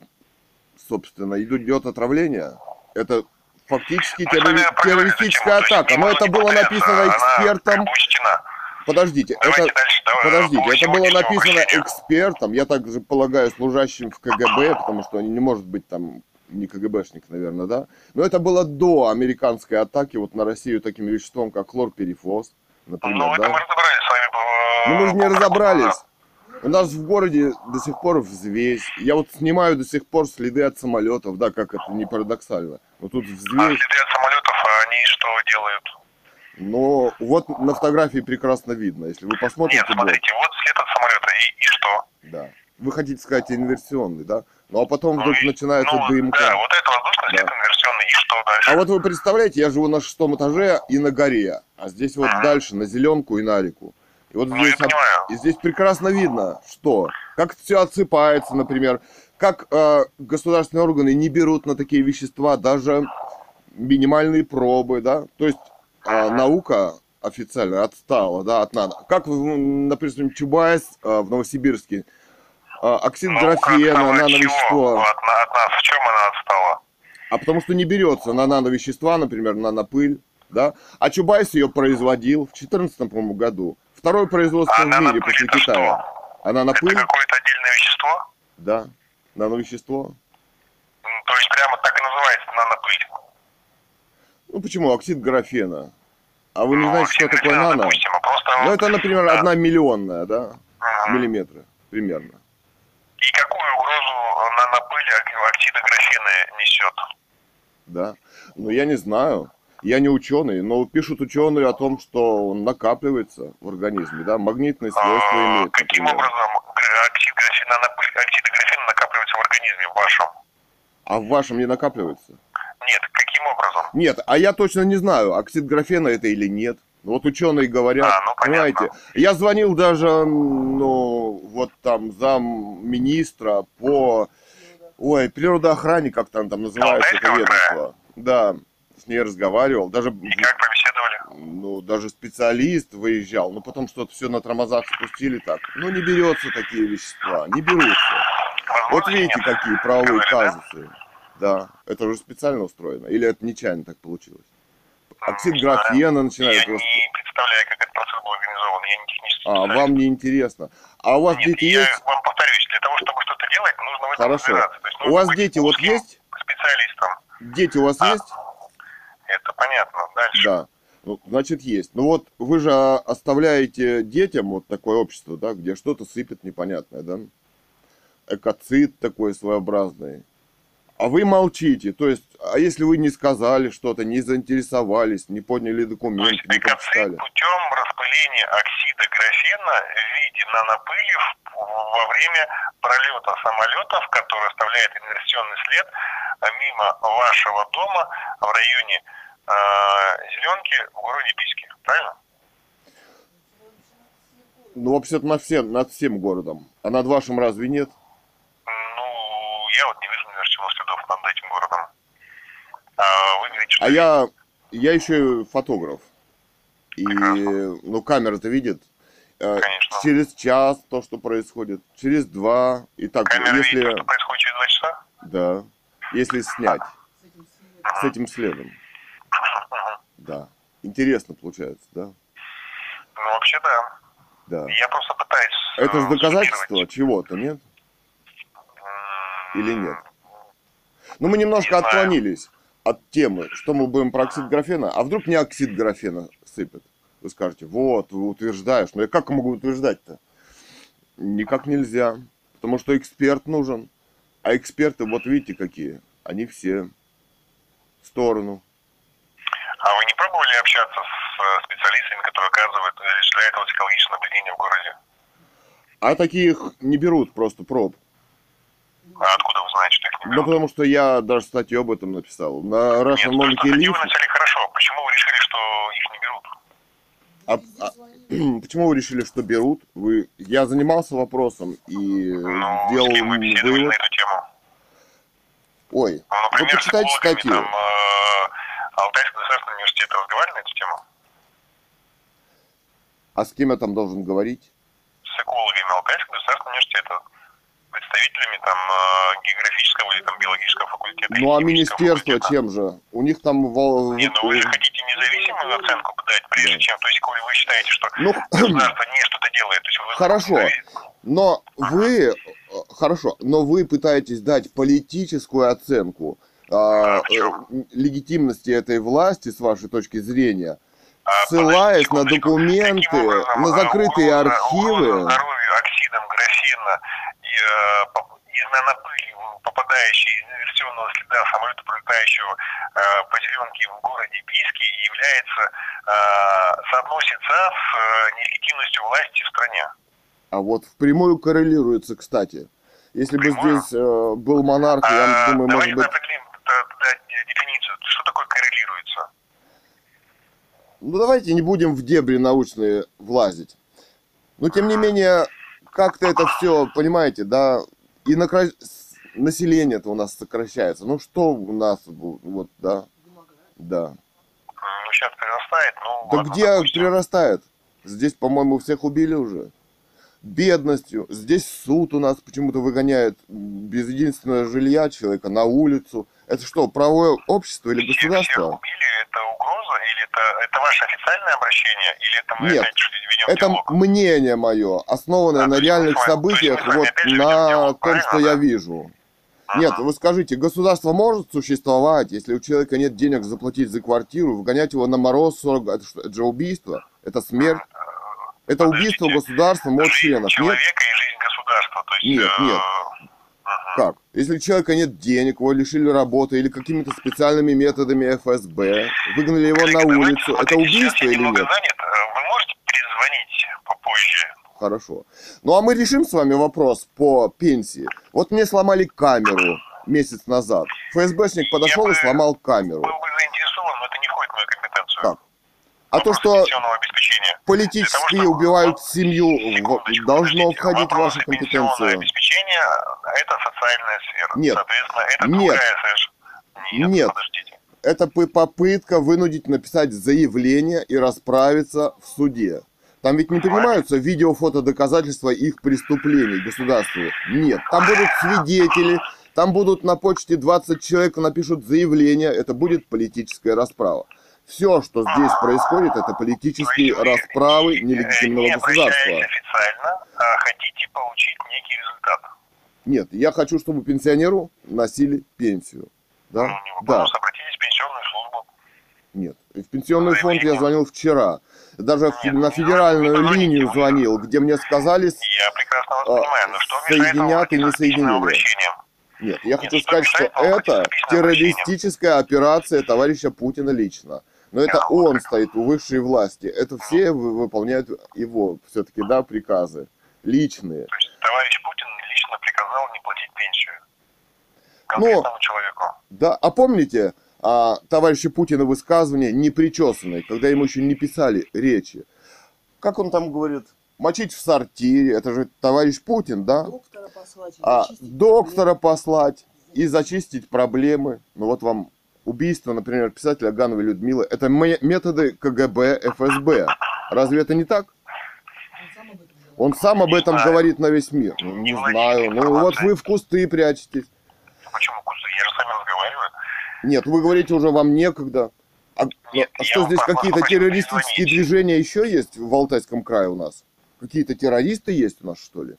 собственно, идет отравление. Это фактически террори- террористическая атака. Но это было написано экспертом. Подождите, Давайте это... дальше. Подождите, по это было написано экспертом, я также полагаю, служащим в КГБ, потому что не может быть там не КГБшник, наверное, да? Но это было до американской атаки вот на Россию таким веществом, как хлорперифос, например, Ну, это да? мы разобрались с вами. Ну мы же не разобрались. У нас в городе до сих пор взвесь. Я вот снимаю до сих пор следы от самолетов, да, как это не парадоксально. Вот тут А взвесь. следы от самолетов, а они что делают? Но вот на фотографии прекрасно видно. Если вы посмотрите, Нет, вот, смотрите, вот след от самолета, и, и что? да. Вы хотите сказать инверсионный, да? Ну а потом вдруг и- начинается ну, дымка. Да, вот это воздушный след Да. инверсионный, и что дальше? А вот вы представляете, я живу на шестом этаже и на горе, а здесь вот Ага. дальше на зеленку и на реку. И вот Ну, здесь, и здесь прекрасно видно, что, как все отсыпается, например, как э, государственные органы не берут на такие вещества даже минимальные пробы, да, то есть э, наука официально отстала, да, от надо. Как, например, Чубайс э, в Новосибирске, э, оксид Ну, графена, нановещество. От, от нас в чем она отстала? А потому что не берется на нановещества, например, нанопыль, да? А Чубайс ее производил в 2014, по-моему, году. Второе производство А в мире после Китая. что? А Это нанопыль, какое-то отдельное вещество? да, нановещество. М, То есть прямо так и называется нанопыль? Ну почему? Оксид графена. А вы не Ну, знаете, что такое нано? допустим, а просто... Ну это, например, Да. одна миллионная, да, Мгм. миллиметра примерно. И какую угрозу нанопыль ок- оксида графена несет? Да. Ну, я не знаю. Я не ученый, но пишут ученые о том, что он накапливается в организме, да, магнитные свойства А, имеет, Каким например. образом оксид графена, оксида графена накапливается в организме вашем? А в вашем не накапливается? Нет, каким образом? Нет, а я точно не знаю, оксид графена это или нет. Вот ученые говорят, А, ну, понятно. понимаете. Я звонил даже, ну, вот там зам министра по, ой, природоохране, как там там называется это ведомство. Да, с ней разговаривал, даже, И как побеседовали? ну, даже специалист выезжал, но потом что-то все на тормозах спустили так. Ну, не берется такие вещества, не берутся. Вот видите, нет. какие правовые Говорят, да? казусы. Да, это уже специально устроено. Или это нечаянно так получилось? Оксид не знаю. графена начинает Я просто... не представляю, как этот процесс был организован. Я не технический А, вам не интересно. А у вас Нет, дети я есть? вам повторюсь, для того, чтобы что-то делать, нужно в этом Хорошо. То есть У вас дети вот есть? Специалистом. Дети у вас А. есть? Это понятно. Дальше. Да. Ну, значит, есть. Ну вот вы же оставляете детям вот такое общество, да, где что-то сыпет непонятное, да? Экоцид такой своеобразный. А вы молчите. То есть, а если вы не сказали что-то, не заинтересовались, не подняли То документы, есть не прочитали? путем распыления оксида графена в виде нанопыли во время пролета самолетов, который оставляет инверсионный след а мимо вашего дома в районе зеленки в городе Бийске, правильно? Ну, вообще-то над всем, над всем городом. А над вашим разве нет? Ну, я вот не вижу, чего следов над этим городом. А вы говорите, что А я, я еще фотограф. И, ну, камера-то видит. Э, Конечно. Через час то, что происходит. Через два. И так, камера если... видит, то, что происходит через два часа? Да. Если снять. С этим следом. Да. Интересно получается, да? Ну, вообще, да. Да. Я просто пытаюсь... Это э, же доказательство чего-то, нет? Или нет? Ну, мы немножко Не отклонились от темы, что мы будем про оксид графена. А вдруг не оксид графена сыпет? Вы скажете, вот, вы утверждаешь. Но я как могу утверждать-то? Никак нельзя. Потому что эксперт нужен. А эксперты, вот видите, какие. Они все в сторону. А вы не пробовали общаться с э, специалистами, которые оказывают, э, осуществляют вот экологическое наблюдение в городе? А таких не берут просто проб. А откуда вы знаете, что их не Ну, берут? потому что я даже статью об этом написал. На Нет, Russian то, что Monkey статью Leaf. вы написали хорошо. Почему вы решили, что? А, а, почему вы решили, что берут? Вы, я занимался вопросом и Ну, с кем вы вывод. на эту тему? Ой, Ну, вы например, почитайте статью. там э, Алтайского государственного университета разговаривали на эту тему? А с кем я там должен говорить? С экологами Алтайского государственного университета? Представителями там э, географического или там биологического факультета? Ну а министерство факультета? чем же? У них там... Не, ну вы же хотите независимую оценку дать, прежде чем, то есть, коли вы считаете, что Ну, государство не что-то делает, то есть вы Хорошо. но вы... э, Хорошо, но вы пытаетесь дать политическую оценку а, чем? э, легитимности этой власти с вашей точки зрения, А, ссылаясь на документы, образом, на а, закрытые угроза- архивы. угроза здоровью оксидом графена и, э, поп- из нанопыли, попадающей из инверсионного следа самолета, пролетающего э, по зеленке в городе Бийске, является, соотносится с э, нелегитимностью власти в стране. А вот впрямую коррелируется, кстати. Если бы здесь э, был монарх, я А, думаю, может быть... определим т- дефиницию. Что такое коррелируется? Ну давайте не будем в дебри научные влазить. Но тем не менее, как-то это все, понимаете, да, и накра- с- население-то у нас сокращается. Ну что у нас, вот, да, да. Ну, сейчас прирастает, ну, Да ладно, где допустим. прирастает? Здесь, по-моему, всех убили уже. Бедностью. Здесь суд у нас почему-то выгоняет без единственного жилья человека на улицу. Это что, правое общество или Всех- Всех государство? убили, это угроза, это, это ваше официальное обращение, или это мы Нет, опять что ведем Это диалог? мнение мое, основанное А, на реальных вами- событиях, вот же на диалог, том, что правильно, я да? вижу. Нет, вы скажите, государство может существовать, если у человека нет денег заплатить за квартиру, выгонять его на мороз 40, это, что, это же убийство, это смерть, это убийство Подождите. государства, мод Жизнь членов. Нет? человека и жизнь государства. То есть, Нет, э, нет. Как? Если у человека нет денег, его лишили работы или какими-то специальными методами ФСБ, выгнали его Коллеги, на давайте, улицу, это смотрите, сейчас убийство я или нет? занят. Э, Вы можете перезвонить попозже? Хорошо. Ну а мы решим с вами вопрос по пенсии. Вот мне сломали камеру месяц назад. ФСБшник подошел и бы- сломал камеру. Был бы заинтересован, но это не входит в мою компетенцию. Как? А то, что пенсионного обеспечения. политически Для того, убивают семью, Секундочку, должно входить в вашу компетенцию. обеспечения – это социальная сфера. Нет. Соответственно, это Нет. Нет, Нет. подождите. Это попытка вынудить написать заявление и расправиться в суде. Там ведь не принимаются видео-фото доказательства их преступлений государству. Нет, там будут свидетели, там будут на почте 20 человек напишут заявление, это будет политическая расправа. Все, что здесь происходит, это политические вы, расправы нелегитимного не государства. официально, а хотите получить некий результат. Нет, я хочу, чтобы пенсионеру носили пенсию. Ну, Да? не Да. вопрос, обратитесь в пенсионную службу. Нет. В пенсионный фонд я звонил вчера. Даже Нет, на ну, федеральную позвоните линию звонил, где мне сказали... Я прекрасно вас А, понимаю, но что соединят и не соединили. Нет, я Нет, хочу что сказать, что это письменным обращением? террористическая операция товарища Путина лично. Но это он стоит у высшей власти. Это все вы- выполняют его все-таки, да, приказы. Личные. То есть товарищ Путин лично приказал не платить пенсию Ну, конкретному человеку. Да, а помните, а, товарища Путина высказывания непричесанные, когда ему еще не писали речи. Как он там говорит? Мочить в сортире, это же товарищ Путин, да? Доктора послать. А доктора послать и зачистить проблемы. Ну вот вам убийство, например, писателя Гановой Людмилы. Это ме- методы КГБ, ФСБ. Разве это не так? Он сам об этом знаю. говорит на весь мир. Ну, не знаю. Ну вот вы в кусты прячетесь. Почему кусты? Я же с вами разговариваю. Нет, вы говорите уже вам некогда. А, Нет, а я что здесь какие-то террористические перезвонить. движения еще есть в Алтайском крае у нас? Какие-то террористы есть у нас, что ли?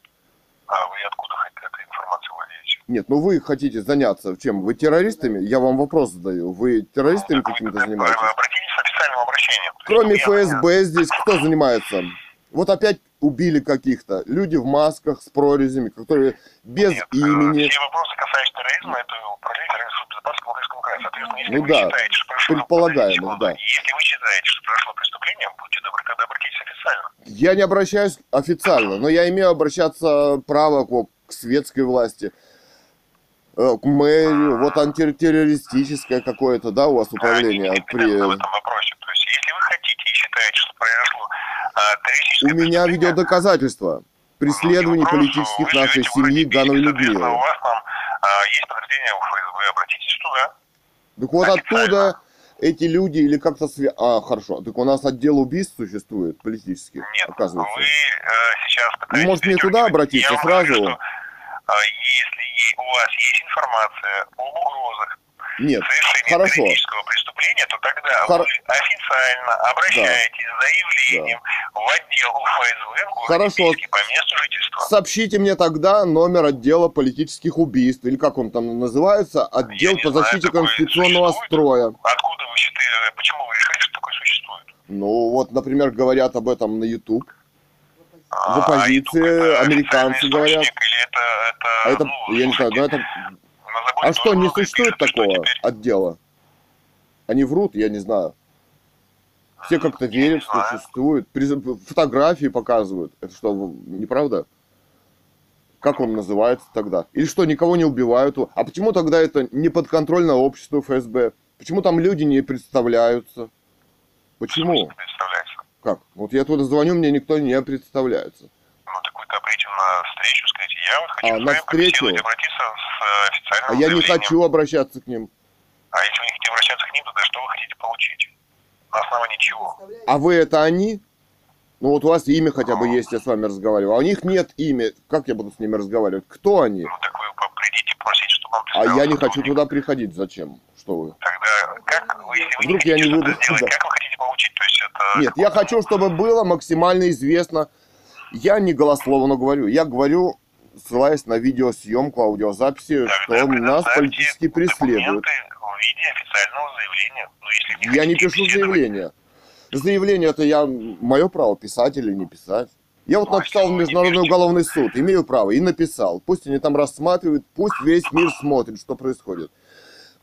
А вы откуда хоть этой информацией владеете? Нет, ну вы хотите заняться чем? Вы террористами? Я вам вопрос задаю. Вы террористами вы- какими-то занимаетесь? вы Обратитесь с официальным обращением. Кроме ну, ФСБ здесь кто занимается? Вот опять убили каких-то. Люди в масках с прорезями, которые без Нет, э, имени. Все вопросы, касающиеся терроризма, это управление террористов безопасности Алтайском крае. Соответственно, если Ну вы да, считаете, что прошло... предполагаемых, Секунду. да. Если вы считаете, что прошло преступление, будьте добры, тогда обратитесь официально. Я не обращаюсь официально, но я имею обращаться право к, к светской власти, к мэрию, вот антитеррористическое какое-то, да, у вас управление Они при... в этом вопросе. То есть, если вы хотите и считаете, что произошло а, террористическое У меня видеодоказательства преследований политических нашей в семьи соответственно, Людмилы. У вас там а, есть подразделение у ФСБ, обратитесь туда. Так вот Официально. оттуда эти люди или как-то свя... А, хорошо. Так у нас отдел убийств существует политических, Нет, оказывается. вы э, сейчас пытаетесь... может, мне туда обратиться Я сразу? говорю, что, если е- у вас есть информация об угрозах Нет, совершения хорошо. террористического преступления, то тогда Хор- вы официально обращаетесь с заявлением в отдел УФСБ в городе Хорошо. Бийске по месту жительства. Сообщите мне тогда номер отдела политических убийств, или как он там называется, отдел по знаю, защите конституционного существует? строя. Откуда вы считаете, почему вы решили, что такое существует? Ну, вот, например, говорят об этом на YouTube. А, оппозиции YouTube это американцы говорят. Или это, это, А это, ну, я не знаю, слушайте, ну это... А что, не существует пишут, что такого теперь- отдела? Они врут, я не знаю. Все как-то не верят, что знаю. существует. Фотографии показывают. Это что, в- неправда? Как он называется тогда? Или что, никого не убивают? А почему тогда это не подконтрольно обществу ФСБ? Почему там люди не представляются? Почему? Представляется. Как? Вот я туда звоню, мне никто не представляется. Ну, так вы-то обратите на встречу, скажите, я вот хочу А, на встречу? обратиться с э, официальным А я не хочу обращаться к ним. А если вы не хотите обращаться к ним, тогда что вы хотите получить? На основании чего? А вы это они? Ну вот у вас имя хотя бы есть, я с вами разговариваю. А у них нет имя. Как я буду с ними разговаривать? Кто они? Ну, так вы придите просить, чтобы вам А я не хочу туда приходить. Зачем? Что вы? Тогда как вы, если вы Вдруг не я не выйду сделать, туда. как вы хотите получить? То есть это... Нет, я хочу, чтобы было максимально известно. Я не голословно говорю. Я говорю, ссылаясь на видеосъемку, аудиозаписи, Тогда что нас политически преследуют. в виде официального заявления. Ну, если вы Я не пишу заявление. Заявление это я мое право писать или не писать. Я вот Ну, написал в Международный уголовный суд, имею право, и написал. Пусть они там рассматривают, пусть весь мир смотрит, что происходит.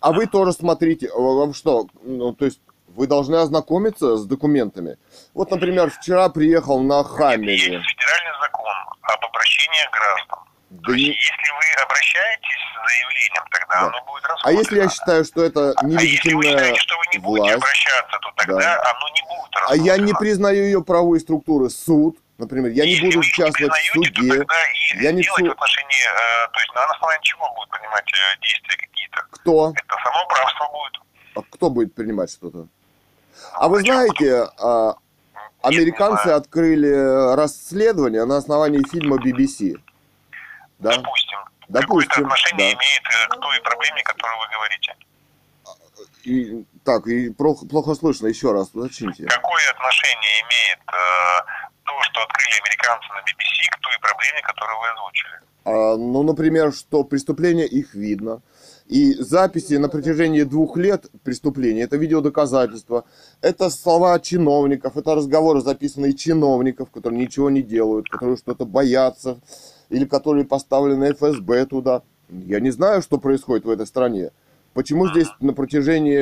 А вы тоже смотрите, а вам что, ну, то есть вы должны ознакомиться с документами. Вот, например, вчера приехал на Есть Хаммере. федеральный закон об обращении граждан. То есть, не- если вы обращаетесь с заявлением, тогда Да. оно будет А рассмотрено. если я считаю, что это А если вы нелегитимная считаете, что вы не будете власть, обращаться, то тогда Да. оно не будет а рассмотрено. я не признаю ее правовые структуры, суд, например, я не Если буду вы их участвовать в признаете, то суде, тогда и я не делать су- в отношении, э, то есть на основании чего будут принимать э, действия какие-то. кто? Это самоуправство будет. А кто будет принимать что-то? А вы знаете, а, американцы знаю. открыли расследование на основании фильма BBC. Да? Допустим. Допустим, Какое-то отношение да. имеет э, к той проблеме, которую вы говорите. И, так, и плохо, плохо слышно, еще раз уточните. Какое отношение имеет э, то, что открыли американцы на BBC, к той проблеме, которую вы озвучили? А, ну, например, что преступление их видно. И записи на протяжении двух лет преступления, это видеодоказательства, это слова чиновников, это разговоры, записанные чиновников, которые ничего не делают, которые что-то боятся, или которые поставлены ФСБ туда. Я не знаю, что происходит в этой стране. Почему здесь на протяжении...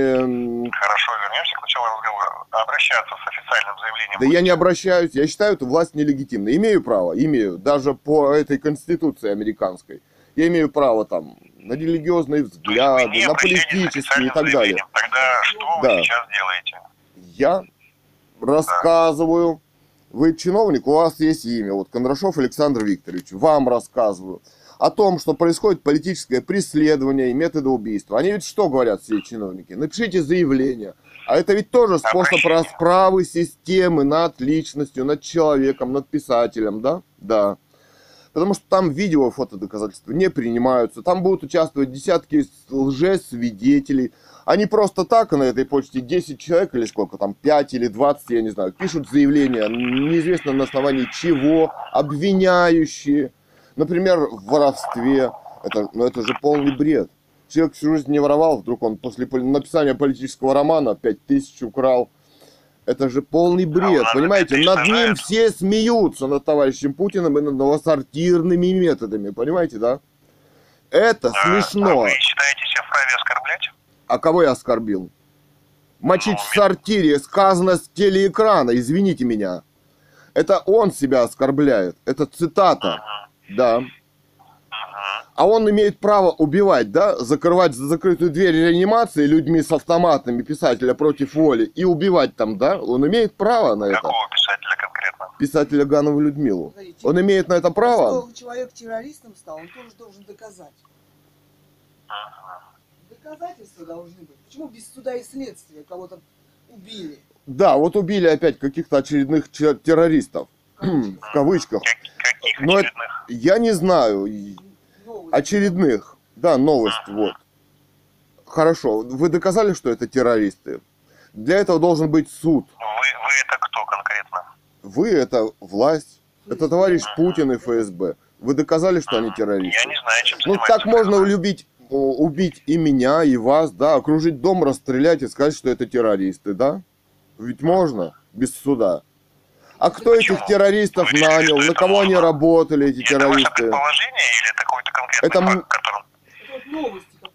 Хорошо, вернемся к началу разговора. Обращаться с официальным заявлением. Да я не обращаюсь, я считаю эту власть нелегитимной. Имею право, имею, даже по этой конституции американской. Я имею право там на религиозные взгляды, на политические и так далее. Тогда что Да. вы сейчас делаете? Я рассказываю. Вы чиновник, у вас есть имя. Вот Кондрашов Александр Викторович. Вам рассказываю о том, что происходит политическое преследование и методы убийства. Они ведь что говорят, все чиновники? Напишите заявление. А это ведь тоже способ расправы системы над личностью, над человеком, над писателем, да? Да. Потому что там видео и фотодоказательства не принимаются. Там будут участвовать десятки лжесвидетелей. Они просто так на этой почте 10 человек или сколько там, 5 или 20, я не знаю, пишут заявления, неизвестно на основании чего, обвиняющие. Например, в воровстве. Это, ну это же полный бред. Человек всю жизнь не воровал, вдруг он после написания политического романа 5 тысяч украл. Это же полный бред, ладно, понимаете? Над ним все смеются, над товарищем Путиным и над его сортирными методами, понимаете, да? Это Да. А смешно. вы считаете себя вправе оскорблять? А кого я оскорбил? Мочить в сортире сказано с телеэкрана, извините меня. Это он себя оскорбляет. Это цитата. Да. А он имеет право убивать, да? Закрывать за закрытую дверь реанимации людьми с автоматами писателя против воли и убивать там, да? Он имеет право на это. Какого писателя конкретно? Писателя Ганову Людмилу. Смотрите, Он имеет на это право? Что человек террористом стал, он тоже должен доказать. Доказательства должны быть. Почему без суда и следствия кого-то убили? Да, вот убили опять каких-то очередных че- террористов. В кавычках. Как- каких Но это- очередных? Я не знаю. Новость. Очередных. Да, новость, вот. Хорошо. Вы доказали, что это террористы? Для этого должен быть суд. Вы, вы это кто конкретно? Вы это власть. Это товарищ Путин и ФСБ. Вы доказали, что они Я террористы? не знаю, чем Ну так можно ФСБ. любить, убить и меня, и вас, да, окружить дом, расстрелять и сказать, что это террористы, да? Ведь можно, без суда. А кто Почему? этих террористов Вы решили, нанял, на это кого они можно? работали, эти Это ваше террористы? предположение или это какой-то конкретный Это факт, которым...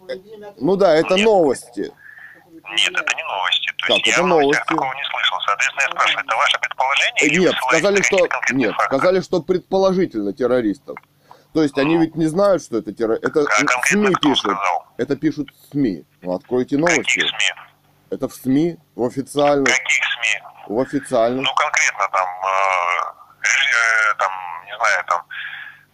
Это Ну да, это Нет. новости. Нет, это не новости. То Как, есть это я новости. такого не слышал. Соответственно, я спрашиваю, это ваше предположение Э, или Нет, сказали, что нет, сказали, что предположительно террористов. То есть они ведь не знают, что это террористы. Это СМИ пишут. сказал? Это пишут СМИ. Ну, откройте новости. Каких СМИ? Это в СМИ, в официальных, Каких СМИ? в официальных. Ну, конкретно там, э, э, там, не знаю, там,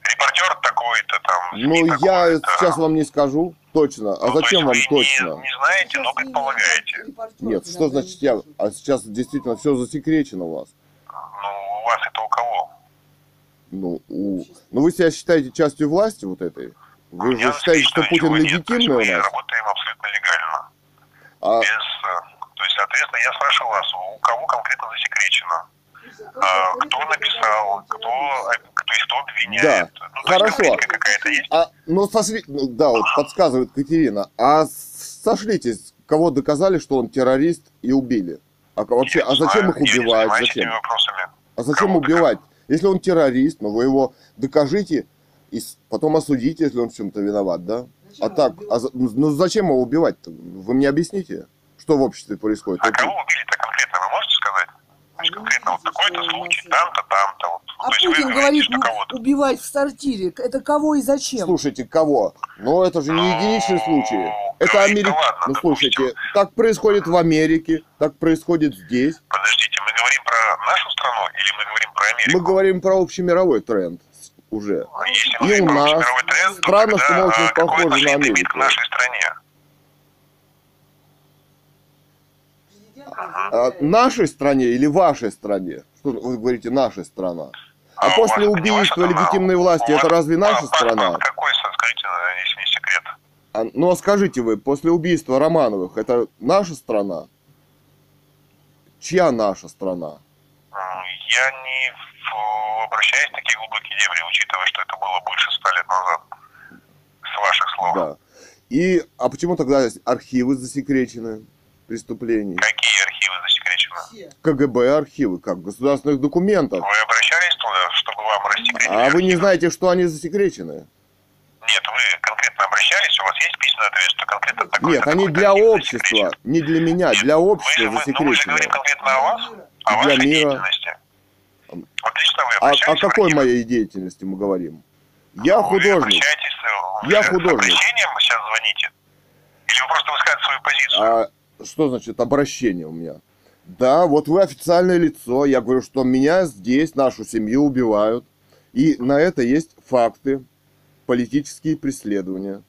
репортер такой-то, там, СМИ Ну, я сейчас вам не скажу точно. А Ну, то зачем есть вам вы не- точно? Не, знаете, но предполагаете. Нет, что значит я... А сейчас действительно все засекречено у вас. Ну, у вас это у кого? Ну, у... ну вы себя считаете частью власти вот этой? Вы Я же считаете, что Путин легитимный у нас? работаем абсолютно легально. А, Без, э, то есть, соответственно, я спрашиваю вас, у кого конкретно засекречено? А, кто написал, кто, то есть, кто обвиняет? Ну, то есть, Хорошо. какая-то есть? а, ну, сошли... ну, да, вот подсказывает Катерина. А сошлитесь, кого доказали, что он террорист и убили? А вообще, Я а зачем знаю, их я убивать? Зачем? А зачем убивать? Если он террорист, ну вы его докажите и потом осудите, если он в чем-то виноват, да? Зачем А так, а за- ну зачем его убивать-то? Вы мне объясните, что в обществе происходит? А кого убили-то конкретно, вы можете сказать? То есть, вы конкретно, вот такой-то случай, там-то, там-то. Вот. А Путин говорит, ну, убивать в сортире. Это кого и зачем? Слушайте, кого? Ну это же не единичный случай. Это говорить-то Америка. ладно, Ну слушайте, так происходит в Америке, так происходит здесь. Подождите, мы говорим про нашу страну или мы говорим про Америку? Мы говорим про общемировой тренд уже. А Если И у нас тренд, странно, что мы очень похожи на это имеет к Америку. нашей стране? А, нашей стране или вашей стране? Что вы говорите нашей страна? А у после ваша убийства страна? легитимной власти У это разве наша страна? Какой, скажите, если не секрет? А, ну а скажите вы, после убийства Романовых это наша страна? Чья наша страна? Я не обращаюсь в такие глубокие дебри, учитывая, что это было больше ста лет назад. С ваших слов. Да. И, а почему тогда архивы засекречены преступлений? Какие засекречены? все. КГБ архивы, как государственных документов. Вы обращались туда, чтобы вам рассекретили? А вы не знаете, что они засекречены? Нет, вы конкретно обращались, у вас есть письменный ответ, что конкретно такой Нет, они для общества, не для меня, для мы общества же, мы, ну, мы же засекречены. говорим конкретно о вас, о Для вашей мира. деятельности. Вот лично вы А, обращались о какой моей деятельности мы говорим? Я Вы художник. обращаетесь, Я с художник. обращением сейчас звоните? Или вы просто высказываете свою позицию? А что значит обращение у меня? Да, вот вы официальное лицо. Я говорю, что меня здесь, нашу семью убивают. И на это есть факты, политические преследования.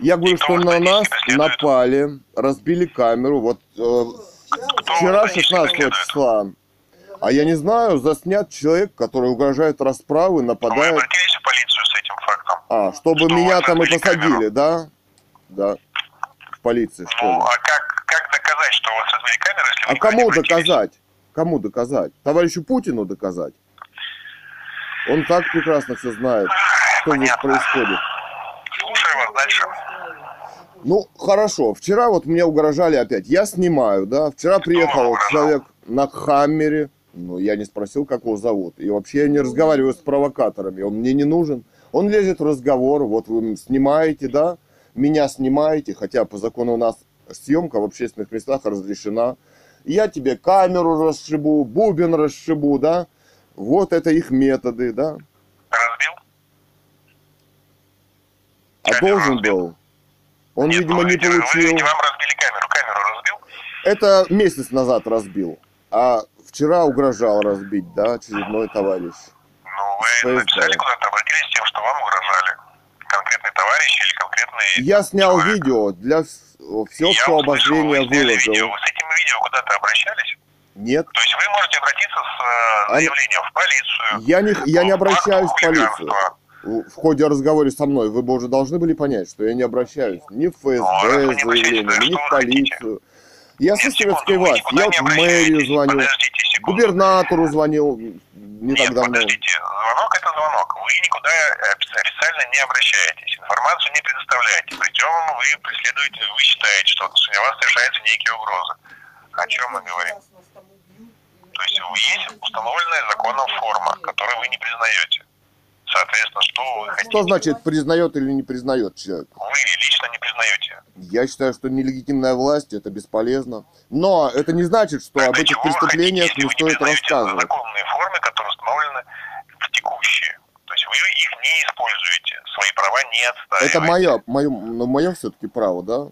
Я говорю, что на нас напали, разбили камеру. Вот э, вчера, вас политически 16 преследует? числа. А я не знаю, заснят человек, который угрожает расправы, Вы нападает. обратились в полицию с этим фактом? А, чтобы Что меня там и посадили, камеру? да? Да. В полиции, что ли? Ну, а как, как доказать, что у вас разбили камеру, если вы А кому доказать? Кому доказать? Товарищу Путину доказать? Он так прекрасно все знает, что здесь понятно. происходит. Слушаю вас дальше. Ну, хорошо. Вчера вот мне угрожали опять. Я снимаю, да. Вчера приехал угрожал? человек на Хаммере. Ну, я не спросил, как его зовут. И вообще я не разговариваю с провокаторами. Он мне не нужен. Он лезет в разговор. Вот вы снимаете, да. Меня снимаете. Хотя по закону у нас съемка в общественных местах разрешена. Я тебе камеру расшибу, бубен расшибу, да. Вот это их методы, да. Разбил? А Камеру должен разбил? был. Он, Нет, видимо, ну, не видите, вы- получил. видите, вам разбили камеру. Камеру разбил? Это месяц назад разбил. А вчера угрожал разбить, да, очередной товарищ. Ну, вы написали куда-то, обратились с тем, что вам угрожали. Конкретный товарищ или конкретный... Я снял человек? видео для Я обозрения вы сняли видео. выложил. Вы с этим видео куда-то обращались? Нет, То есть вы можете обратиться с э, А- заявлением в полицию. я не, я не обращаюсь в полицию. В ходе разговора со мной вы бы уже должны были понять, что я не обращаюсь ни в Ну, а ФСБ заявлением, то ни в вы хотите? Я секунду, вы власти. Я вот в мэрию звонил, губернатору звонил не Нет, так давно. подождите. Звонок это звонок. Вы никуда офи- официально не обращаетесь. Информацию не предоставляете. Причем вы преследуете, вы считаете, что у вас совершаются некие угрозы. О чем мы говорим? То есть есть установленная законом форма, которую вы не признаете. Соответственно, что вы хотите? Что значит признает или не признает человек? Вы лично не признаете. Я считаю, что нелегитимная власть это бесполезно. Но это не значит, что об Тогда этих чего вы преступлениях хотите, не не стоит признаете рассказывать. законные формы, которые установлены в текущие. То есть вы их не используете, свои права не отстаиваете. Это мое, мое, ну, мое все-таки право, да?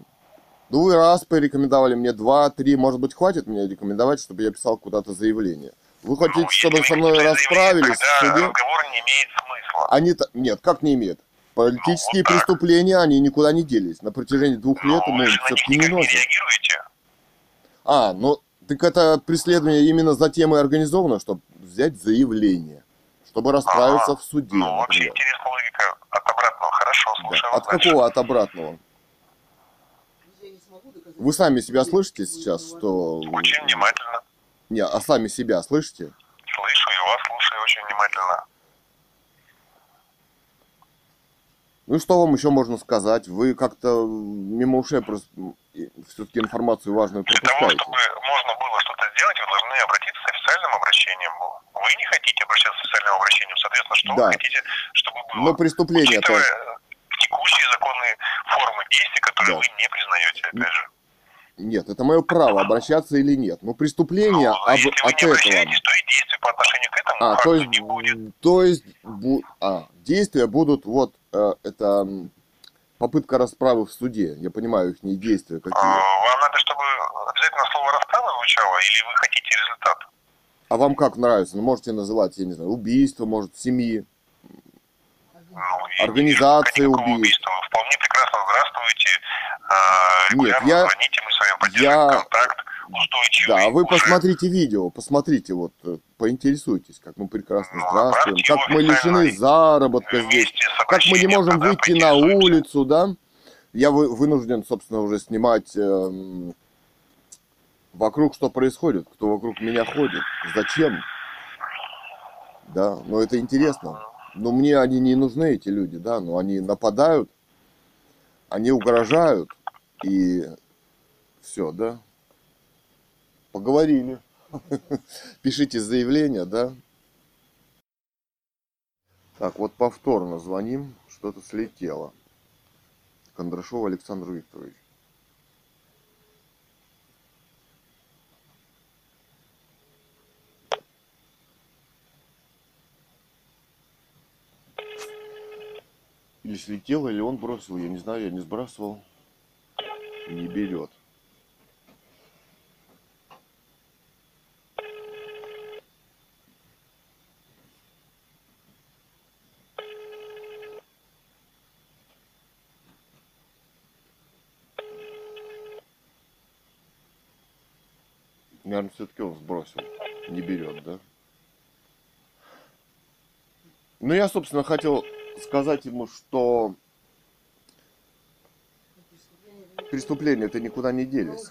Ну, вы раз порекомендовали мне, два, три, может быть, хватит мне рекомендовать, чтобы я писал куда-то заявление. Вы хотите, Ну, чтобы со мной расправились в тогда суде? разговор не имеет смысла. Они то нет, как не имеют? Политические Ну, вот так. преступления, они никуда не делись. На протяжении двух лет Ну, мы на них все-таки не носим. реагируете. А, ну, так это преследование именно за тем и организовано, чтобы взять заявление, чтобы расправиться Ага. в суде, Ну, вообще например. интересная логика от обратного. Хорошо, Да. слушаю От вас дальше. какого? От обратного. Я не смогу доказать. Вы сами себя слышите сейчас, что... Очень внимательно. Не, а сами себя слышите? Слышу и вас слушаю очень внимательно. Ну и что вам еще можно сказать? Вы как-то мимо ушей просто все-таки информацию важную Для того, пропускаете. чтобы можно было что-то сделать, вы должны обратиться с официальным обращением. Вы не хотите обращаться с официальным обращением, соответственно, что Да. вы хотите, чтобы было? Но преступление-то... Учитывая э, текущие законные формы действий, которые Да. вы не признаете, опять же. Нет, это мое право, обращаться или нет. Но преступление Ну, об, если вы от не этого... то и действий по отношению к этому А, то есть, не будет. то есть, бу- а, действия будут, вот, э, это попытка расправы в суде. Я понимаю их действия А, какие. Вам надо, чтобы обязательно слово расправа звучало, или вы хотите результат? А вам как нравится? Ну, можете называть, я не знаю, убийство, может, семьи. Никакого убийств. Вы вполне прекрасно здравствуйте. а, Нет, я- звоните, мы с вами поддерживаем я- контакт. Да, вы уже. посмотрите видео, посмотрите, вот, э, поинтересуйтесь, как мы прекрасно Ну, здравствуем, направьте как мы лишены заработка здесь, как мы не можем тогда выйти на улицу, да? Я вы- вынужден, собственно, уже снимать эм, вокруг, что происходит, кто вокруг меня ходит, зачем. Да, но это интересно. Но мне они не нужны, эти люди, да, но они нападают, они угрожают, и все, да. Поговорили. Пишите заявление, да. Так, вот повторно звоним, что-то слетело. Кондрашов Александр Викторович. Или слетело, или он бросил, я не знаю, я не сбрасывал. Не берет. Наверное, все-таки он сбросил. Не берет, да? Ну, я, собственно, хотел сказать ему, что преступления это никуда не делись.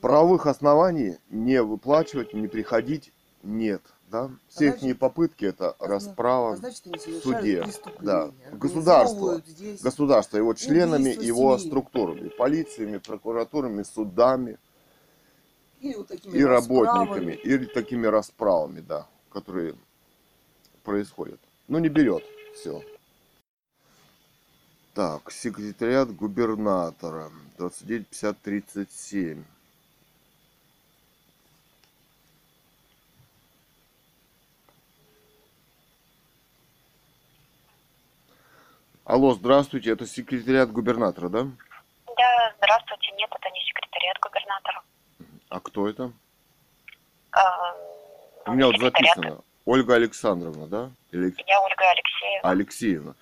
Правовых оснований не выплачивать, не приходить нет. Да? Все значит- их попытки это а расправа а значит, в суде. Да. Государство. Государство, его членами, его семей. структурами, полициями, прокуратурами, судами или вот и работниками, и такими расправами, да, которые происходят. Ну, не берет все. Так, секретариат губернатора 295037. Алло, здравствуйте, это секретариат губернатора, да? Да, здравствуйте. Нет, это не секретариат губернатора. А кто это? А, У меня вот записано. Ольга Александровна, да? Или Я Ольга Алексеева. Алексеевна.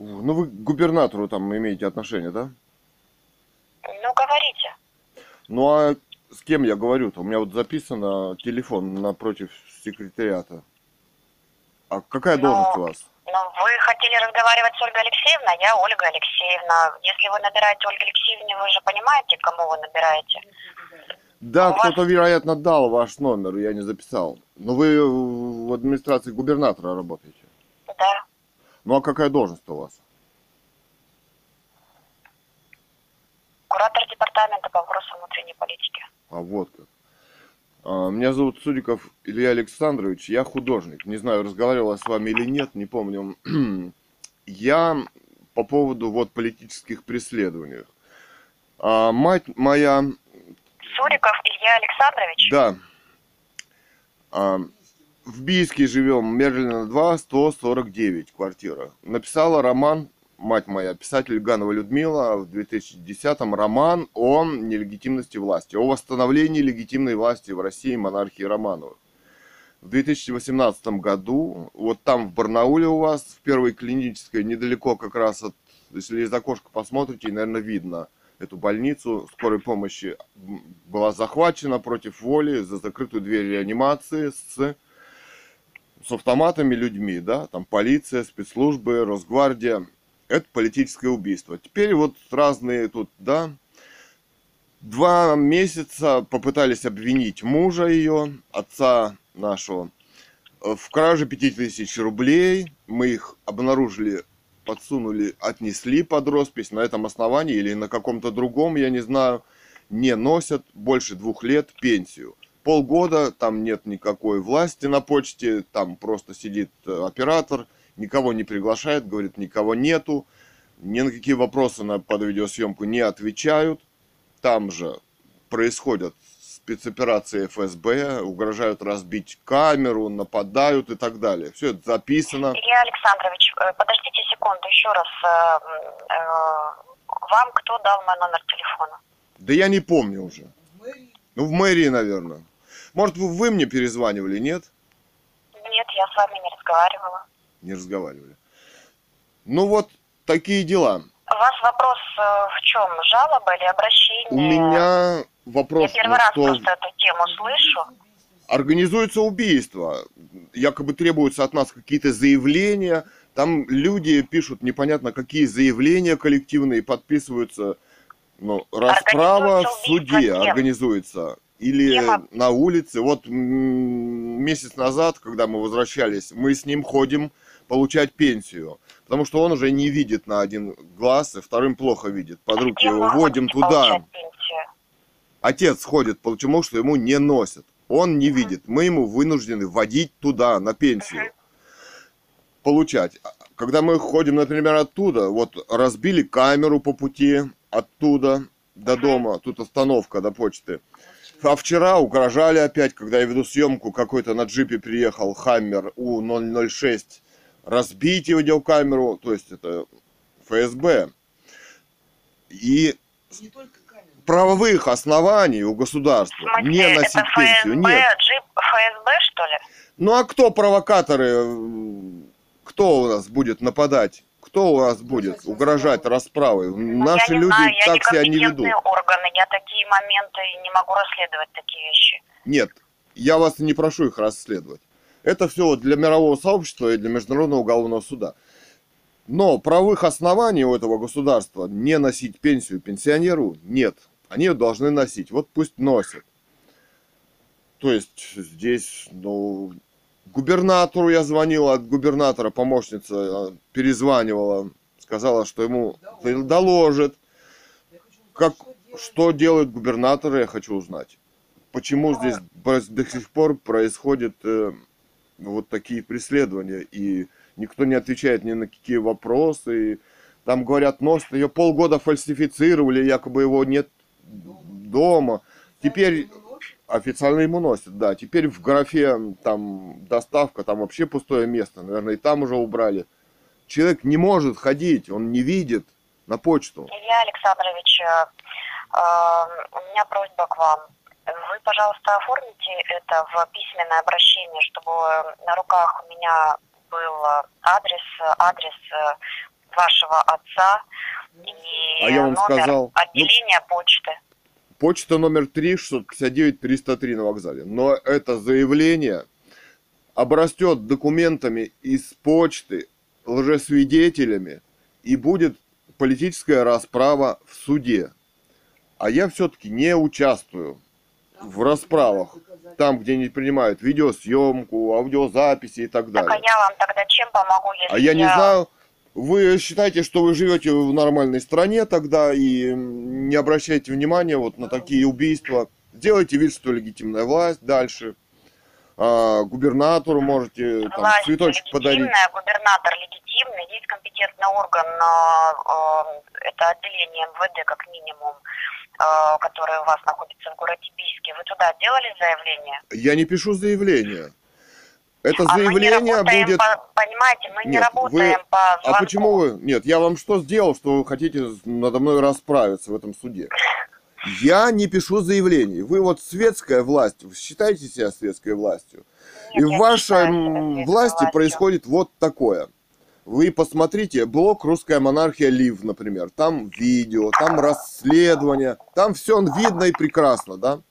Ну, вы к губернатору там имеете отношение, да? Ну, говорите. Ну, а с кем я говорю-то? У меня вот записано телефон напротив секретариата. А какая Ну, должность у вас? Ну, вы хотели разговаривать с Ольгой Алексеевной, я Ольга Алексеевна. Если вы набираете Ольге Алексеевне, вы же понимаете, кому вы набираете? Да, вас- кто-то, вероятно, дал ваш номер, я не записал. Но вы в администрации губернатора работаете. Да. Ну, а какая должность у вас? Куратор департамента по вопросам внутренней политики. А вот как. А, Меня зовут Судиков Илья Александрович, я художник. Не знаю, разговаривал я с вами или нет, не помню. Я по поводу вот политических преследований. А, мать моя, Суриков Илья Александрович? да, а, в Бийске живем, Мерлина 2, 149, квартира. Написала роман, мать моя, писатель Ганова Людмила, в 2010-м роман о нелегитимности власти, о восстановлении легитимной власти в России монархии Романовых. В 2018 году, вот там в Барнауле у вас, в первой клинической, недалеко как раз от, если из окошка посмотрите, наверное, видно эту больницу скорой помощи, была захвачена против воли за закрытую дверь реанимации с с автоматами людьми, да, там полиция, спецслужбы, Росгвардия. Это политическое убийство. Теперь вот разные тут, да, два месяца попытались обвинить мужа ее, отца нашего, э, в краже 5000 рублей. Мы их обнаружили, подсунули, отнесли под роспись на этом основании или на каком-то другом, я не знаю, не носят больше двух лет пенсию полгода, там нет никакой власти на почте, там просто сидит э, оператор, никого не приглашает, говорит, никого нету, ни на какие вопросы на, под видеосъемку не отвечают. Там же происходят спецоперации ФСБ, угрожают разбить камеру, нападают и так далее. Все это записано. Илья Александрович, э, подождите секунду, еще раз. э, э, Вам кто дал мой номер телефона? Да я не помню уже. В мэрии Ну, в мэрии, наверное. Может, вы, вы мне перезванивали, нет? Нет, я с вами не разговаривала. Не разговаривали. Ну вот, такие дела. У вас вопрос э, в чем? Жалоба или обращение? У меня Я вопрос, первый раз что просто эту тему слышу. организуется убийство. Якобы требуются от нас какие-то заявления. Там люди пишут непонятно какие заявления коллективные, подписываются. Ну, расправа в суде кем? организуется. Или Кем на улице. Вот месяц назад, когда мы возвращались, мы с ним ходим получать пенсию. Потому что он уже не видит на один глаз, и вторым плохо видит. Под руки Кем его вводим туда. Отец ходит, почему что ему не носят. Он не видит. Мы ему вынуждены вводить туда, на пенсию. Получать. Когда мы ходим, например, оттуда, вот разбили камеру по пути оттуда до дома, тут остановка до почты. А вчера угрожали опять, когда я веду съемку, какой-то на джипе приехал Хаммер У-006 разбить видеокамеру, то есть это ФСБ. И Не только камеры. правовых оснований у государства смысле, не это носить пенсию ФСБ, нет. джип ФСБ, что ли? Ну а кто провокаторы? Кто у нас будет нападать? Кто у нас будет угрожать расправой? Наши я не люди знаю, я так себя не ведут. органы, я такие моменты не могу расследовать такие вещи. Нет, я вас не прошу их расследовать. Это все для мирового сообщества и для Международного уголовного суда. Но правовых оснований у этого государства не носить пенсию пенсионеру нет. Они ее должны носить. Вот пусть носят. То есть здесь, ну, губернатору я звонил, от губернатора помощница э, перезванивала, сказала, что ему доложит. Как, что делают губернаторы, я хочу узнать. Почему здесь до сих пор происходят э, вот такие преследования, и никто не отвечает ни на какие вопросы. И там говорят, носит ее полгода фальсифицировали, якобы его нет дома. Теперь официально ему носят, да. Теперь в графе там доставка, там вообще пустое место, наверное, и там уже убрали. Человек не может ходить, он не видит на почту. Илья Александрович, э, э, у меня просьба к вам. Вы, пожалуйста, оформите это в письменное обращение, чтобы на руках у меня был адрес, адрес э, вашего отца и А я вам номер сказал, ну- отделения почты. Почта номер 3, 659 303 на вокзале. Но это заявление обрастет документами из почты, лжесвидетелями, и будет политическая расправа в суде. А я все-таки не участвую в расправах, там, где не принимают видеосъемку, аудиозаписи и так Так а далее. я вам тогда чем помогу, если А я не знаю, вы считаете, что вы живете в нормальной стране тогда и не обращайте внимания вот на такие убийства. Делайте вид, что легитимная власть дальше. А, губернатору можете там Власть цветочек подарить. губернатор легитимный, есть компетентный орган, э, э, это отделение МВД как минимум, э, которое у вас находится в городе Бийске. Вы туда делали заявление? Я не пишу заявление. Это а мы не заявление работаем будет... по- понимаете, мы не Нет, работаем вы- по А звонку. почему вы... Нет, я вам что сделал, что вы хотите надо мной расправиться в этом суде? Я не пишу заявлений. Вы вот светская власть, вы считаете себя светской властью. Нет, И в не вашей власти происходит вот такое. Вы посмотрите, блок «Русская монархия Лив», например. Там видео, там расследование, там все видно и прекрасно, да?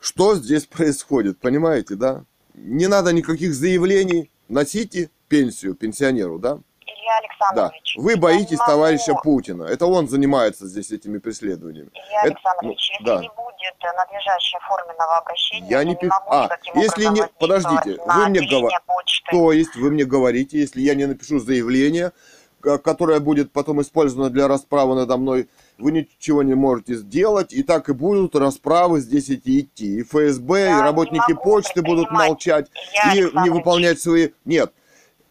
Что здесь происходит, понимаете, да? Не надо никаких заявлений, носите пенсию пенсионеру, да? Илья Да. Александрович. Вы я боитесь не могу- товарища Путина. Это он занимается здесь этими преследованиями. Илья Это- Александрович, ну, если да. не будет надлежащей оформленного обращения, Я я не не, пи- могу а, если не- подождите, вы мне отделение говор- почты. То есть вы мне говорите, если я не напишу заявление, ко- которое будет потом использовано для расправы надо мной, вы ничего не можете сделать, и так и будут расправы здесь эти идти. И ФСБ, Я и не работники почты будут молчать Илья и не выполнять свои... Нет.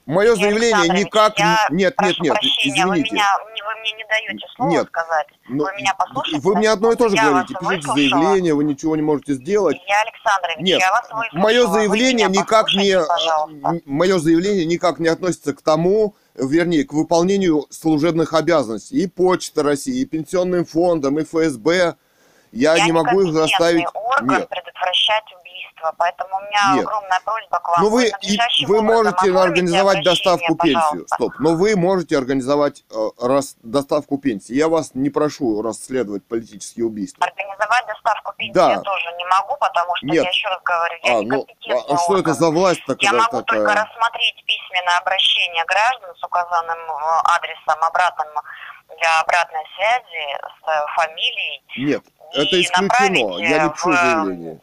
Мое заявление никак... я Нет, нет, нет, прощения, вы, извините. меня, не- вы мне не даете слова Нет. сказать. Ну, вы меня послушайте. Вы мне одно и то же Я говорите. Пишите заявление, вы ничего не можете сделать. Илья Александрович, Нет, я вас выслушала. Мое Вы заявление меня никак не, пожалуйста. мое заявление никак не относится к тому, вернее, к выполнению служебных обязанностей и Почты России, и Пенсионным фондом, и ФСБ. Я, не могу их заставить. орган Нет. предотвращать убийство, поэтому у меня Нет. огромная просьба к вам. Но вы, и- вы можете организовать доставку пенсии. Стоп. Но вы можете организовать э, рас- доставку пенсии. Я вас не прошу расследовать политические убийства. Организовать доставку пенсии Да. я тоже не могу, потому что, Нет. я еще раз говорю, я А, ну, а, а что это за власть Я такая? могу только такая? рассмотреть письменное обращение граждан с указанным э, адресом обратным для обратной связи с э, фамилией Нет, это исключено. Я не э, пишу в, заявление.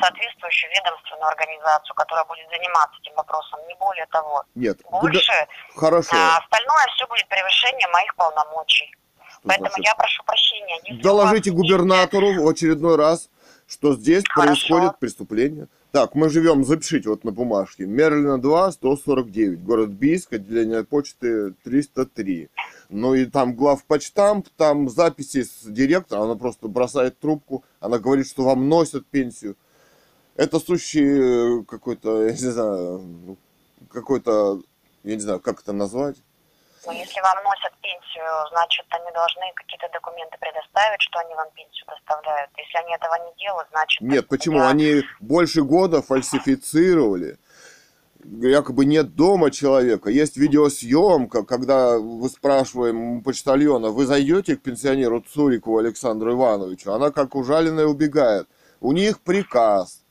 Соответствующую ведомственную организацию, которая будет заниматься этим вопросом, не более того. Нет. Больше Хорошо. а остальное все будет превышение моих полномочий. Что Поэтому значит? я прошу прощения. если Доложите вас губернатору в очередной раз, что здесь Хорошо. происходит преступление. Так, мы живем, запишите вот на бумажке. Мерлина 2, 149, город Бийск, отделение почты 303. Ну и там главпочтамп, там записи с директора, она просто бросает трубку, она говорит, что вам носят пенсию. Это сущий э, какой-то, я не знаю, ну, какой-то я не знаю, как это назвать. Но если вам носят пенсию, значит, они должны какие-то документы предоставить, что они вам пенсию доставляют. Если они этого не делают, значит... Нет, почему? я- Они больше года фальсифицировали. Якобы нет дома человека. Есть видеосъемка, когда вы спрашиваем у почтальона, вы зайдете к пенсионеру Цурикову Александру Ивановичу? Она как ужаленная убегает. У них приказ.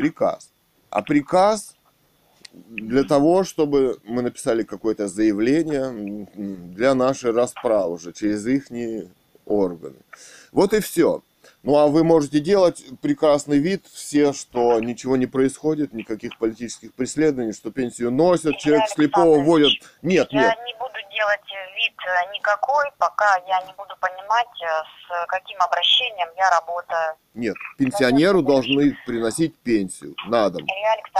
Приказ. А приказ для того, чтобы мы написали какое-то заявление для нашей расправы уже через их органы. Вот и все. Ну а вы можете делать прекрасный вид все, что ничего не происходит, никаких политических преследований, что пенсию носят, человек слепого Александрович, водят. Нет, Я нет. не буду делать вид э, никакой, пока я не буду понимать, э, с каким обращением я работаю. Нет, пенсионеру должны приносить пенсию на дом.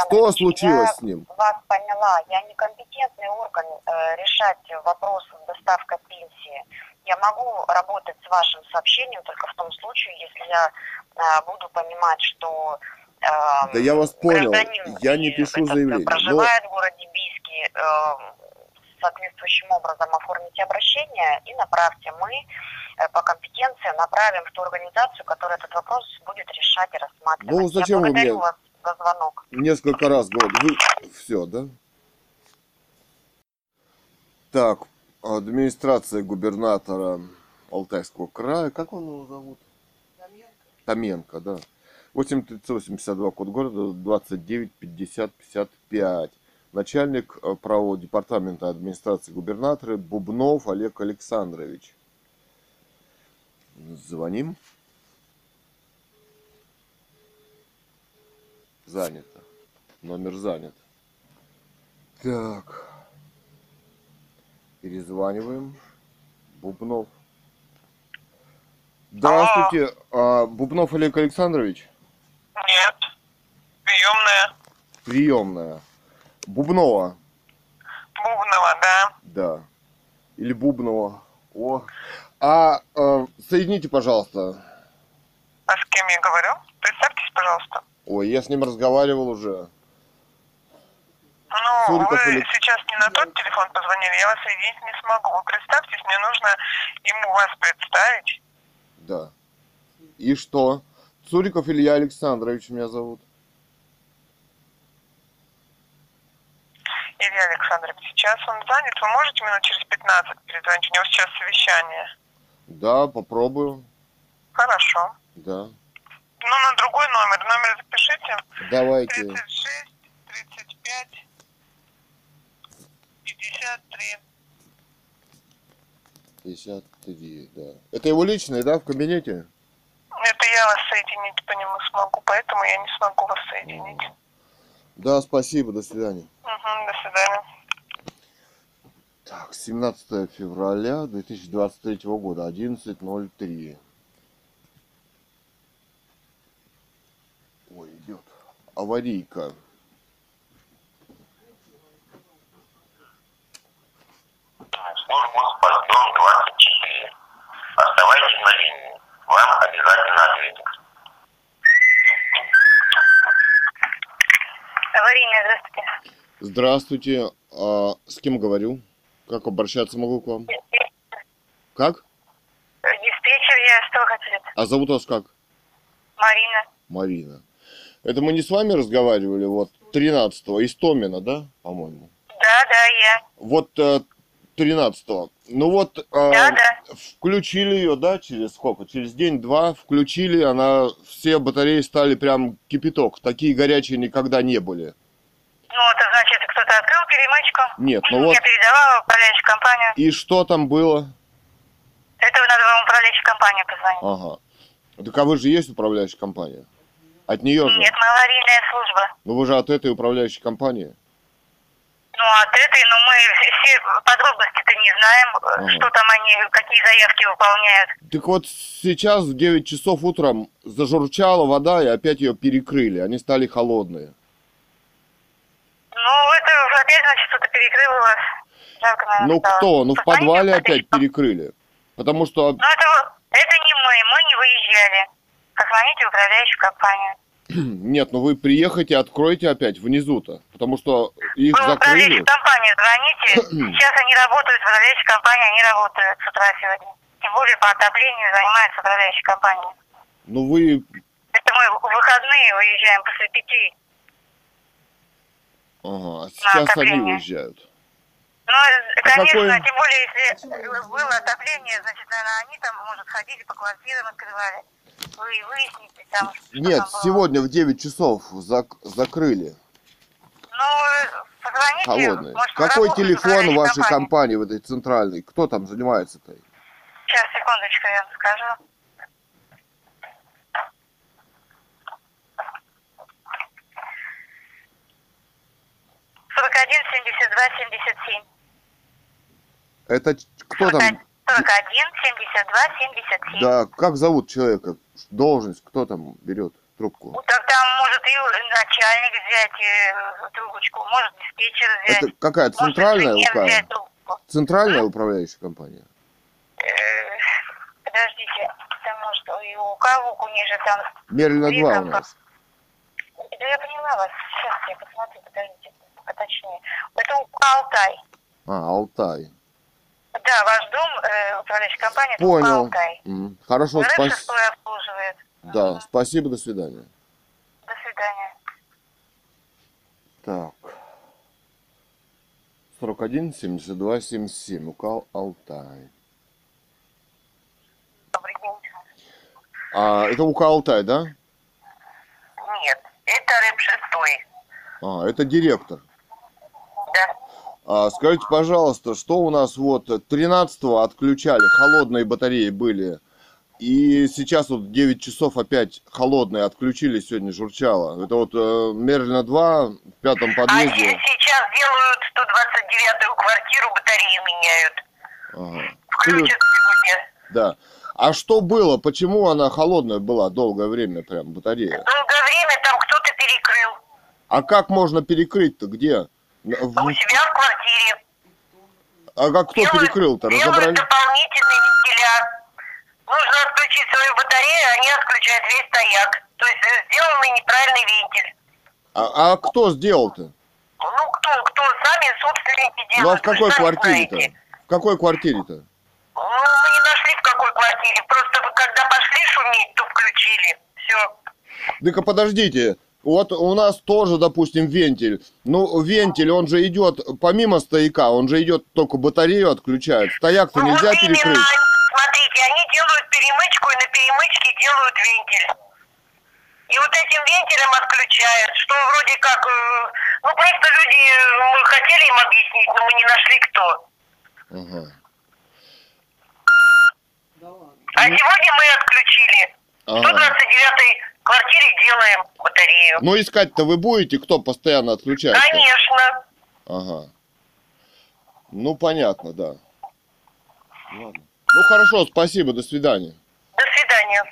Что случилось я с ним? вас поняла. Я некомпетентный орган э, решать вопрос с доставкой пенсии. Я могу работать с вашим сообщением только в том случае, если я э, буду понимать, что э, Да я вас понял. Я не пишу этот, заявление. Но Проживает в городе Бийске, э, соответствующим образом оформите обращение и направьте. Мы э, по компетенции направим в ту организацию, которая этот вопрос будет решать и рассматривать. Ну, зачем Я вы мне- вас за звонок. несколько раз говорю, вы все, да? Так, администрация губернатора Алтайского края, как он его зовут? Томенко, да. 8382, код города 29 50 55. Начальник э, правового департамента администрации губернатора Бубнов Олег Александрович. Звоним. Занято. Номер занят. Так. Перезваниваем. Бубнов. Здравствуйте. А, Бубнов Олег Александрович. Нет. Приемная. Приемная. Бубнова. Бубнова, да. Да. Или Бубнова. О. А э, соедините, пожалуйста. А с кем я говорю? Представьтесь, пожалуйста. Ой, я с ним разговаривал уже. Ну, Суриков вы или- сейчас не на тот телефон позвонили, я вас соединить не смогу. Вы представьтесь, мне нужно ему вас представить. Да. И что? Цуриков Илья Александрович меня зовут. Илья Александрович, сейчас он занят, вы можете минут через 15 перезвонить? У него сейчас совещание. Да, попробую. Хорошо. Да. Ну, на другой номер. Номер запишите. Давайте. 36, 35, 53. 53, да. Это его личный, да, в кабинете? Это я вас соединить по нему смогу, поэтому я не смогу вас соединить. Да, спасибо, до свидания. Угу, до свидания. Так, 17 февраля 2023 года, 11.03. Ой, идет. Аварийка. Службу «Спасдом 24». Оставайтесь на линии. Вам обязательно ответят. Аварийная, здравствуйте. Здравствуйте. А, с кем говорю? Как обращаться могу к вам? Как? Диспетчер, я что вы хотели? А зовут вас как? Марина. Марина. Это мы не с вами разговаривали, вот 13-го, из Томина, да, по-моему? Да, да, я. Вот э, 13-го. Ну вот, э, Да, да. включили ее, да, через сколько? Через день-два включили, она, все батареи стали прям кипяток. Такие горячие никогда не были. Ну, это значит, кто-то открыл перемычку. Нет, ну вот, Я передавала в управляющую компанию. и что там было? Это надо вам управляющую компанию позвонить. Ага. Так а вы же есть управляющая компания? От нее же? Нет, мы аварийная служба. Ну вы же от этой управляющей компании. Ну, от этой, ну, мы все подробности-то не знаем, Ага. что там они, какие заявки выполняют. Так вот сейчас в 9 часов утром зажурчала вода и опять ее перекрыли. Они стали холодные. Ну, это опять, значит, кто-то перекрыл вас. Жалко, наверное, Ну стало. кто? Ну в подвале опять перекрыли. Потому что, Ну, это, это не мы, мы не выезжали. Позвоните в управляющую компанию. нет, ну вы приехайте, откройте опять внизу-то. Потому что их Вы в закрыли. управляющую компанию звоните. Сейчас они работают, управляющая компания, они работают с утра сегодня. Тем более по отоплению занимается управляющая компания. Ну вы... Это мы в выходные выезжаем после пяти. Ага, а сейчас они уезжают. Ну, э, конечно, какое- тем более, если было отопление, значит, наверное, они там, может, ходили по квартирам, открывали. Вы выясните там, что Нет, там было. сегодня в 9 часов зак- закрыли Ну, позвоните. холодные. может, Какой работает телефон вашей компания. компании, в этой центральной? Кто там занимается-то? Сейчас, секундочку, я вам скажу. Сорок один, семьдесят два, семьдесят семь. Это кто там? Сорок один, семьдесят два, семьдесят семь. Да, как зовут человека? Должность, кто там берет трубку? Ну, так там может и начальник взять э, трубочку, может диспетчер взять. Это какая центральная трубку. Центральная управляющая компания? Э, Подождите, там может и у кого у них же там... Мерлина две 2 у нас. Да я поняла вас. Сейчас я посмотрю, подождите, поточнее. Это у Алтай. А, Алтай. Да, ваш дом, э, управляющая компания, Понял. Алтай. М, Хорошо, спасибо. обслуживает. Да, спасибо, до свидания. До свидания. Так. 41 72 77. УКАЛ Алтай. Добрый день. А, это УК Алтай, да? Нет, это РЭП шестой. А, это директор. А, скажите, пожалуйста, что у нас вот 13 отключали, холодные батареи были, и сейчас вот 9 часов опять холодные отключили, сегодня журчало. Это вот э, Мерлина 2 в пятом Они подъезде. сейчас делают 129-ю квартиру, батарею меняют. Ага. Включат сегодня. Да. А что было? Почему она холодная была долгое время, прям батарея? Долгое время там кто-то перекрыл. А как можно перекрыть-то? Где? На- в- У себя в квартире. А как кто Делают- перекрыл-то? Разобрали? дополнительный вентиляр. Нужно отключить свою батарею, они отключают весь стояк. То есть э, сделанный неправильный вентиль. А, а кто сделал-то? Ну, кто, кто, сами собственники делают. Ну а в какой квартире-то? В какой квартире-то? Ну, мы не нашли в какой квартире. Просто вы когда пошли шуметь, то включили. Все. Да-ка подождите, вот у нас тоже, допустим, вентиль. Ну, вентиль, он же идет помимо стояка, он же идет только батарею отключает. Стояк-то Ну, нельзя вот именно, перекрыть. смотрите, они делают перемычку и на перемычке делают вентиль. И вот этим вентилем отключают, что вроде как... э, Ну, просто люди, мы хотели им объяснить, но мы не нашли кто. Ага. А сегодня мы отключили. Ага. 129 квартире делаем батарею. Ну, искать-то вы будете, кто постоянно отключает? Конечно. Ага. Ну, понятно, да. Ладно. Ну, хорошо, спасибо, до свидания. До свидания.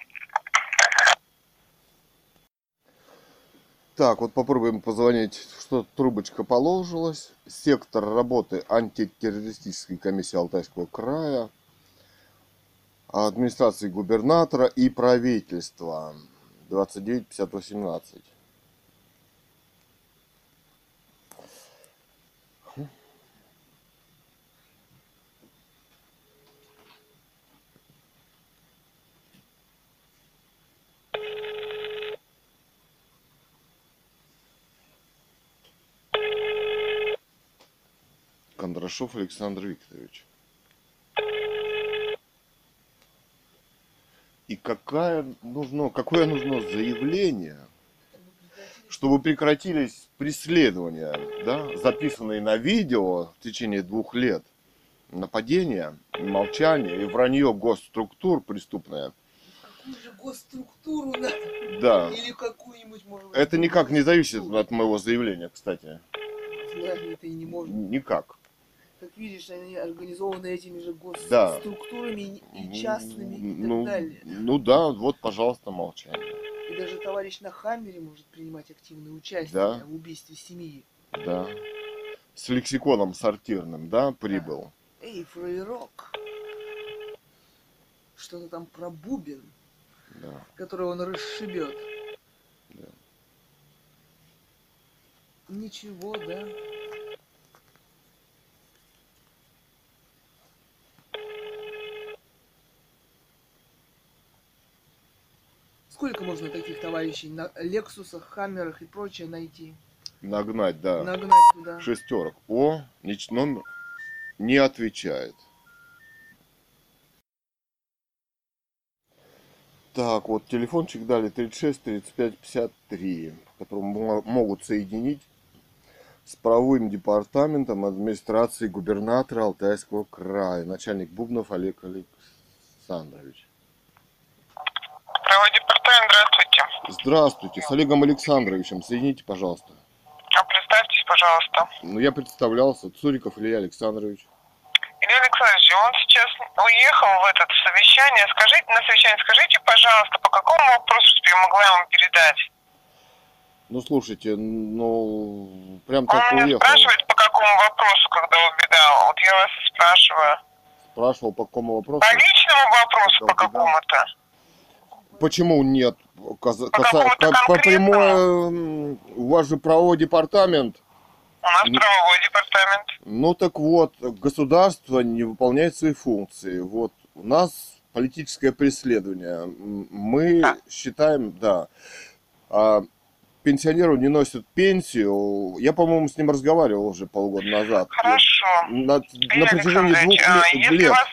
Так, вот попробуем позвонить, что трубочка положилась. Сектор работы антитеррористической комиссии Алтайского края, администрации губернатора и правительства. 29 50 18. Кондрашов Александр Викторович. И какая нужно, какое нужно заявление, чтобы прекратились преследования, да, записанные на видео в течение двух лет, нападения, молчание и вранье госструктур преступное. Какую же госструктуру надо? Да. Или какую-нибудь, может быть, Это никак не зависит от моего заявления, кстати. Да, это и не может. Никак. Как видишь, они организованы этими же Да. госструктурами и- и частными и так Ну, далее. ну да, вот, пожалуйста, молчание. И даже товарищ на Хаммере может принимать активное участие Да. в убийстве семьи. Да. С лексиконом сортирным, да, прибыл. Эй, фраерок. Что-то там про бубен, Да. который он расшибет. Сколько можно таких товарищей на Лексусах, Хаммерах и прочее найти? Нагнать, да. Нагнать туда. Шестерок. О, номер не отвечает. Так, вот телефончик дали 36 35 53, по которому мо- могут соединить с правовым департаментом администрации губернатора Алтайского края, начальник Бубнов Олег Александрович. Правый департамент, здравствуйте. С Олегом Александровичем соедините, пожалуйста. А представьтесь, пожалуйста. Ну, я представлялся, Цуриков Илья Александрович. Илья Александрович, он сейчас уехал в это совещание. Скажите, на совещание, скажите, пожалуйста, по какому вопросу, я могла ему передать? Ну, слушайте, ну, прям Он так меня уехал. спрашивает, по какому вопросу, когда убегал. Вот я вас и спрашиваю. Спрашивал, по какому вопросу. По личному вопросу, по какому-то? Почему нет? Каса- По каса- по- прямой, у вас же правовой департамент. У нас правовой департамент. Ну так вот, государство не выполняет свои функции. Вот у нас политическое преследование. Мы Да. считаем, да, а, пенсионеру не носят пенсию. Я, по-моему, с ним разговаривал уже полгода назад. Хорошо. На, на протяжении двух а лет, если вас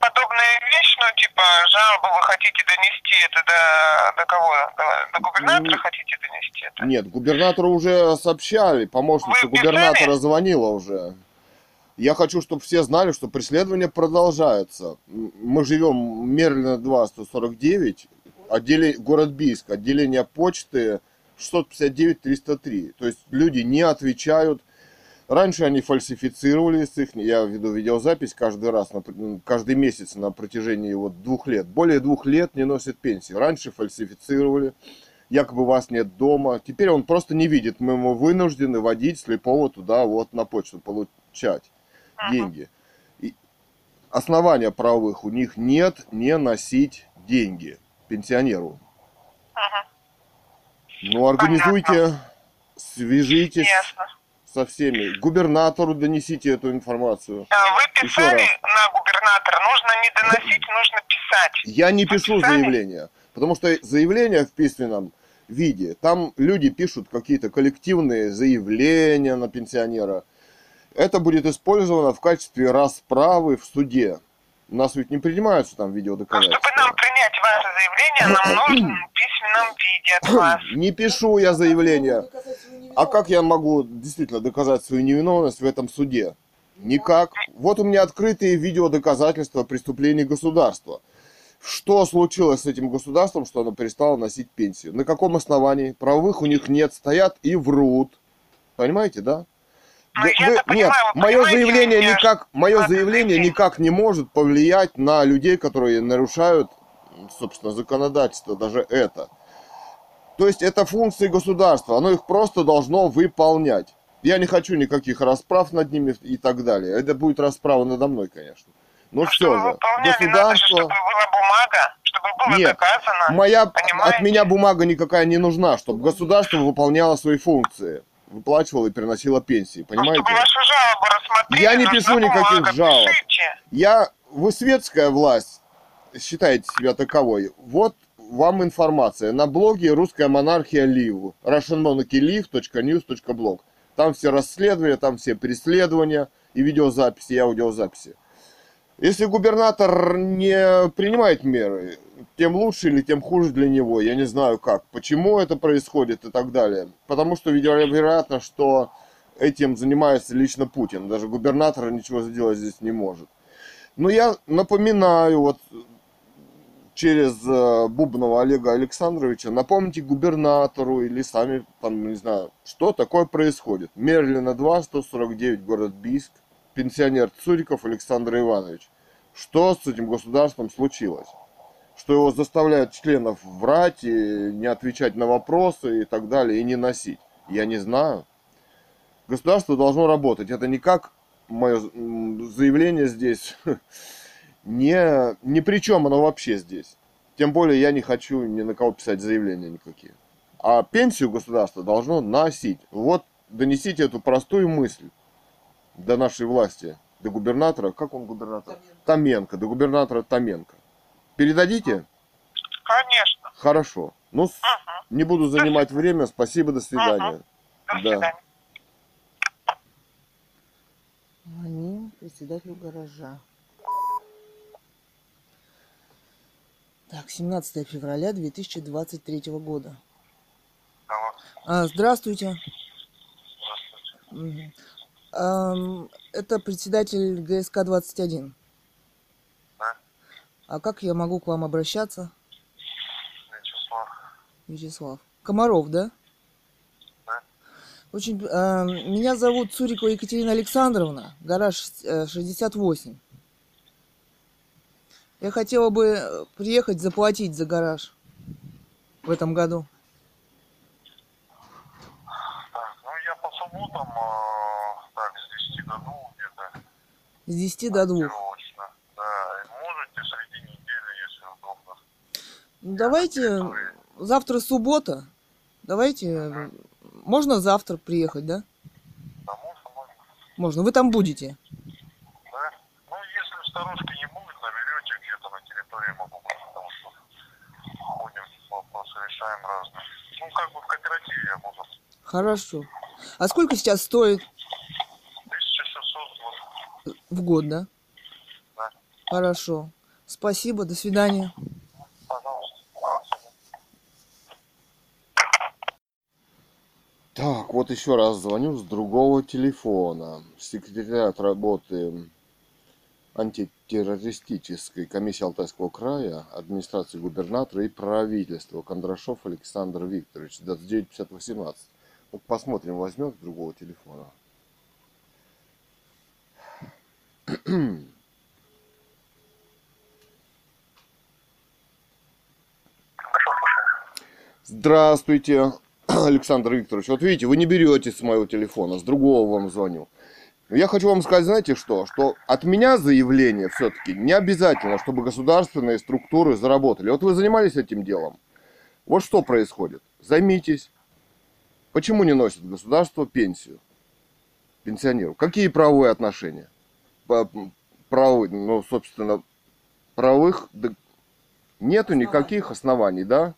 подобная вещь, ну, типа, жалобу вы хотите донести это до, до кого? До, до губернатора Ну, хотите донести это? Нет, губернатору уже сообщали, помощница Вы писали? губернатора звонила уже. Я хочу, чтобы все знали, что преследование продолжается. Мы живем Мерлина 2, 149, отделе... город Бийск, отделение почты 659-303. То есть люди не отвечают. Раньше они фальсифицировали с их, я веду видеозапись каждый раз, на, каждый месяц на протяжении вот двух лет. Более двух лет не носят пенсии. Раньше фальсифицировали якобы вас нет дома. Теперь он просто не видит, мы ему вынуждены водить слепого туда вот на почту, получать деньги. И основания правовых у них нет не носить деньги пенсионеру. Ага, Ну, организуйте, свяжитесь ясно. Со всеми. Губернатору донесите эту информацию. А Вы писали на губернатора, нужно не доносить, нужно писать. Я не пишу Написали? заявление, потому что заявление в письменном виде, там люди пишут какие-то коллективные заявления на пенсионера. Это будет использовано в качестве расправы в суде. У нас ведь не принимаются там Но видеодоказательства. чтобы нам принять ваше заявление, нам нужно в письменном виде от вас. Не пишу я заявление. А как я могу действительно доказать свою невиновность в этом суде? Никак. Вот у меня открытые видеодоказательства преступлений государства. Что случилось с этим государством, что оно перестало носить пенсию? На каком основании? Правовых у них нет, стоят и врут. Понимаете, да? Ну, Вы- я-то вы- понимаю, нет, вы мое заявление меня, никак, мое заявление никак не может повлиять на людей, которые нарушают, собственно, законодательство, даже это. То есть это функции государства, оно их просто должно выполнять. Я не хочу никаких расправ над ними и так далее. Это будет расправа надо мной, конечно. Но Ну, чтобы все же, надо государство... чтобы была бумага, чтобы было Нет, доказано. Моя, понимаете? от меня бумага никакая не нужна, чтобы государство выполняло свои функции. Выплачивало и переносило пенсии, Ну, понимаете? чтобы вашу жалобу рассмотрели, Я не пишу никаких бумага, жалоб. Пишите. Я, вы светская власть, считаете себя таковой. Вот вам информация на блоге «Русская монархия Лив», russianmonarchyliv.news.blog. Там все расследования, там все преследования и видеозаписи, и аудиозаписи. Если губернатор не принимает меры, тем лучше или тем хуже для него. Я не знаю как, почему это происходит и так далее. Потому что вероятно, что этим занимается лично Путин. Даже губернатор ничего сделать здесь не может. Но я напоминаю, вот через э, Бубнова Олега Александровича, напомните губернатору или сами, там, не знаю, что такое происходит. Мерлина 2, 149, город Бийск, пенсионер Цуриков Александр Иванович. Что с этим государством случилось? Что его заставляют членов врать и не отвечать на вопросы и так далее, и не носить? Я не знаю. Государство должно работать. Это не как мое заявление здесь. Не, ни при чем оно вообще здесь. Тем более я не хочу ни на кого писать заявления никакие. А пенсию государство должно носить. Вот донесите эту простую мысль до нашей власти, до губернатора. Как он губернатор? Томенко, до губернатора Томенко. Передадите? Конечно. Хорошо. Ну, с- не буду занимать время. Спасибо, до свидания. До Да. свидания. Звоним председателю гаража. Так, 17 февраля 2023 года. Алло. А, здравствуйте. Здравствуйте. Мгм. Ам, Это председатель ГСК-21. Да. А как я могу к вам обращаться, Вячеслав. Вячеслав? Комаров, да? Да. Очень, ам, меня зовут Цурикова Екатерина Александровна, гараж э, 68. Я хотела бы э, приехать заплатить за гараж в этом году. Так, ну я по субботам, э, так, с 10 до 2 где-то. С 10 до 2. ориентировочно. Да, можете среди недели, если удобно. Ну, давайте завтра суббота. Давайте. э, Можно завтра приехать, да? Да, можно, можно. Можно. Вы там будете. Да? Ну, если в сторожке не будет, наберете где-то на территории могу быть, потому что ходим, вопросы решаем разные. Ну, как бы в кооперативе я буду. Хорошо. А сколько сейчас стоит 1700 вот. в год, да? Да. Хорошо. Спасибо. До свидания. Пожалуйста. Так, вот еще раз звоню с другого телефона. Секретариат работы антитеррористической комиссии Алтайского края, администрации губернатора и правительства. Кондрашов Александр Викторович, 295018. Ну, посмотрим, возьмет другого телефона. Здравствуйте, Александр Викторович. Вот видите, вы не берете с моего телефона, с другого вам звоню. Я хочу вам сказать, знаете что? Что от меня заявление все-таки не обязательно, чтобы государственные структуры заработали. Вот вы занимались этим делом. Вот что происходит. Займитесь. Почему не носит государство пенсию? Пенсионеру. Какие правовые отношения? Правовые, ну, собственно, правовых да, нету никаких оснований, да?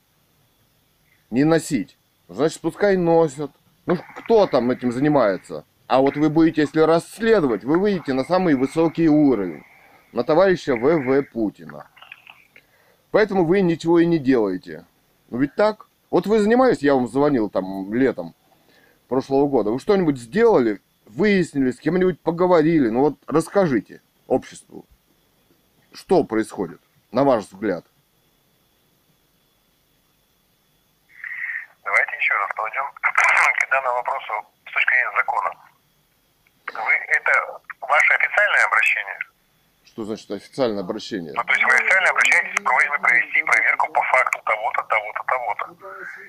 не носить. Значит, пускай носят. Ну, кто там этим занимается? А вот вы будете, если расследовать, вы выйдете на самый высокий уровень. На товарища В.В. Путина. Поэтому вы ничего и не делаете. Ну ведь так? Вот вы занимались, я вам звонил там летом прошлого года. Вы что-нибудь сделали, выяснили, с кем-нибудь поговорили? Ну вот расскажите обществу, что происходит, на ваш взгляд. Давайте еще раз подойдем к данному вопросу с точки зрения закона. Вы, это ваше официальное обращение? Что значит официальное обращение? Ну, то есть вы официально обращаетесь с просьбой провести проверку по факту того-то, того-то, того-то.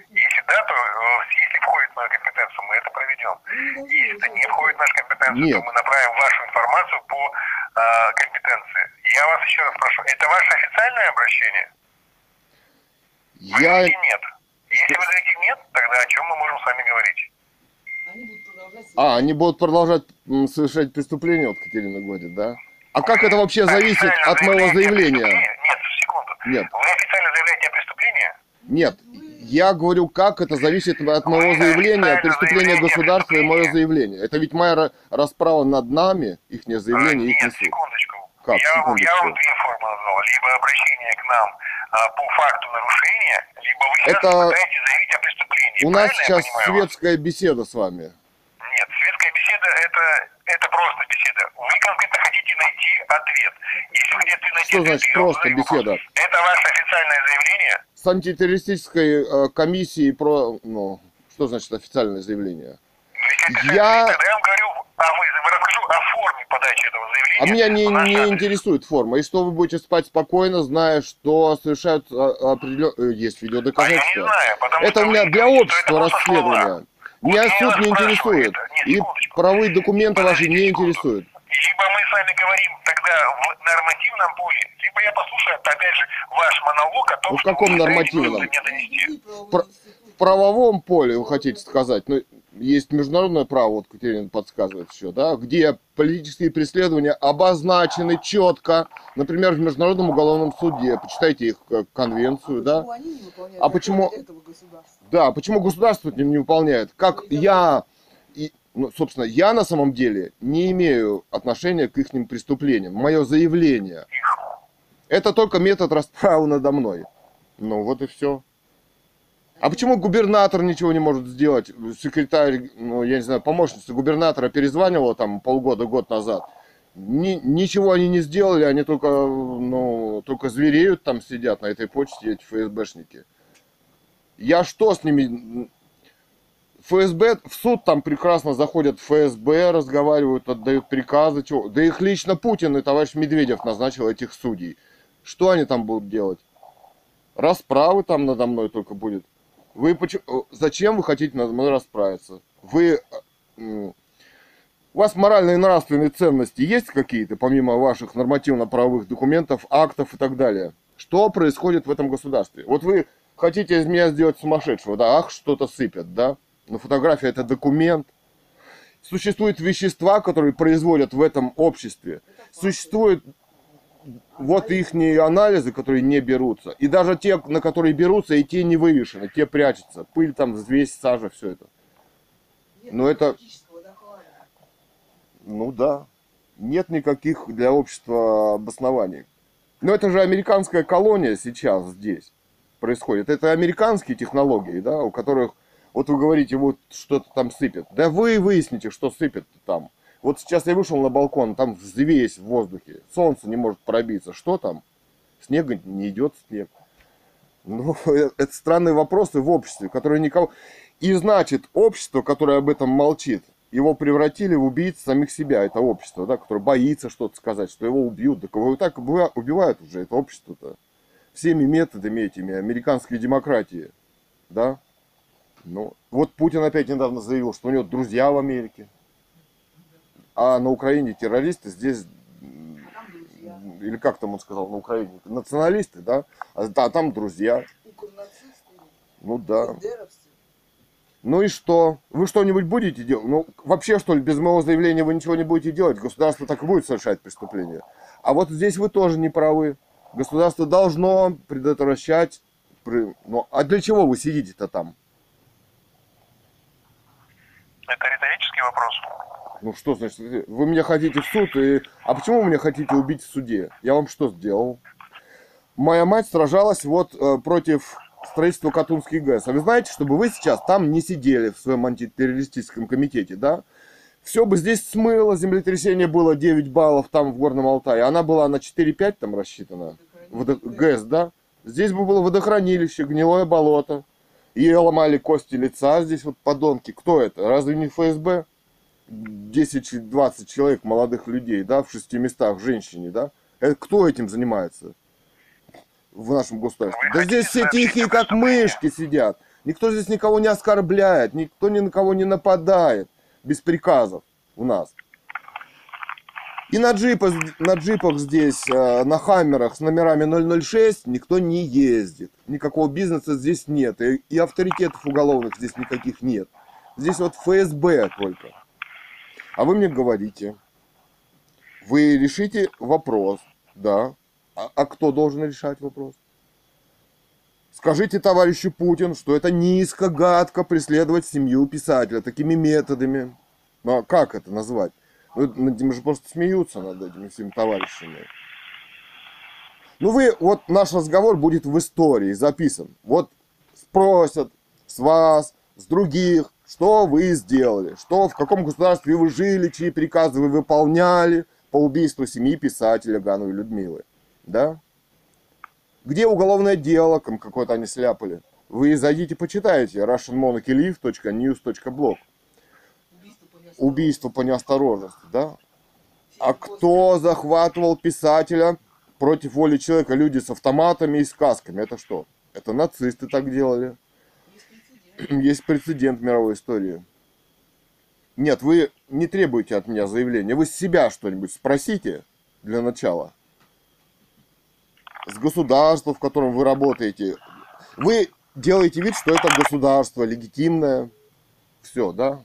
Если да, то э, если входит в нашу компетенцию, мы это проведем. Если это не входит в нашу компетенцию, Нет. то мы направим вашу информацию по э, компетенции. Я вас еще раз прошу, это ваше официальное обращение? Вы Я... говорите нет. Если вы говорите нет, тогда о чем мы можем с вами говорить? А, они будут продолжать совершать преступления, вот Катерина говорит, да? А как это вообще зависит от моего заявления? преступлении? Нет, секунду. Нет. Вы официально заявляете о преступлении? Нет, я говорю, как это зависит от моего Вы заявления, преступления государства и мое заявление. Это ведь моя ра- расправа над нами, их А, заявление, их Нет, суд. секундочку. Как, я, вам- я секундочку? вам две формы назвал. Либо обращение к нам а, по факту нарушения, либо вы сейчас Это- пытаетесь заявить о преступлении. У нас сейчас светская беседа с вами. Нет, светская беседа это, это просто беседа. Вы конкретно хотите найти ответ. Если вы хотите найти Что ответ, значит просто вопрос. беседа? Это ваше официальное заявление? С антитеррористической э, комиссией про... Ну, что значит официальное заявление? Я- Тогда я вам говорю, а вы, расскажу о форме подачи этого заявления. А меня не, не адрес. интересует форма. И что вы будете спать спокойно, зная, что совершают определенные... Есть А я не видеодоказательства. знаю, потому Это что у меня для что общества расследование. Меня я суд не интересует. Нет, И секундочку. правовые документы ваши Подождите не секунду. интересуют. Либо мы с вами говорим тогда в нормативном поле, либо я послушаю, опять же, ваш монолог о том, Ну, в что каком вы пытаетесь нормативном? меня донести. Про- правовом поле, вы хотите сказать, ну, есть международное право, вот Катерина подсказывает еще, да, где политические преследования обозначены четко, например, в Международном уголовном суде, почитайте их э, конвенцию, да, Почему они не выполняют А почему- этого государства? да, почему государство не выполняет? Как я, и, ну, собственно, я на самом деле не имею отношения к их преступлениям. Мое заявление – это только метод расправы надо мной. Ну вот и все. А почему губернатор ничего не может сделать? Секретарь, ну, я не знаю, помощница губернатора перезванивала там полгода, год назад. Ни- ничего они не сделали, они только, ну, только звереют там сидят на этой почте, эти ФСБшники. Я что с ними? ФСБ, в суд там прекрасно заходят ФСБ, разговаривают, отдают приказы. Чего? Да их лично Путин и товарищ Медведев назначил этих судей. Что они там будут делать? Расправы там надо мной только будет. Вы почему, зачем вы хотите надо мной расправиться? Вы, э, у вас моральные и нравственные ценности есть какие-то, помимо ваших нормативно-правовых документов, актов и так далее? Что происходит в этом государстве? Вот вы хотите из меня сделать сумасшедшего, да, ах, что-то сыпят, да? Но фотография это документ. Существуют вещества, которые производят в этом обществе. Существуют вот их анализы, которые не берутся. И даже те, на которые берутся, и те не вывешены, те прячутся. Пыль там, взвесь, сажа, все это. Но это, ну да, нет никаких для общества обоснований. Но это же американская колония сейчас здесь происходит. Это американские технологии, да, у которых, вот вы говорите, вот что-то там сыпет. Да вы выясните, что сыпет там. Вот сейчас я вышел на балкон, там взвесь в воздухе, солнце не может пробиться. Что там? Снега не идет снег. Ну, э, это странные вопросы в обществе, которые никого... И значит, общество, которое об этом молчит, его превратили в убийц самих себя, это общество, да, которое боится что-то сказать, что его убьют. Так его и так убива- убивают уже, это общество-то. Всеми методами этими американской демократии, да. Ну, вот Путин опять недавно заявил, что у него друзья в Америке. А на Украине террористы, здесь, или как там он сказал, на Украине, националисты, да, а, да, там друзья. Ну да. Ну и что? Вы что-нибудь будете делать? Ну, вообще, что ли, без моего заявления вы ничего не будете делать? Государство так и будет совершать преступления. А вот здесь вы тоже не правы. Государство должно предотвращать... Ну, а для чего вы сидите-то там? Это риторический вопрос. Ну что значит, вы меня хотите в суд, и... а почему вы меня хотите убить в суде? Я вам что сделал? Моя мать сражалась вот э, против строительства Катунской ГЭС. А вы знаете, чтобы вы сейчас там не сидели в своем антитеррористическом комитете, да? Все бы здесь смыло, землетрясение было 9 баллов там в Горном Алтае. Она была на 4-5 там рассчитана. Водо- ГЭС, да? Здесь бы было водохранилище, гнилое болото. И ломали кости лица здесь вот подонки. Кто это? Разве не ФСБ? 10-20 человек, молодых людей, да, в шести местах, женщине, да? Это кто этим занимается в нашем государстве? Вы Да здесь все тихие, как мышки сидят. Никто здесь никого не оскорбляет, никто ни на кого не нападает без приказов у нас. И на, джипах, на джипах здесь, э, на хаммерах с номерами 006 никто не ездит. Никакого бизнеса здесь нет. И, и авторитетов уголовных здесь никаких нет. Здесь вот ФСБ только. А вы мне говорите, вы решите вопрос, да. А, а кто должен решать вопрос? Скажите товарищу Путин, что это низко, гадко преследовать семью писателя такими методами. Ну а как это назвать? Ну, над ним же просто смеются над этими всеми товарищами. Ну вы, вот наш разговор будет в истории записан. Вот спросят с вас, с других, что вы сделали, что в каком государстве вы жили, чьи приказы вы выполняли по убийству семьи писателя Гановой Людмилы. Да? Где уголовное дело, какое-то они сляпали? Вы зайдите, почитайте russianmonarchylive.news.blog Убийство. Убийство по неосторожности, да? А кто захватывал писателя против воли человека? Люди с автоматами и с касками. Это что? Это нацисты так делали. Есть прецедент. В мировой истории. Нет, вы не требуете от меня заявления. Вы себя что-нибудь спросите для начала. С государства, в котором вы работаете. Вы делаете вид, что это государство легитимное. Все, да?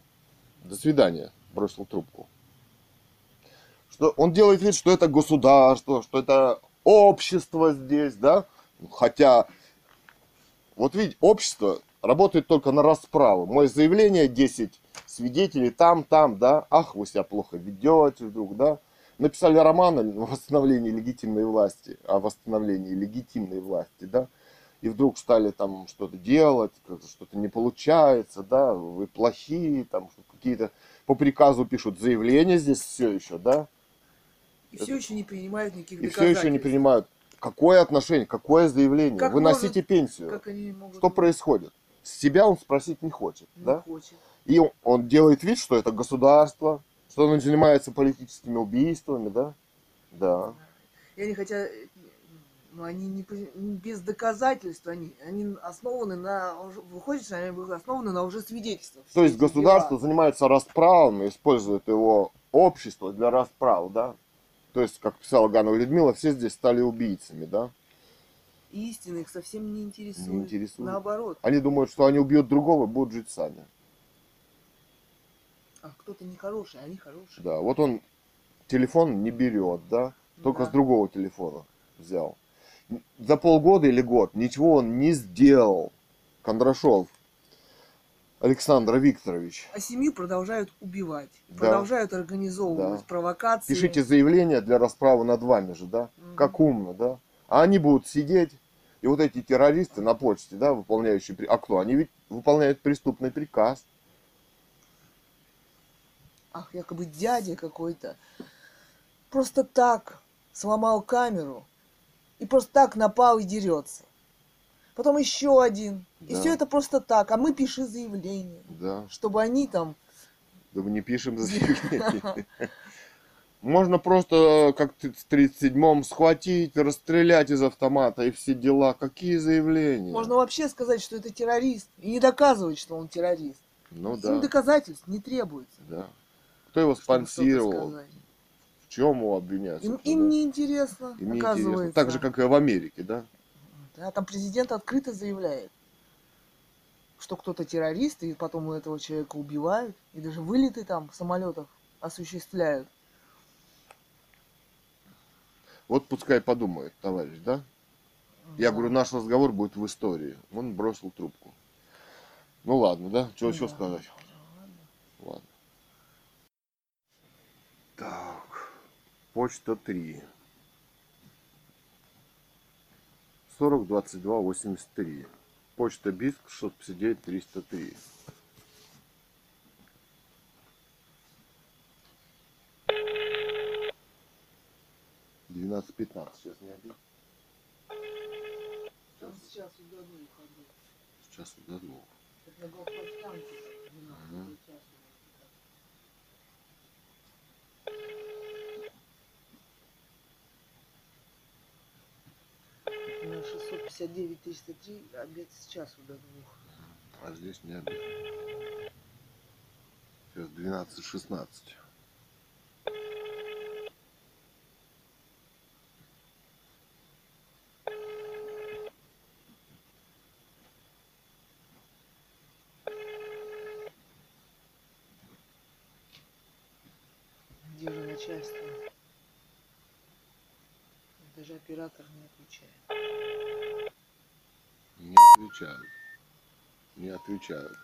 До свидания. Бросил трубку. Что он делает вид, что это государство, что это общество здесь, да? Хотя, вот видите, общество работает только на расправу. Мое заявление 10 свидетелей там, там, да? Ах, вы себя плохо ведете вдруг, да? Написали роман о восстановлении легитимной власти, о восстановлении легитимной власти, да? и вдруг стали там что-то делать, что-то не получается, да, вы плохие, там какие-то по приказу пишут. Заявления здесь все еще, да, И все еще не принимают никаких и все еще не принимают, какое отношение, какое заявление, Как выносите может- пенсию, Как они могут... что происходит, с себя он спросить не хочет, Не да, хочет. и он, он делает вид, что это государство, что он занимается политическими убийствами, да, да, И они хотят... Ну, они не, при- без доказательств, они, они основаны на... Выходит, что они будут основаны на уже свидетельствах. То есть государство дела. занимается расправами, использует его общество для расправ, да? То есть, как писала Ганова Людмила, все здесь стали убийцами, да? Истина их совсем не интересует. Не интересует. Наоборот. Они думают, что они убьют другого и будут жить сами. А кто-то нехороший, они хорошие. Да, вот он телефон не берет, да? Только Да. с другого телефона взял. За полгода или год ничего он не сделал. Кондрашов Александр Викторович. А семью продолжают убивать. Да. Продолжают организовывать Да. провокации. Пишите заявление для расправы над вами же, да? Мгм. Как умно, да? А они будут сидеть, и вот эти террористы на почте, да, выполняющие... при- А кто? Они ведь выполняют преступный приказ. Ах, якобы дядя какой-то. Просто так сломал камеру. И просто так напал и дерется. Потом еще один. И Да. все это просто так. А мы пиши заявление. Да. Чтобы они там... Да мы не пишем заявление. Можно просто, как ты в 37-м, схватить, расстрелять из автомата и все дела. Какие заявления? Можно вообще сказать, что это террорист. И не доказывать, что он террорист. Ну Им да, доказательств не требуется. да. Кто его спонсировал? В чем его обвиняют? Им, им не интересно, Им не оказывается. интересно. Так же, как и в Америке, да? Да, там президент открыто заявляет, что кто-то террорист, и потом этого человека убивают, и даже вылеты там самолетов осуществляют. Вот пускай подумает, товарищ, да? Я говорю, наш разговор будет в истории. Он бросил трубку. Ну ладно, да? Что еще сказать? Ладно. Так. Почта 3. 40 22 83. Почта Биск 659 303. Двенадцать пятнадцать. Сейчас не обид. Сейчас удалю их Сейчас на главпочтамте. Мгм. На 659 303 обед сейчас до двух. А здесь не обед. Сейчас 12.16. Где же начальство? Даже оператор не отвечает. Не отвечают. Не отвечают.